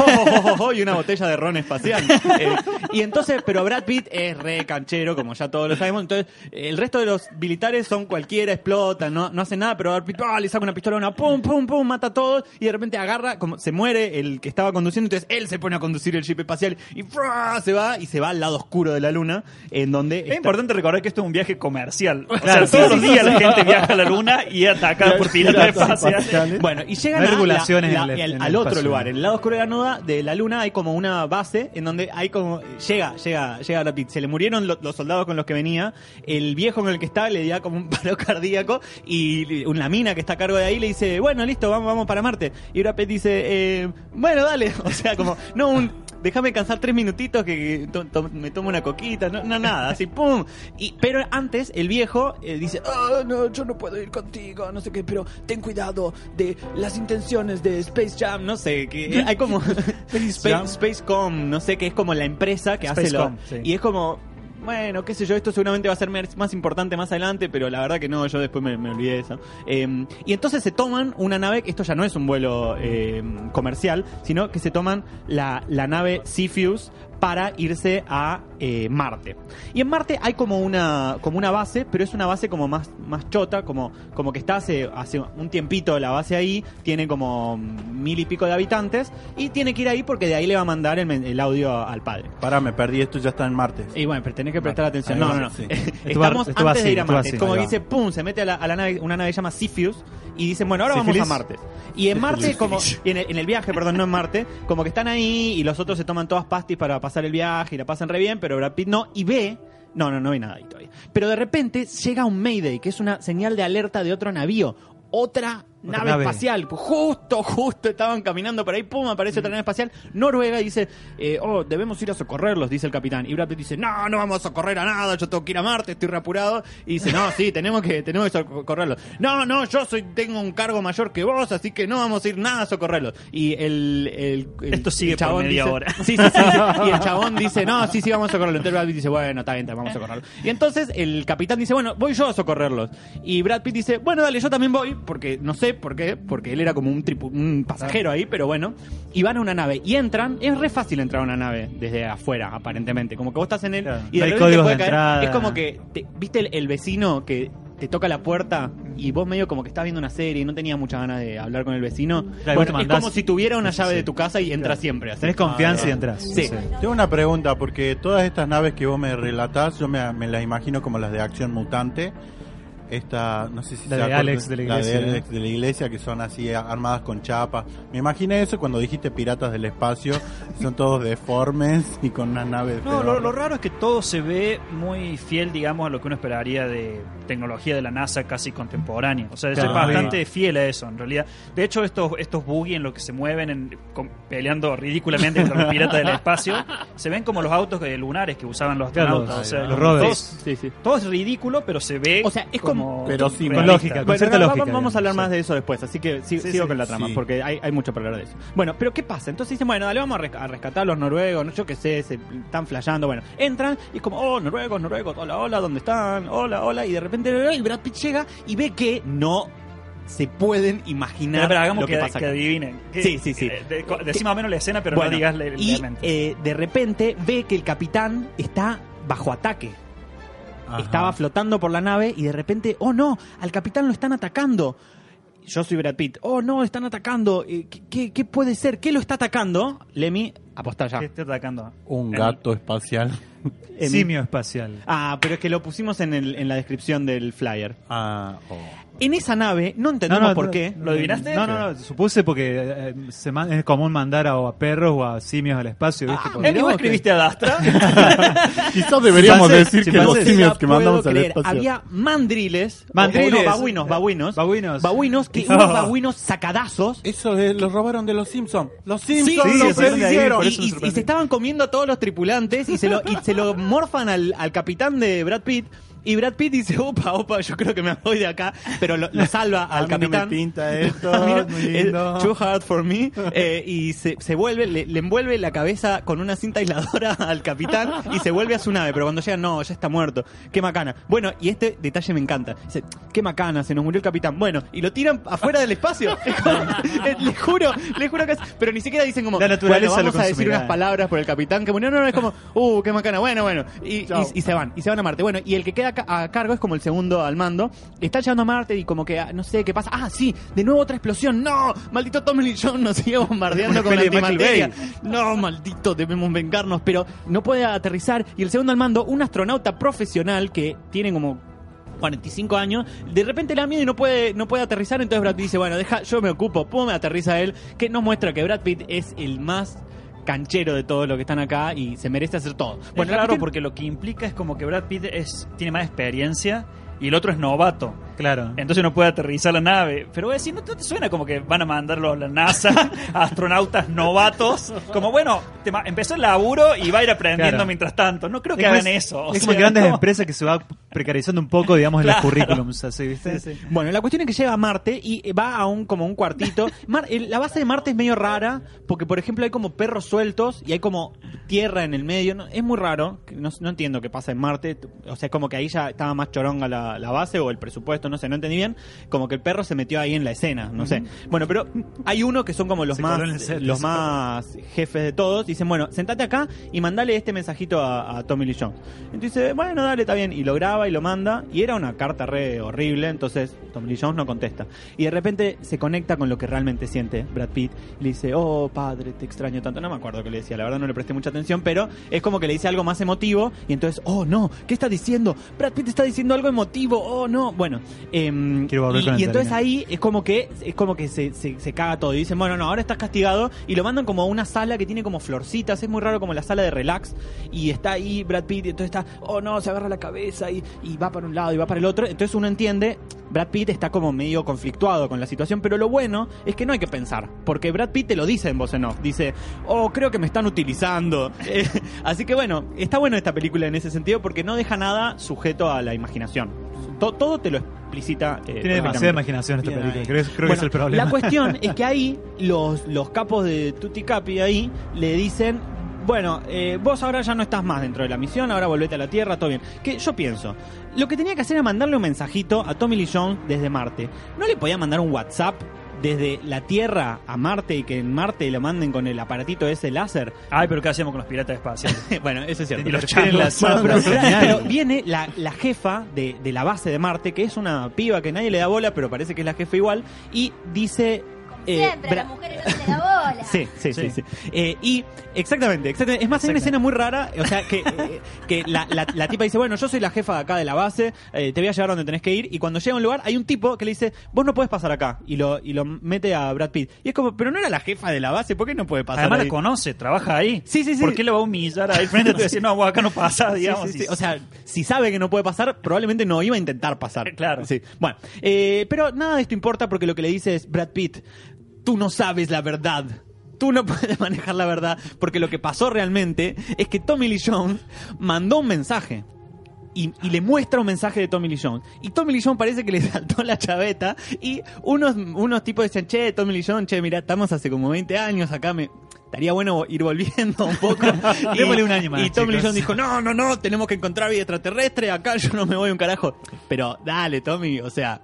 Oh, oh, oh, y una botella de ron espacial. Eh, y entonces, pero Brad Pitt es re canchero, como ya todos lo sabemos. Entonces, el resto de los militares son cualquiera, explotan, no, no hacen nada, pero Pitt ah, le saca una pistola a una, pum, pum, pum, mata a todos. Y de repente agarra, como se muere el que estaba conduciendo. Entonces, él se pone a conducir el jeep espacial y ¡fra! se va y se va al lado oscuro de la luna, en donde. Es importante recordar que esto es un viaje comercial. O Claro, sea, todos sí, los días sí. la gente viaja a la luna y es atacada por piratas espaciales. Bueno, y llegan No hay a la- regulaciones la- en el- el- en al otro espacio. lugar, en el lado oscuro de la, luna, de la luna hay como una base en donde hay como llega, llega, llega Brad Pitt. Se le murieron lo- los soldados con los que venía. El viejo con el que estaba le da como un paro cardíaco y una mina que está a cargo de ahí le dice, bueno, listo, vamos, vamos para Marte. Y Brad Pitt dice, eh, bueno, dale. O sea, como, no un déjame cansar tres minutitos que to- to- me tomo una coquita, no, no nada, así pum. Y, pero antes el viejo eh, dice, "Ah, no, yo no puedo ir contigo, no sé qué, pero ten cuidado de las intenciones de Space Jam, no sé, que hay como Space. Spacecom, no sé, que es como la empresa que hace lo, sí. y es como bueno, qué sé yo, esto seguramente va a ser más importante más adelante, pero la verdad que no, yo después me, me olvidé de eso. Eh, y entonces se toman una nave, esto ya no es un vuelo eh, comercial, sino que se toman la, la nave Cepheus para irse a eh, Marte. Y en Marte hay como una, como una base, pero es una base como más, más chota, como, como que está hace, hace un tiempito la base ahí, tiene como mil y pico de habitantes, y tiene que ir ahí porque de ahí le va a mandar el audio al padre. Pará, me perdí, esto ya está en Marte. Y bueno, pero tenés que prestar Vale. atención. No, no, no. Estamos antes de ir a Marte. así, como que dice, pum, se mete a la, a la nave, una nave que se llama Cepheus y dicen, bueno, ahora vamos a Marte. Y en Marte, como y en el, en el viaje, perdón, no en Marte, como que están ahí y los otros se toman todas pastis para pasar el viaje y la pasan re bien, pero Brad Pitt no, y ve. No, no, no ve nada ahí todavía. Pero de repente llega un Mayday, que es una señal de alerta de otro navío. Otra nave, nave. espacial. Justo, justo estaban caminando por ahí, pum, aparece otra nave espacial. Noruega y dice, eh, oh, debemos ir a socorrerlos, dice el capitán. Y Brad Pitt dice, no, no vamos a socorrer a nada, yo tengo que ir a Marte, estoy reapurado. Y dice, no, sí, tenemos que, tenemos que socorrerlos. No, no, yo soy, tengo un cargo mayor que vos, así que no vamos a ir nada a socorrerlos. Y el, el, el- Esto sigue el por chabón media dice- hora. Sí, sí, sí, sí. Y el chabón dice, no, sí, sí, vamos a socorrerlos. Entonces Brad Pitt dice, bueno, está bien, está bien, vamos a socorrerlos. Y entonces el capitán dice, bueno, voy yo a socorrerlos. Y Brad Pitt dice, bueno, dale, yo también voy, porque no sé por qué, porque él era como un, tripu- un pasajero ahí, pero bueno. Y van a una nave y entran, es re fácil entrar a una nave desde afuera, aparentemente. Como que vos estás en él y de No repente puede de caer. entrada. Es como que, te- ¿viste el, el vecino que te toca la puerta y vos medio como que estás viendo una serie y no tenías muchas ganas de hablar con el vecino? Claro, bueno, es como si tuviera una llave Sí. de tu casa y entras siempre. así. Tenés confianza Ah, y entras. Sí. Sí. Tengo una pregunta, porque todas estas naves que vos me relatás, yo me, me las imagino como las de Acción Mutante. Esta, no sé si La se de Alex de la iglesia, de ¿no? Alex de la iglesia, que son así armadas con chapas. Me imaginé eso cuando dijiste piratas del espacio. son todos deformes y con unas naves. No, de lo, lo raro es que todo se ve muy fiel, digamos, a lo que uno esperaría de tecnología de la NASA casi contemporánea. O sea, es Claro. bastante fiel a eso, en realidad. De hecho, estos, estos buggy en los que se mueven en- con- peleando ridículamente contra los piratas del espacio, se ven como los autos de lunares que usaban los Claro, astronautas. los- o sea, los rovers. todos- Sí, sí. todo es ridículo, pero se ve O sea, es como- Pero sí, Con realista. lógica, con cierta lógica. vamos a hablar más de eso después, así que Sí, sigo sí, con la trama, sí. porque hay, hay mucho para hablar de eso. Bueno, pero ¿qué pasa? Entonces dicen, bueno, dale, vamos a, res- a rescatar a los noruegos, no, yo qué sé, se están flasheando, bueno, entran y es como, oh, noruegos, noruegos, hola, hola, ¿dónde están? Hola, hola, y de repente y Brad Pitt llega y ve que no se pueden imaginar Pero, pero hagamos lo que, que, pasa que acá. adivinen. ¿Qué- Sí, sí, sí. eh, de- más o menos la escena, pero Bueno, no digas el y eh, de repente ve que el capitán está bajo ataque. Estaba flotando por la nave y de repente, oh no, al capitán lo están atacando. Yo soy Brad Pitt. Oh no, están atacando. Eh, ¿Qué, qué, qué puede ser? ¿Qué lo está atacando? Lemmy, apostá ya. ¿Qué está atacando? Un gato espacial. Simio espacial. Ah, pero es que lo pusimos en, el- en la descripción del flyer. Ah, oh. En esa nave, no entendemos por qué. ¿Lo adivinaste? No, no, no, supuse porque eh, se man- es común mandar a, a perros o a simios al espacio, ¿viste? Emi, ¿vos escribiste a Dastra? Quizás deberíamos decir que los simios que mandamos al espacio. Había mandriles. Mandriles. babuinos, babuinos. Babuinos. Babuinos, que Oh. unos babuinos sacadazos. Eso es, los robaron de los Simpsons. Los Sí, Simpsons sí, lo eso es de ahí, hicieron. y se estaban comiendo a todos los tripulantes y se lo, y se lo morfan al, al capitán de Brad Pitt. Y Brad Pitt dice, opa, opa, yo creo que me voy de acá. Pero lo, lo salva A al mí no me capitán. pinta esto, A mí no- muy lindo. Too hard for me. Eh, y se, se vuelve, le, le envuelve la cabeza con una cinta aisladora al capitán y se vuelve a su nave. Pero cuando llega, no, ya está muerto. Qué macana. Bueno, y este detalle me encanta. Dice, qué macana, se nos murió el capitán. Bueno, y lo tiran afuera del espacio. Eh, le juro, le juro que es. Pero ni siquiera dicen como, La naturaleza bueno, vamos a decir unas palabras por el capitán que murió. No, no, es como, uh, qué macana. Bueno, bueno. Y, y, y se van, y se van a Marte. Bueno, y el que queda a cargo es como el segundo al mando. Está llegando a Marte y como que, ah, no sé qué pasa. Ah, sí, de nuevo otra explosión. No, maldito Tommy Lee Jones nos sigue bombardeando con la antimateria. No, maldito, debemos vengarnos. Pero no puede aterrizar. Y el segundo al mando, un astronauta profesional que tiene como 45 años, de repente le da miedo y no puede, no puede aterrizar, entonces Brad Pitt dice, bueno, deja, yo me ocupo, pum, aterriza él, que nos muestra que Brad Pitt es el más canchero de todos los que están acá y se merece hacer todo. Bueno, claro, cuestión- porque lo que implica es como que Brad Pitt es, tiene más experiencia y el otro es novato. Claro. Entonces no puede aterrizar la nave. Pero voy a decir, ¿no te suena como que van a mandarlo a la NASA, a astronautas novatos? Como, bueno, te ma- empezó el laburo y va a ir aprendiendo Claro. mientras tanto. No creo que Es como hagan es- eso. o es como sea, grandes no. empresas que se va precarizando un poco, digamos, en los Claro. currículums, así, ¿viste? Bueno, la cuestión es que llega a Marte y va a un como un cuartito. Mar- el- la base de Marte es medio rara porque, por ejemplo, hay como perros sueltos y hay como tierra en el medio. No, es muy raro. No, no entiendo qué pasa en Marte. O sea, como que ahí ya estaba más choronga la, la base o el presupuesto, no sé, no entendí bien. Como que el perro se metió ahí en la escena, no sé. Bueno, pero hay uno que son como los Se más set, los más jefes de todos. Dicen, bueno, sentate acá y mandale este mensajito a, a Tommy Lee Jones. Entonces dice, bueno, dale, está bien. Y lo graba y lo manda. Y era una carta re horrible, entonces Tommy Lee Jones no contesta. Y de repente se conecta con lo que realmente siente Brad Pitt. Y le dice, oh, padre, te extraño tanto. No me acuerdo qué le decía, la verdad no le presté mucha atención, pero es como que le dice algo más emotivo. Y entonces, oh, no, ¿qué está diciendo? Brad Pitt está diciendo algo emotivo, oh, no. Bueno, Quiero volver y, y entonces ahí es como que es como que se, se, se caga todo y dicen bueno no ahora estás castigado y lo mandan como a una sala que tiene como florcitas es muy raro como la sala de relax y está ahí Brad Pitt y entonces está oh no se agarra la cabeza y, y va para un lado y va para el otro entonces uno entiende Brad Pitt está como medio conflictuado con la situación pero lo bueno es que no hay que pensar porque Brad Pitt te lo dice en voz en off dice oh creo que me están utilizando Eh, así que bueno está bueno esta película en ese sentido porque no deja nada sujeto a la imaginación To- todo te lo explicita eh, Tiene demasiada imaginación esta Bien película. Creo, que es el problema. La cuestión es que ahí los, los capos de Tutti Capi ahí le dicen, bueno, eh, vos ahora ya no estás más dentro de la misión, ahora volvete a la Tierra, todo bien. Que yo pienso, lo que tenía que hacer era mandarle un mensajito a Tommy Lee Jones desde Marte. ¿No le podía mandar un WhatsApp? Desde la Tierra a Marte y que en Marte lo manden con el aparatito ese láser. Ay, pero ¿qué hacemos con los piratas espaciales? bueno, eso es cierto. Y los Pero- changos. bueno, pero, Genial. pero viene la, la jefa de, de la base de Marte, que es una piba que nadie le da bola, pero parece que es la jefa igual, y dice... eh, Siempre las mujeres no se da bola. Sí, sí, sí. sí. Eh, y exactamente, exactamente. Es más, hay una escena muy rara, o sea, que, eh, que la, la- la tipa dice, bueno, yo soy la jefa de acá de la base, eh, te voy a llevar donde tenés que ir, y cuando llega a un lugar hay un tipo que le dice, vos no puedes pasar acá, y lo, y lo mete a Brad Pitt. Y es como, pero no era la jefa de la base, ¿por qué no puede pasar Además ahí? la conoce, trabaja ahí. Sí, sí, sí. ¿Por qué lo va a humillar ahí frente a decir, no, vos acá no pasa, Sí, digamos? sí, sí. O sea, si sabe que no puede pasar, probablemente no iba a intentar pasar. Claro. Sí. Bueno, eh, pero nada de esto importa porque lo que le dice es, Brad Pitt, tú no sabes la verdad. Tú no puedes manejar la verdad porque lo que pasó realmente es que Tommy Lee Jones mandó un mensaje. Y, y le muestra un mensaje de Tommy Lee Jones. Y Tommy Lee Jones parece que le saltó la chaveta. Y unos, unos tipos decían, che, Tommy Lee Jones, che, mira, estamos hace como 20 años acá, me... Estaría bueno ir volviendo un poco. Démosle un año más, Y Tommy Lee. Jones dijo, no, no, no, tenemos que encontrar vida extraterrestre, acá yo no me voy un carajo. Pero dale, Tommy, o sea,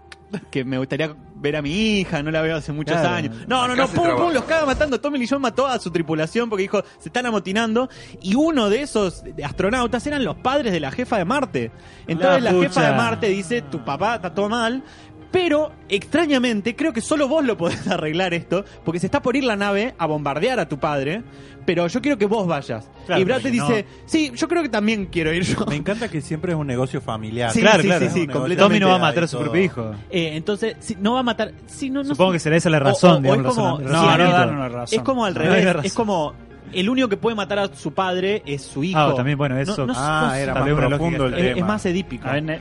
que me gustaría ver a mi hija, no la veo hace muchos Claro. años. No, no, no, pum, pum, los caga matando. Tommy Lee Jones mató a su tripulación porque dijo, se están amotinando. Y uno de esos astronautas eran los padres de la jefa de Marte. Entonces La la, jefa de Marte dice, tu papá está todo mal. Pero, extrañamente, creo que solo vos lo podés arreglar esto, porque se está por ir la nave a bombardear a tu padre, pero yo quiero que vos vayas. Claro, y Brad no- dice, sí, yo creo que también quiero ir yo. Me encanta que siempre es un negocio familiar. Sí, Claro, sí, claro. sí, sí, completamente. Tommy no va a matar a su propio hijo. Eh, entonces, sí, no va a matar. Sí, no, no Supongo sé. que será esa la razón, o- o digamos, es como, sí, No, no dan una razón. Es como al revés. razón. Es como el único que puede matar a su padre es su hijo. Ah, también, bueno, No- eso- no- Ah, no- era más profundo el es, tema. es más edípico. A ver,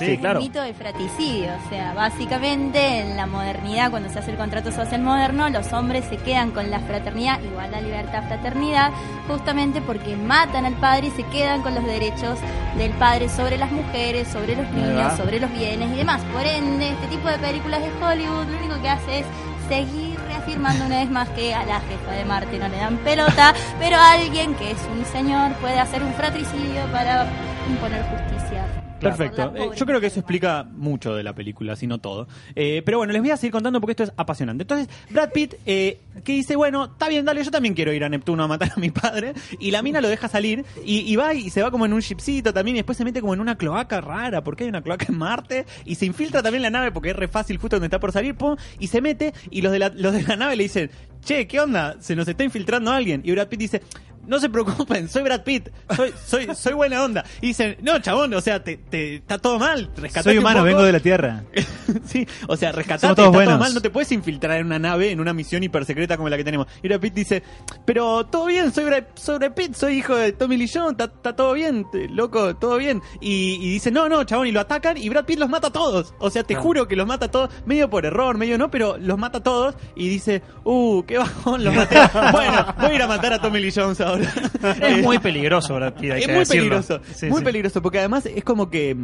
Sí, claro. Mito del fratricidio, o sea, básicamente en la modernidad, cuando se hace el contrato social moderno, los hombres se quedan con la fraternidad, igualdad, libertad, fraternidad, justamente porque matan al padre y se quedan con los derechos del padre sobre las mujeres, sobre los niños, sobre los bienes y demás. Por ende, este tipo de películas de Hollywood lo único que hace es seguir reafirmando una vez más que a la jefa de Marte no le dan pelota, pero alguien que es un señor puede hacer un fratricidio para imponer justicia. Perfecto. Eh, yo creo que eso explica mucho de la película, si no todo. Eh, pero bueno, les voy a seguir contando porque esto es apasionante. Entonces, Brad Pitt, eh, que dice, bueno, está bien, dale, yo también quiero ir a Neptuno a matar a mi padre. Y la mina lo deja salir y, y va y se va como en un shipcito también y después se mete como en una cloaca rara, porque hay una cloaca en Marte. Y se infiltra también la nave porque es re fácil justo donde está por salir, pum, y se mete y los de la, los de la nave le dicen, che, ¿qué onda? Se nos está infiltrando alguien. Y Brad Pitt dice, no se preocupen, soy Brad Pitt, soy, soy, soy buena onda. Y dicen, no, chabón, o sea, te, te- está todo mal, rescatate Soy un humano, poco". vengo de la Tierra. sí, o sea, rescatate, Somos está todos todo buenos. mal, no te puedes infiltrar en una nave, en una misión hipersecreta como la que tenemos. Y Brad Pitt dice, pero todo bien, soy Brad, soy Brad Pitt, soy hijo de Tommy Lee Jones, está, está todo bien, te- loco, todo bien. Y, y dice, no, no, chabón, y lo atacan y Brad Pitt los mata a todos. O sea, te juro que los mata a todos, medio por error, medio no, pero los mata a todos y dice, uh, qué bajón, los maté. bueno, voy a ir a matar a Tommy Lee Jones ahora. Es muy peligroso, Brad Pitt, hay Es que muy decirlo. peligroso, Sí, muy sí. peligroso, porque además es como que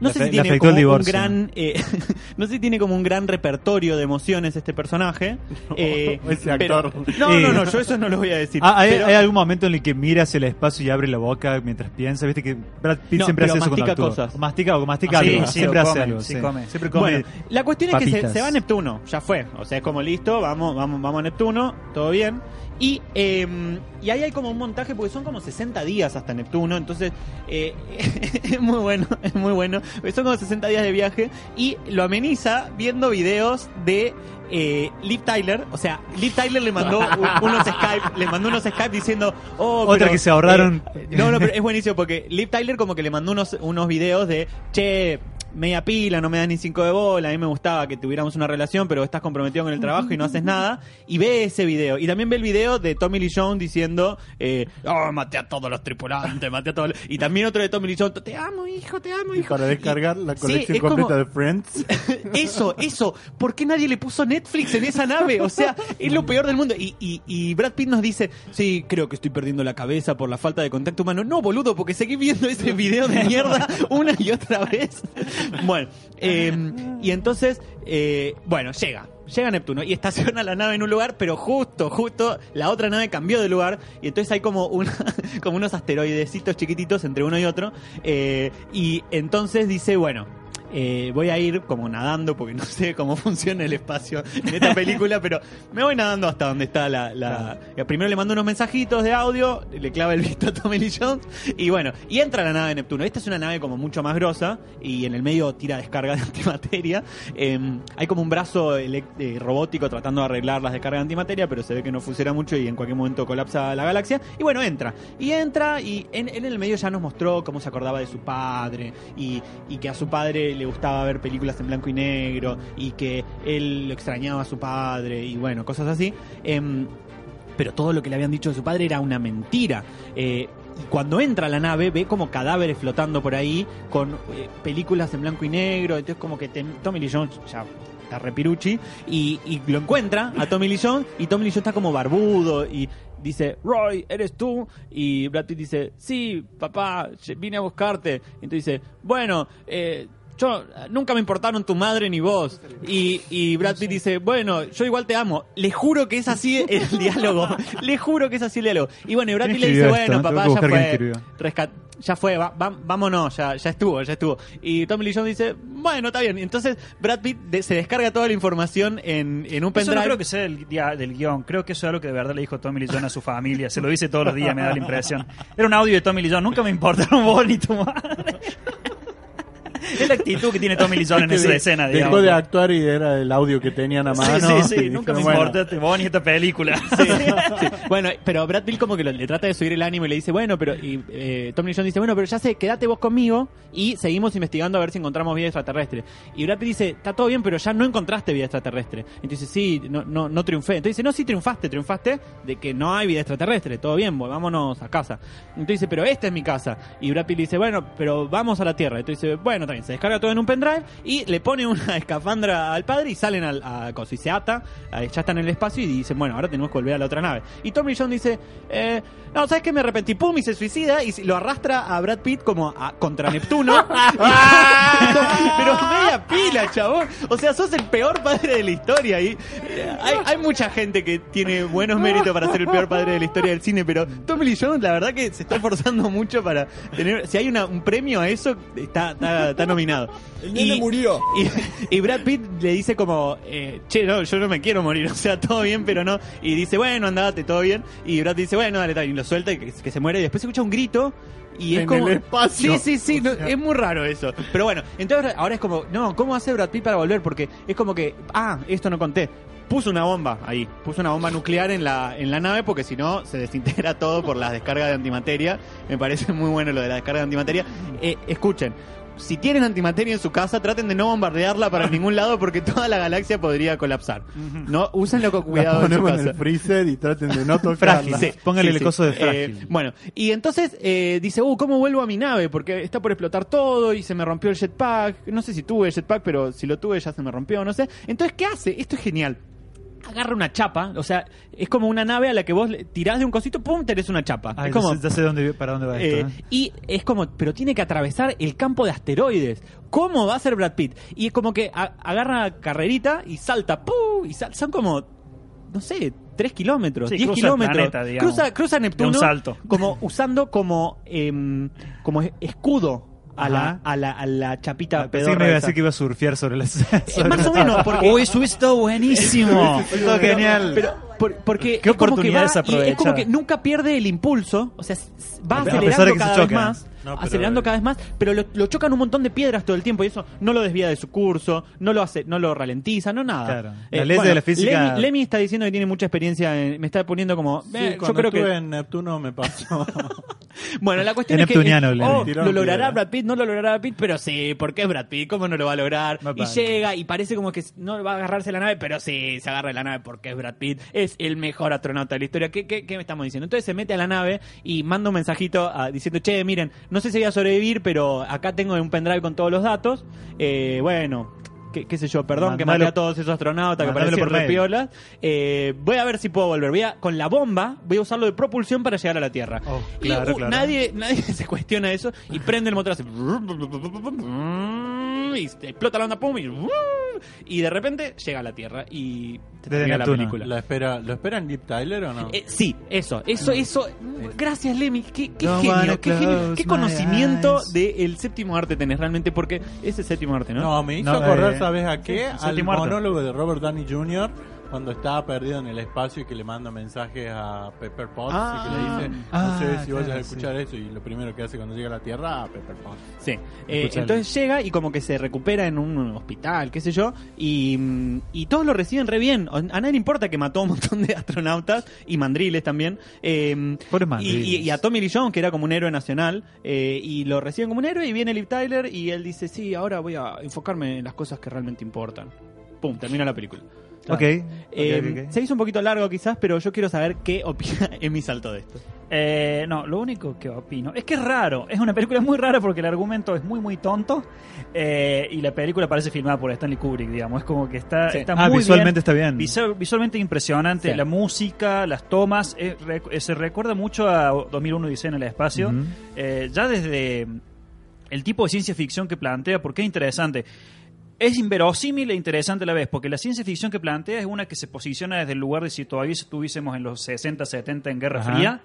no Le sé si le tiene afectó como un divorcio. gran, eh, no sé si tiene como un gran repertorio de emociones este personaje. eh, ese pero- actor. no, Eh. no, no, yo eso no lo voy a decir. Ah, ¿hay, pero- hay algún momento en el que mira hacia el espacio y abre la boca mientras piensa? ¿Viste que Brad Pitt No, siempre pero hace eso cuando mastica actúa? cosas. O Mastica o mastica Ah, sí, algo. sí, siempre o hace come, algo. sí, sí. come. Siempre come. Bueno, la cuestión es que se, papitas. se va a Neptuno, ya fue. O sea, es como listo, vamos, vamos, vamos a Neptuno, todo bien. Y, eh, y ahí hay como un montaje, porque son como 60 días hasta Neptuno, entonces eh, es muy bueno, es muy bueno. Son como 60 días de viaje y lo ameniza viendo videos de eh, Liv Tyler. O sea, Liv Tyler le mandó unos Skype, le mandó unos Skype diciendo, oh, Otra pero, que se ahorraron. eh, no, no, pero es buenísimo porque Liv Tyler como que le mandó unos, unos videos de, che, media pila, no me das ni cinco de bola, a mí me gustaba que tuviéramos una relación, pero estás comprometido con el trabajo y no haces nada. Y ve ese video. Y también ve el video de Tommy Lee Jones diciendo, eh, oh, maté a todos los tripulantes, maté a todos los... Y también otro de Tommy Lee Jones, te amo, hijo, te amo, Y hijo. para descargar la Sí, colección como- completa de Friends. Eso, eso. ¿Por qué nadie le puso Netflix en esa nave? O sea, es lo peor del mundo. Y, y, y Brad Pitt nos dice, sí, creo que estoy perdiendo la cabeza por la falta de contacto humano. No, boludo, porque seguí viendo ese video de mierda una y otra vez. Bueno, eh, y entonces, eh, bueno, llega. Llega Neptuno y estaciona la nave en un lugar, pero justo, justo la otra nave cambió de lugar y entonces hay como, una, como unos asteroidecitos chiquititos entre uno y otro. eh, y entonces dice, bueno, eh, voy a ir como nadando porque no sé cómo funciona el espacio en esta película, pero me voy nadando hasta donde está la... la- Primero le mando unos mensajitos de audio, le clava el visto a Tommy Lee Jones y bueno, y entra la nave de Neptuno. Esta es una nave como mucho más grosa y en el medio tira descarga de antimateria. Eh, hay como un brazo eh, robótico tratando de arreglar las descargas de antimateria, pero se ve que no funciona mucho y en cualquier momento colapsa la galaxia. Y bueno, entra. Y entra y en, en el medio ya nos mostró cómo se acordaba de su padre y, y que a su padre le gustaba ver películas en blanco y negro y que él lo extrañaba a su padre y bueno, cosas así. Em, pero todo lo que le habían dicho de su padre era una mentira. Eh, y cuando entra a la nave ve como cadáveres flotando por ahí con eh, películas en blanco y negro. Entonces como que Tommy Lee Jones ya está repiruchi y, y lo encuentra a Tommy Lee Jones y Tommy Lee Jones está como barbudo y dice, Roy, ¿eres tú? Y Brad Pitt dice, sí, papá, vine a buscarte. Entonces dice, bueno, eh, yo nunca me importaron tu madre ni vos. Y, y Brad Pitt dice, bueno, yo igual te amo. Le juro que es así el diálogo. Le juro que es así el diálogo. Y bueno, y Brad ¿Quién Pitt le dice, esto? bueno, papá, ya fue. rescat- ya fue, va- va- vámonos, ya, ya estuvo, ya estuvo. Y Tommy Lee Jones dice, bueno, está bien. Entonces Brad Pitt de- se descarga toda la información en, en un Eso pendrive. no creo que sea del, del guion. Creo que eso es algo que de verdad le dijo Tommy Lee Jones a su familia. Se lo dice todos los días, me da la impresión. Era un audio de Tommy Lee Jones. Nunca me importaron vos ni tu madre. Es la actitud que tiene Tommy Lee Jones en esa de- escena, Dejó digamos. de actuar y era el audio que tenían a mano. Sí, sí, sí. Y Nunca me bueno, importaste vos ni esta película. Sí, sí. Bueno, pero Brad Pitt como que lo- le trata de subir el ánimo y le dice, bueno, pero y, eh, Tom Lee Jones dice, bueno, pero ya sé, quédate vos conmigo y seguimos investigando a ver si encontramos vida extraterrestre. Y Brad Pitt dice, está todo bien, pero ya no encontraste vida extraterrestre. Entonces, sí, no, no, no triunfé. Entonces dice, no, sí triunfaste, triunfaste de que no hay vida extraterrestre, todo bien, volvámonos a casa. Entonces dice, pero esta es mi casa. Y Brad Pitt dice, bueno, pero vamos a la Tierra. Entonces dice, bueno, también se descarga todo en un pendrive y le pone una escafandra al padre y salen al, a cosa y se ata, eh, ya están en el espacio y dicen, bueno, ahora tenemos que volver a la otra nave. Y Tommy John dice, eh, no, ¿sabes qué? Me arrepentí, pum, y se suicida y lo arrastra a Brad Pitt como a, contra Neptuno. Pero media pila, chabón. O sea, sos el peor padre de la historia. Y eh, hay, hay mucha gente que tiene buenos méritos para ser el peor padre de la historia del cine, pero Tommy Lee Jones, la verdad que se está esforzando mucho para tener. Si hay una- un premio a eso, está, está, está nominado. El nene murió. Y, y Brad Pitt le dice como, eh, che, no, yo no me quiero morir, o sea, todo bien, pero no. Y dice, bueno, andate, todo bien. Y Brad dice, bueno, dale, dale, y lo suelta y que, que se muere. Y después se escucha un grito. Y es En como. el espacio. Sí, sí, sí, no, es muy raro eso. Pero bueno, entonces ahora es como, no, ¿cómo hace Brad Pitt para volver? Porque es como que, ah, esto no conté. Puso una bomba ahí, puso una bomba nuclear en la, en la nave porque si no se desintegra todo por las descargas de antimateria. Me parece muy bueno lo de la descarga de antimateria. Eh, escuchen, si tienen antimateria en su casa, traten de no bombardearla para ningún lado porque toda la galaxia podría colapsar. No, úsenlo con La cuidado en su en el freezer y traten de no tocarla. Sí, Póngale sí, el sí. coso de Eh, frágil. bueno, y entonces eh, dice, uh, ¿cómo vuelvo a mi nave? Porque está por explotar todo y se me rompió el jetpack. No sé si tuve el jetpack, pero si lo tuve ya se me rompió, no sé. Entonces, ¿qué hace? Esto es genial. Agarra una chapa, o sea, es como una nave a la que vos tirás de un cosito, pum, tenés una chapa. Ah, es como, ya sé dónde, para dónde va esto. eh, ¿eh? y es como, pero tiene que atravesar el campo de asteroides. ¿Cómo va a ser Brad Pitt? Y es como que a- agarra carrerita y salta, ¡pum! Y sal- son como, no sé, 3 kilómetros, Sí, 10 cruza el kilómetros. planeta, digamos, cruza, cruza de Neptuno un salto. como usando como, em, como escudo a la, a la, a la chapita Pensé que me pedorra iba a decir que iba a surfear sobre las. sobre más o menos, porque- Uy, eso hubiese estado buenísimo. Esto es genial. Pero, por- porque Qué es como que va y es como que nunca pierde el impulso, o sea, va A pesar acelerando de que se cada vez choca. más, No, pero- acelerando cada vez más, pero lo, lo chocan un montón de piedras todo el tiempo y eso no lo desvía de su curso, no lo hace, no lo ralentiza, no nada. Claro. La ley de la física- Lemmy, Lemmy está diciendo que tiene mucha experiencia, en- me está poniendo como, Sí, eh, yo creo que en Neptuno me pasó. bueno, la cuestión Es es que eh, oh, lo logrará. Brad Pitt, no lo logrará Brad Pitt, pero sí, porque es Brad Pitt, ¿cómo no lo va a lograr? Me y llega y parece como que no va a agarrarse la nave, pero sí, se agarra la nave porque es Brad Pitt, es el mejor astronauta de la historia. ¿Qué, qué, qué me estamos diciendo? Entonces se mete a la nave y manda un mensajito ah, diciendo, che, miren, no sé si voy a sobrevivir, pero acá tengo un pendrive con todos los datos. Eh, bueno, qué, qué sé yo, perdón que maté a todos esos astronautas que parecían por repiolas. Eh, voy a ver si puedo volver. Voy a, con la bomba, voy a usarlo de propulsión para llegar a la Tierra. Oh, Y, uh, claro. Nadie, nadie se cuestiona eso y prende el motor así. Y explota la onda, pum, y, y de repente llega a la Tierra y te Desde termina la película. ¿La espera, ¿Lo esperan Deep Tyler o no? Eh, sí, eso, eso, eso. Gracias, Lemmy. Qué, qué genio, qué, genio, qué conocimiento del séptimo arte tenés realmente, porque es el séptimo arte, ¿no? No, me hizo No, acordar, eh, ¿sabes a qué? sí, Al monólogo de Robert Downey Jr. cuando estaba perdido en el espacio y que le manda mensajes a Pepper Potts y que le dice, no Ah, sé si vayas a claro, escuchar eso y lo primero que hace cuando llega a la Tierra, a Pepper Potts. Sí. Eh, entonces llega y como que se recupera en un hospital, qué sé yo, y, mm, y todos lo reciben re bien. A nadie le importa que mató a un montón de astronautas y mandriles también. Eh, y, mandriles. y- y a Tommy Lee Jones, que era como un héroe nacional, eh, y lo reciben como un héroe, y viene Liv Tyler y él dice, sí, ahora voy a enfocarme en las cosas que realmente importan. Pum, termina la película. Ok. Eh, ok, ok, ok. Se hizo un poquito largo quizás, pero yo quiero saber qué opina Emi Salto de esto. Eh, no, lo único que opino es que es raro. Es una película muy rara porque el argumento es muy, muy tonto. eh, y la película parece filmada por Stanley Kubrick, digamos. Es como que está, Sí. está Ah, muy visualmente bien. está bien. Visual- visualmente impresionante. Sí. La música, las tomas. eh, rec- eh, se recuerda mucho a 2001 Diseño en el Espacio. Ujú. Eh, ya desde el tipo de ciencia ficción que plantea, porque es interesante. Es inverosímil e interesante a la vez, porque la ciencia ficción que plantea es una que se posiciona desde el lugar de si todavía estuviésemos en los 60, 70 en Guerra Ajá. Fría,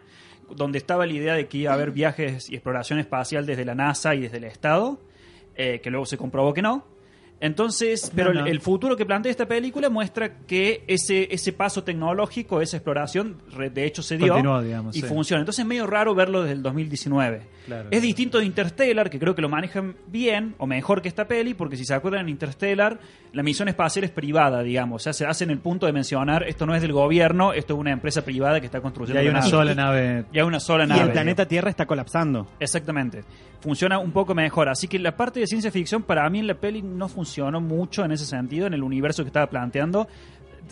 donde estaba la idea de que iba a haber viajes y exploración espacial desde la NASA y desde el Estado, eh, que luego se comprobó que no. Entonces, pero no. el- el futuro que plantea esta película muestra que ese, ese paso tecnológico, esa exploración, re- de hecho se dio Continuó, digamos, y sí. funciona. Entonces es medio raro verlo desde el 2019. Claro. es distinto de Interstellar, que creo que lo manejan bien o mejor que esta peli, porque si se acuerdan en Interstellar, la misión espacial es privada, digamos. O sea, se hacen el punto de mencionar, esto no es del gobierno, esto es una empresa privada que está construyendo Y hay la una nave. sola nave. Y hay una sola Y nave. el planeta Tierra está colapsando. Exactamente. Funciona un poco mejor. Así que la parte de ciencia ficción para mí en la peli no funcionó mucho en ese sentido, en el universo que estaba planteando.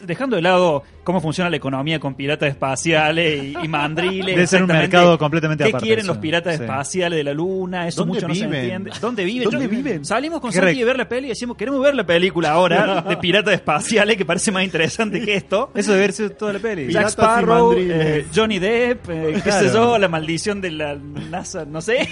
Dejando de lado cómo funciona la economía con piratas espaciales y, y mandriles. Debe ser un mercado completamente ¿Qué aparte quieren los piratas Sí. espaciales de la luna? Eso ¿Dónde mucho no se entiende. ¿Dónde viven? ¿Dónde Yo- viven? Salimos con ¿Qué Santi de ver la peli y decimos, queremos ver la película ahora de piratas espaciales, que parece más interesante que esto. Eso debe sido toda la peli. Jack Sparrow, eh, Johnny Depp, eh, qué Claro. sé yo, la maldición de la NASA, no sé.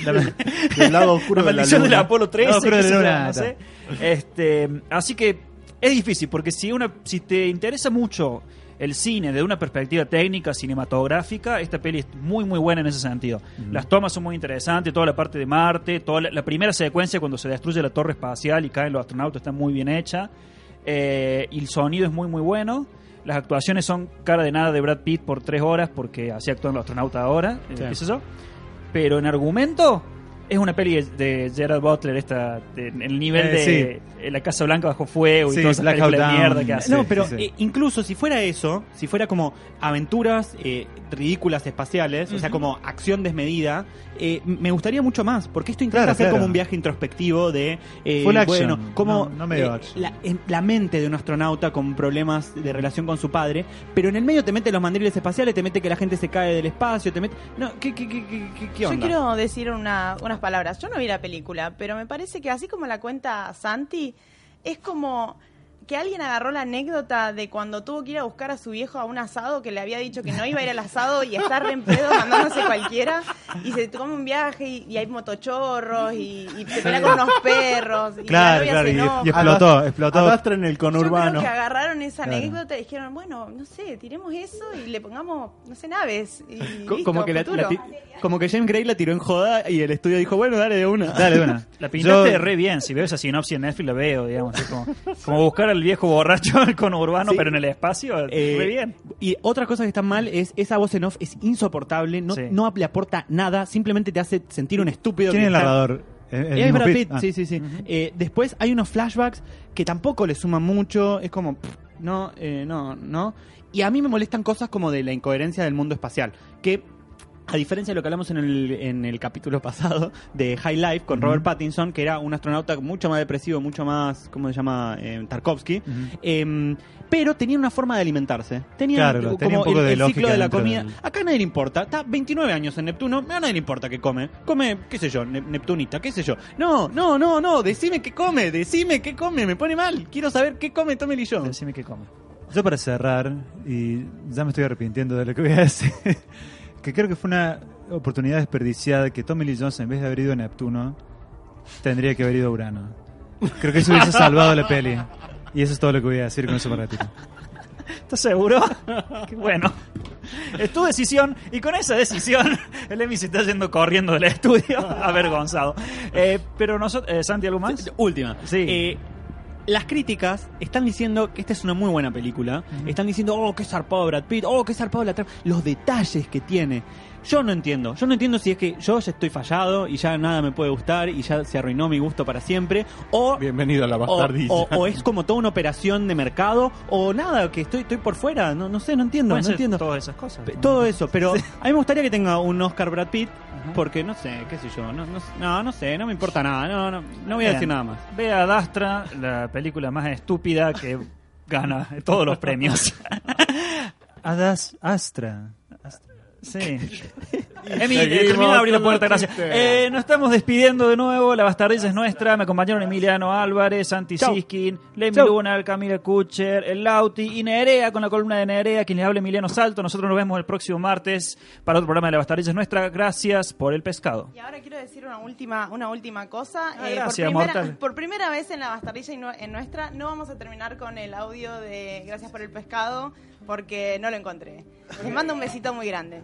Del lado oscuro la de la maldición de la, luna. Apolo 13, Lado oscuro qué de sé la yo, luna, no sé. Este, así que es difícil, porque si, una, si te interesa mucho el cine de una perspectiva técnica, cinematográfica, esta peli es muy muy buena en ese sentido. Las tomas son muy interesantes, toda la parte de Marte, toda la, la primera secuencia cuando se destruye la torre espacial y caen los astronautas está muy bien hecha. Eh, y el sonido es muy muy bueno. Las actuaciones son cara de nada de Brad Pitt por tres horas porque así actúan los astronautas ahora, eh, Sí. qué sé yo. Pero en argumento es una peli de, Gerard Butler, esta, de- en el nivel Eh, de eh, La Casa Blanca bajo fuego y Sí, todas esas películas de mierda que hace. No, pero sí, sí. eh, incluso si fuera eso, si fuera como aventuras eh, ridículas espaciales, o sea, como acción desmedida, eh, me gustaría mucho más, porque esto intenta Claro, hacer claro. como un viaje introspectivo de, eh, bueno, como no- no eh. La, en- la mente de un astronauta con problemas de relación con su padre, pero en el medio te mete los mandriles espaciales, te mete que la gente se cae del espacio, te mete... No, ¿qué, qué, qué, qué, qué- qué Yo onda? quiero decir una- unas palabras. Yo no vi la película, pero me parece que así como la cuenta Santi, es como que alguien agarró la anécdota de cuando tuvo que ir a buscar a su viejo a un asado que le había dicho que no iba a ir al asado y está re en pedo mandándose cualquiera y se toma un viaje y, y hay motochorros y, y se pelea con unos perros y Claro, la claro, se y- enoja. y explotó, explotó. Arrastren el Yo creo conurbano. que agarraron esa Claro. anécdota y dijeron, bueno, no sé, tiremos eso y le pongamos, no sé, naves. Y Co- listo, como, que la- la como que James Gray la tiró en joda y el estudio dijo, bueno, dale de una. Dale, de una. La pintaste Yo- re bien. Si veo esa sinopsis en Netflix, la veo, digamos. así como, como buscar al viejo borracho con urbano, Sí. pero en el espacio, Eh, re bien. Y otra cosa que está mal es esa voz en off es insoportable, no, Sí. no le aporta nada, simplemente te hace sentir un estúpido. ¿Quién es el narrador? ¿El- el Brad Pitt? Ah. sí, sí, sí. Eh, después hay unos flashbacks que tampoco le suman mucho, es como, pff, no, eh, no, no. Y a mí me molestan cosas como de la incoherencia del mundo espacial, que a diferencia de lo que hablamos en el, en el capítulo pasado de High Life con Robert Pattinson, que era un astronauta mucho más depresivo, mucho más, ¿cómo se llama? Eh, Tarkovsky. Em, pero tenía una forma de alimentarse. Tenía Claro, como tenía un poco el, de el lógica ciclo de la comida. del- Acá nadie le importa. Está 29 años en Neptuno. A nadie le importa qué come. Come, qué sé yo, ne- Neptunita, qué sé yo. No, no, no, no. Decime qué come. Decime qué come. Me pone mal. Quiero saber qué come Tommy Lee Jones. Decime qué come. Yo para cerrar, y ya me estoy arrepintiendo de lo que voy a decir, que creo que fue una oportunidad desperdiciada que Tommy Lee Jones en vez de haber ido a Neptuno, tendría que haber ido a Urano. Creo que eso hubiese salvado la peli. Y eso es todo lo que voy a decir con eso me retiro. ¿Estás seguro? Qué bueno. Es tu decisión y con esa decisión el Emi se está yendo corriendo del estudio avergonzado. Eh, pero nosotros, Santi, ¿algo más? Última. Sí. Eh, las críticas están diciendo que esta es una muy buena película. Están diciendo, oh, qué zarpado Brad Pitt, oh, qué zarpado la trama. Los detalles que tiene. Yo no entiendo. Yo no entiendo si es que yo ya estoy fallado y ya nada me puede gustar y ya se arruinó mi gusto para siempre. O Bienvenido a la o, bastardiza. o- o es como toda una operación de mercado, o nada, que estoy, estoy por fuera, no, no sé, no entiendo, Pueden no ser entiendo. todas esas cosas. Pe- Todo eso, pero a mí me gustaría que tenga un Oscar Brad Pitt, porque no sé, qué sé yo, no, no, no, no sé, no me importa nada, no, no, no voy a decir nada más. Ve a Dastra, la película más estúpida que gana todos los premios. Adas Astra. Sí. Emi, eh, termina de abrir la puerta, gracias. Eh, nos estamos despidiendo de nuevo. La bastardiza es nuestra. Me acompañaron Emiliano Álvarez, Santi Chau. Siskin, Lemmy Chau. Luna, Camila Kucher, el Lauti y Nerea con la columna de Nerea, quien les habla Emiliano Salto. Nosotros nos vemos el próximo martes para otro programa de La bastardiza es nuestra. Gracias por el pescado. Y ahora quiero decir una última, una última cosa. Ah, Eh, gracias, por, primera, por primera vez en la bastardilla y no- en nuestra, no vamos a terminar con el audio de Gracias por el pescado porque no lo encontré. Les mando un besito muy grande.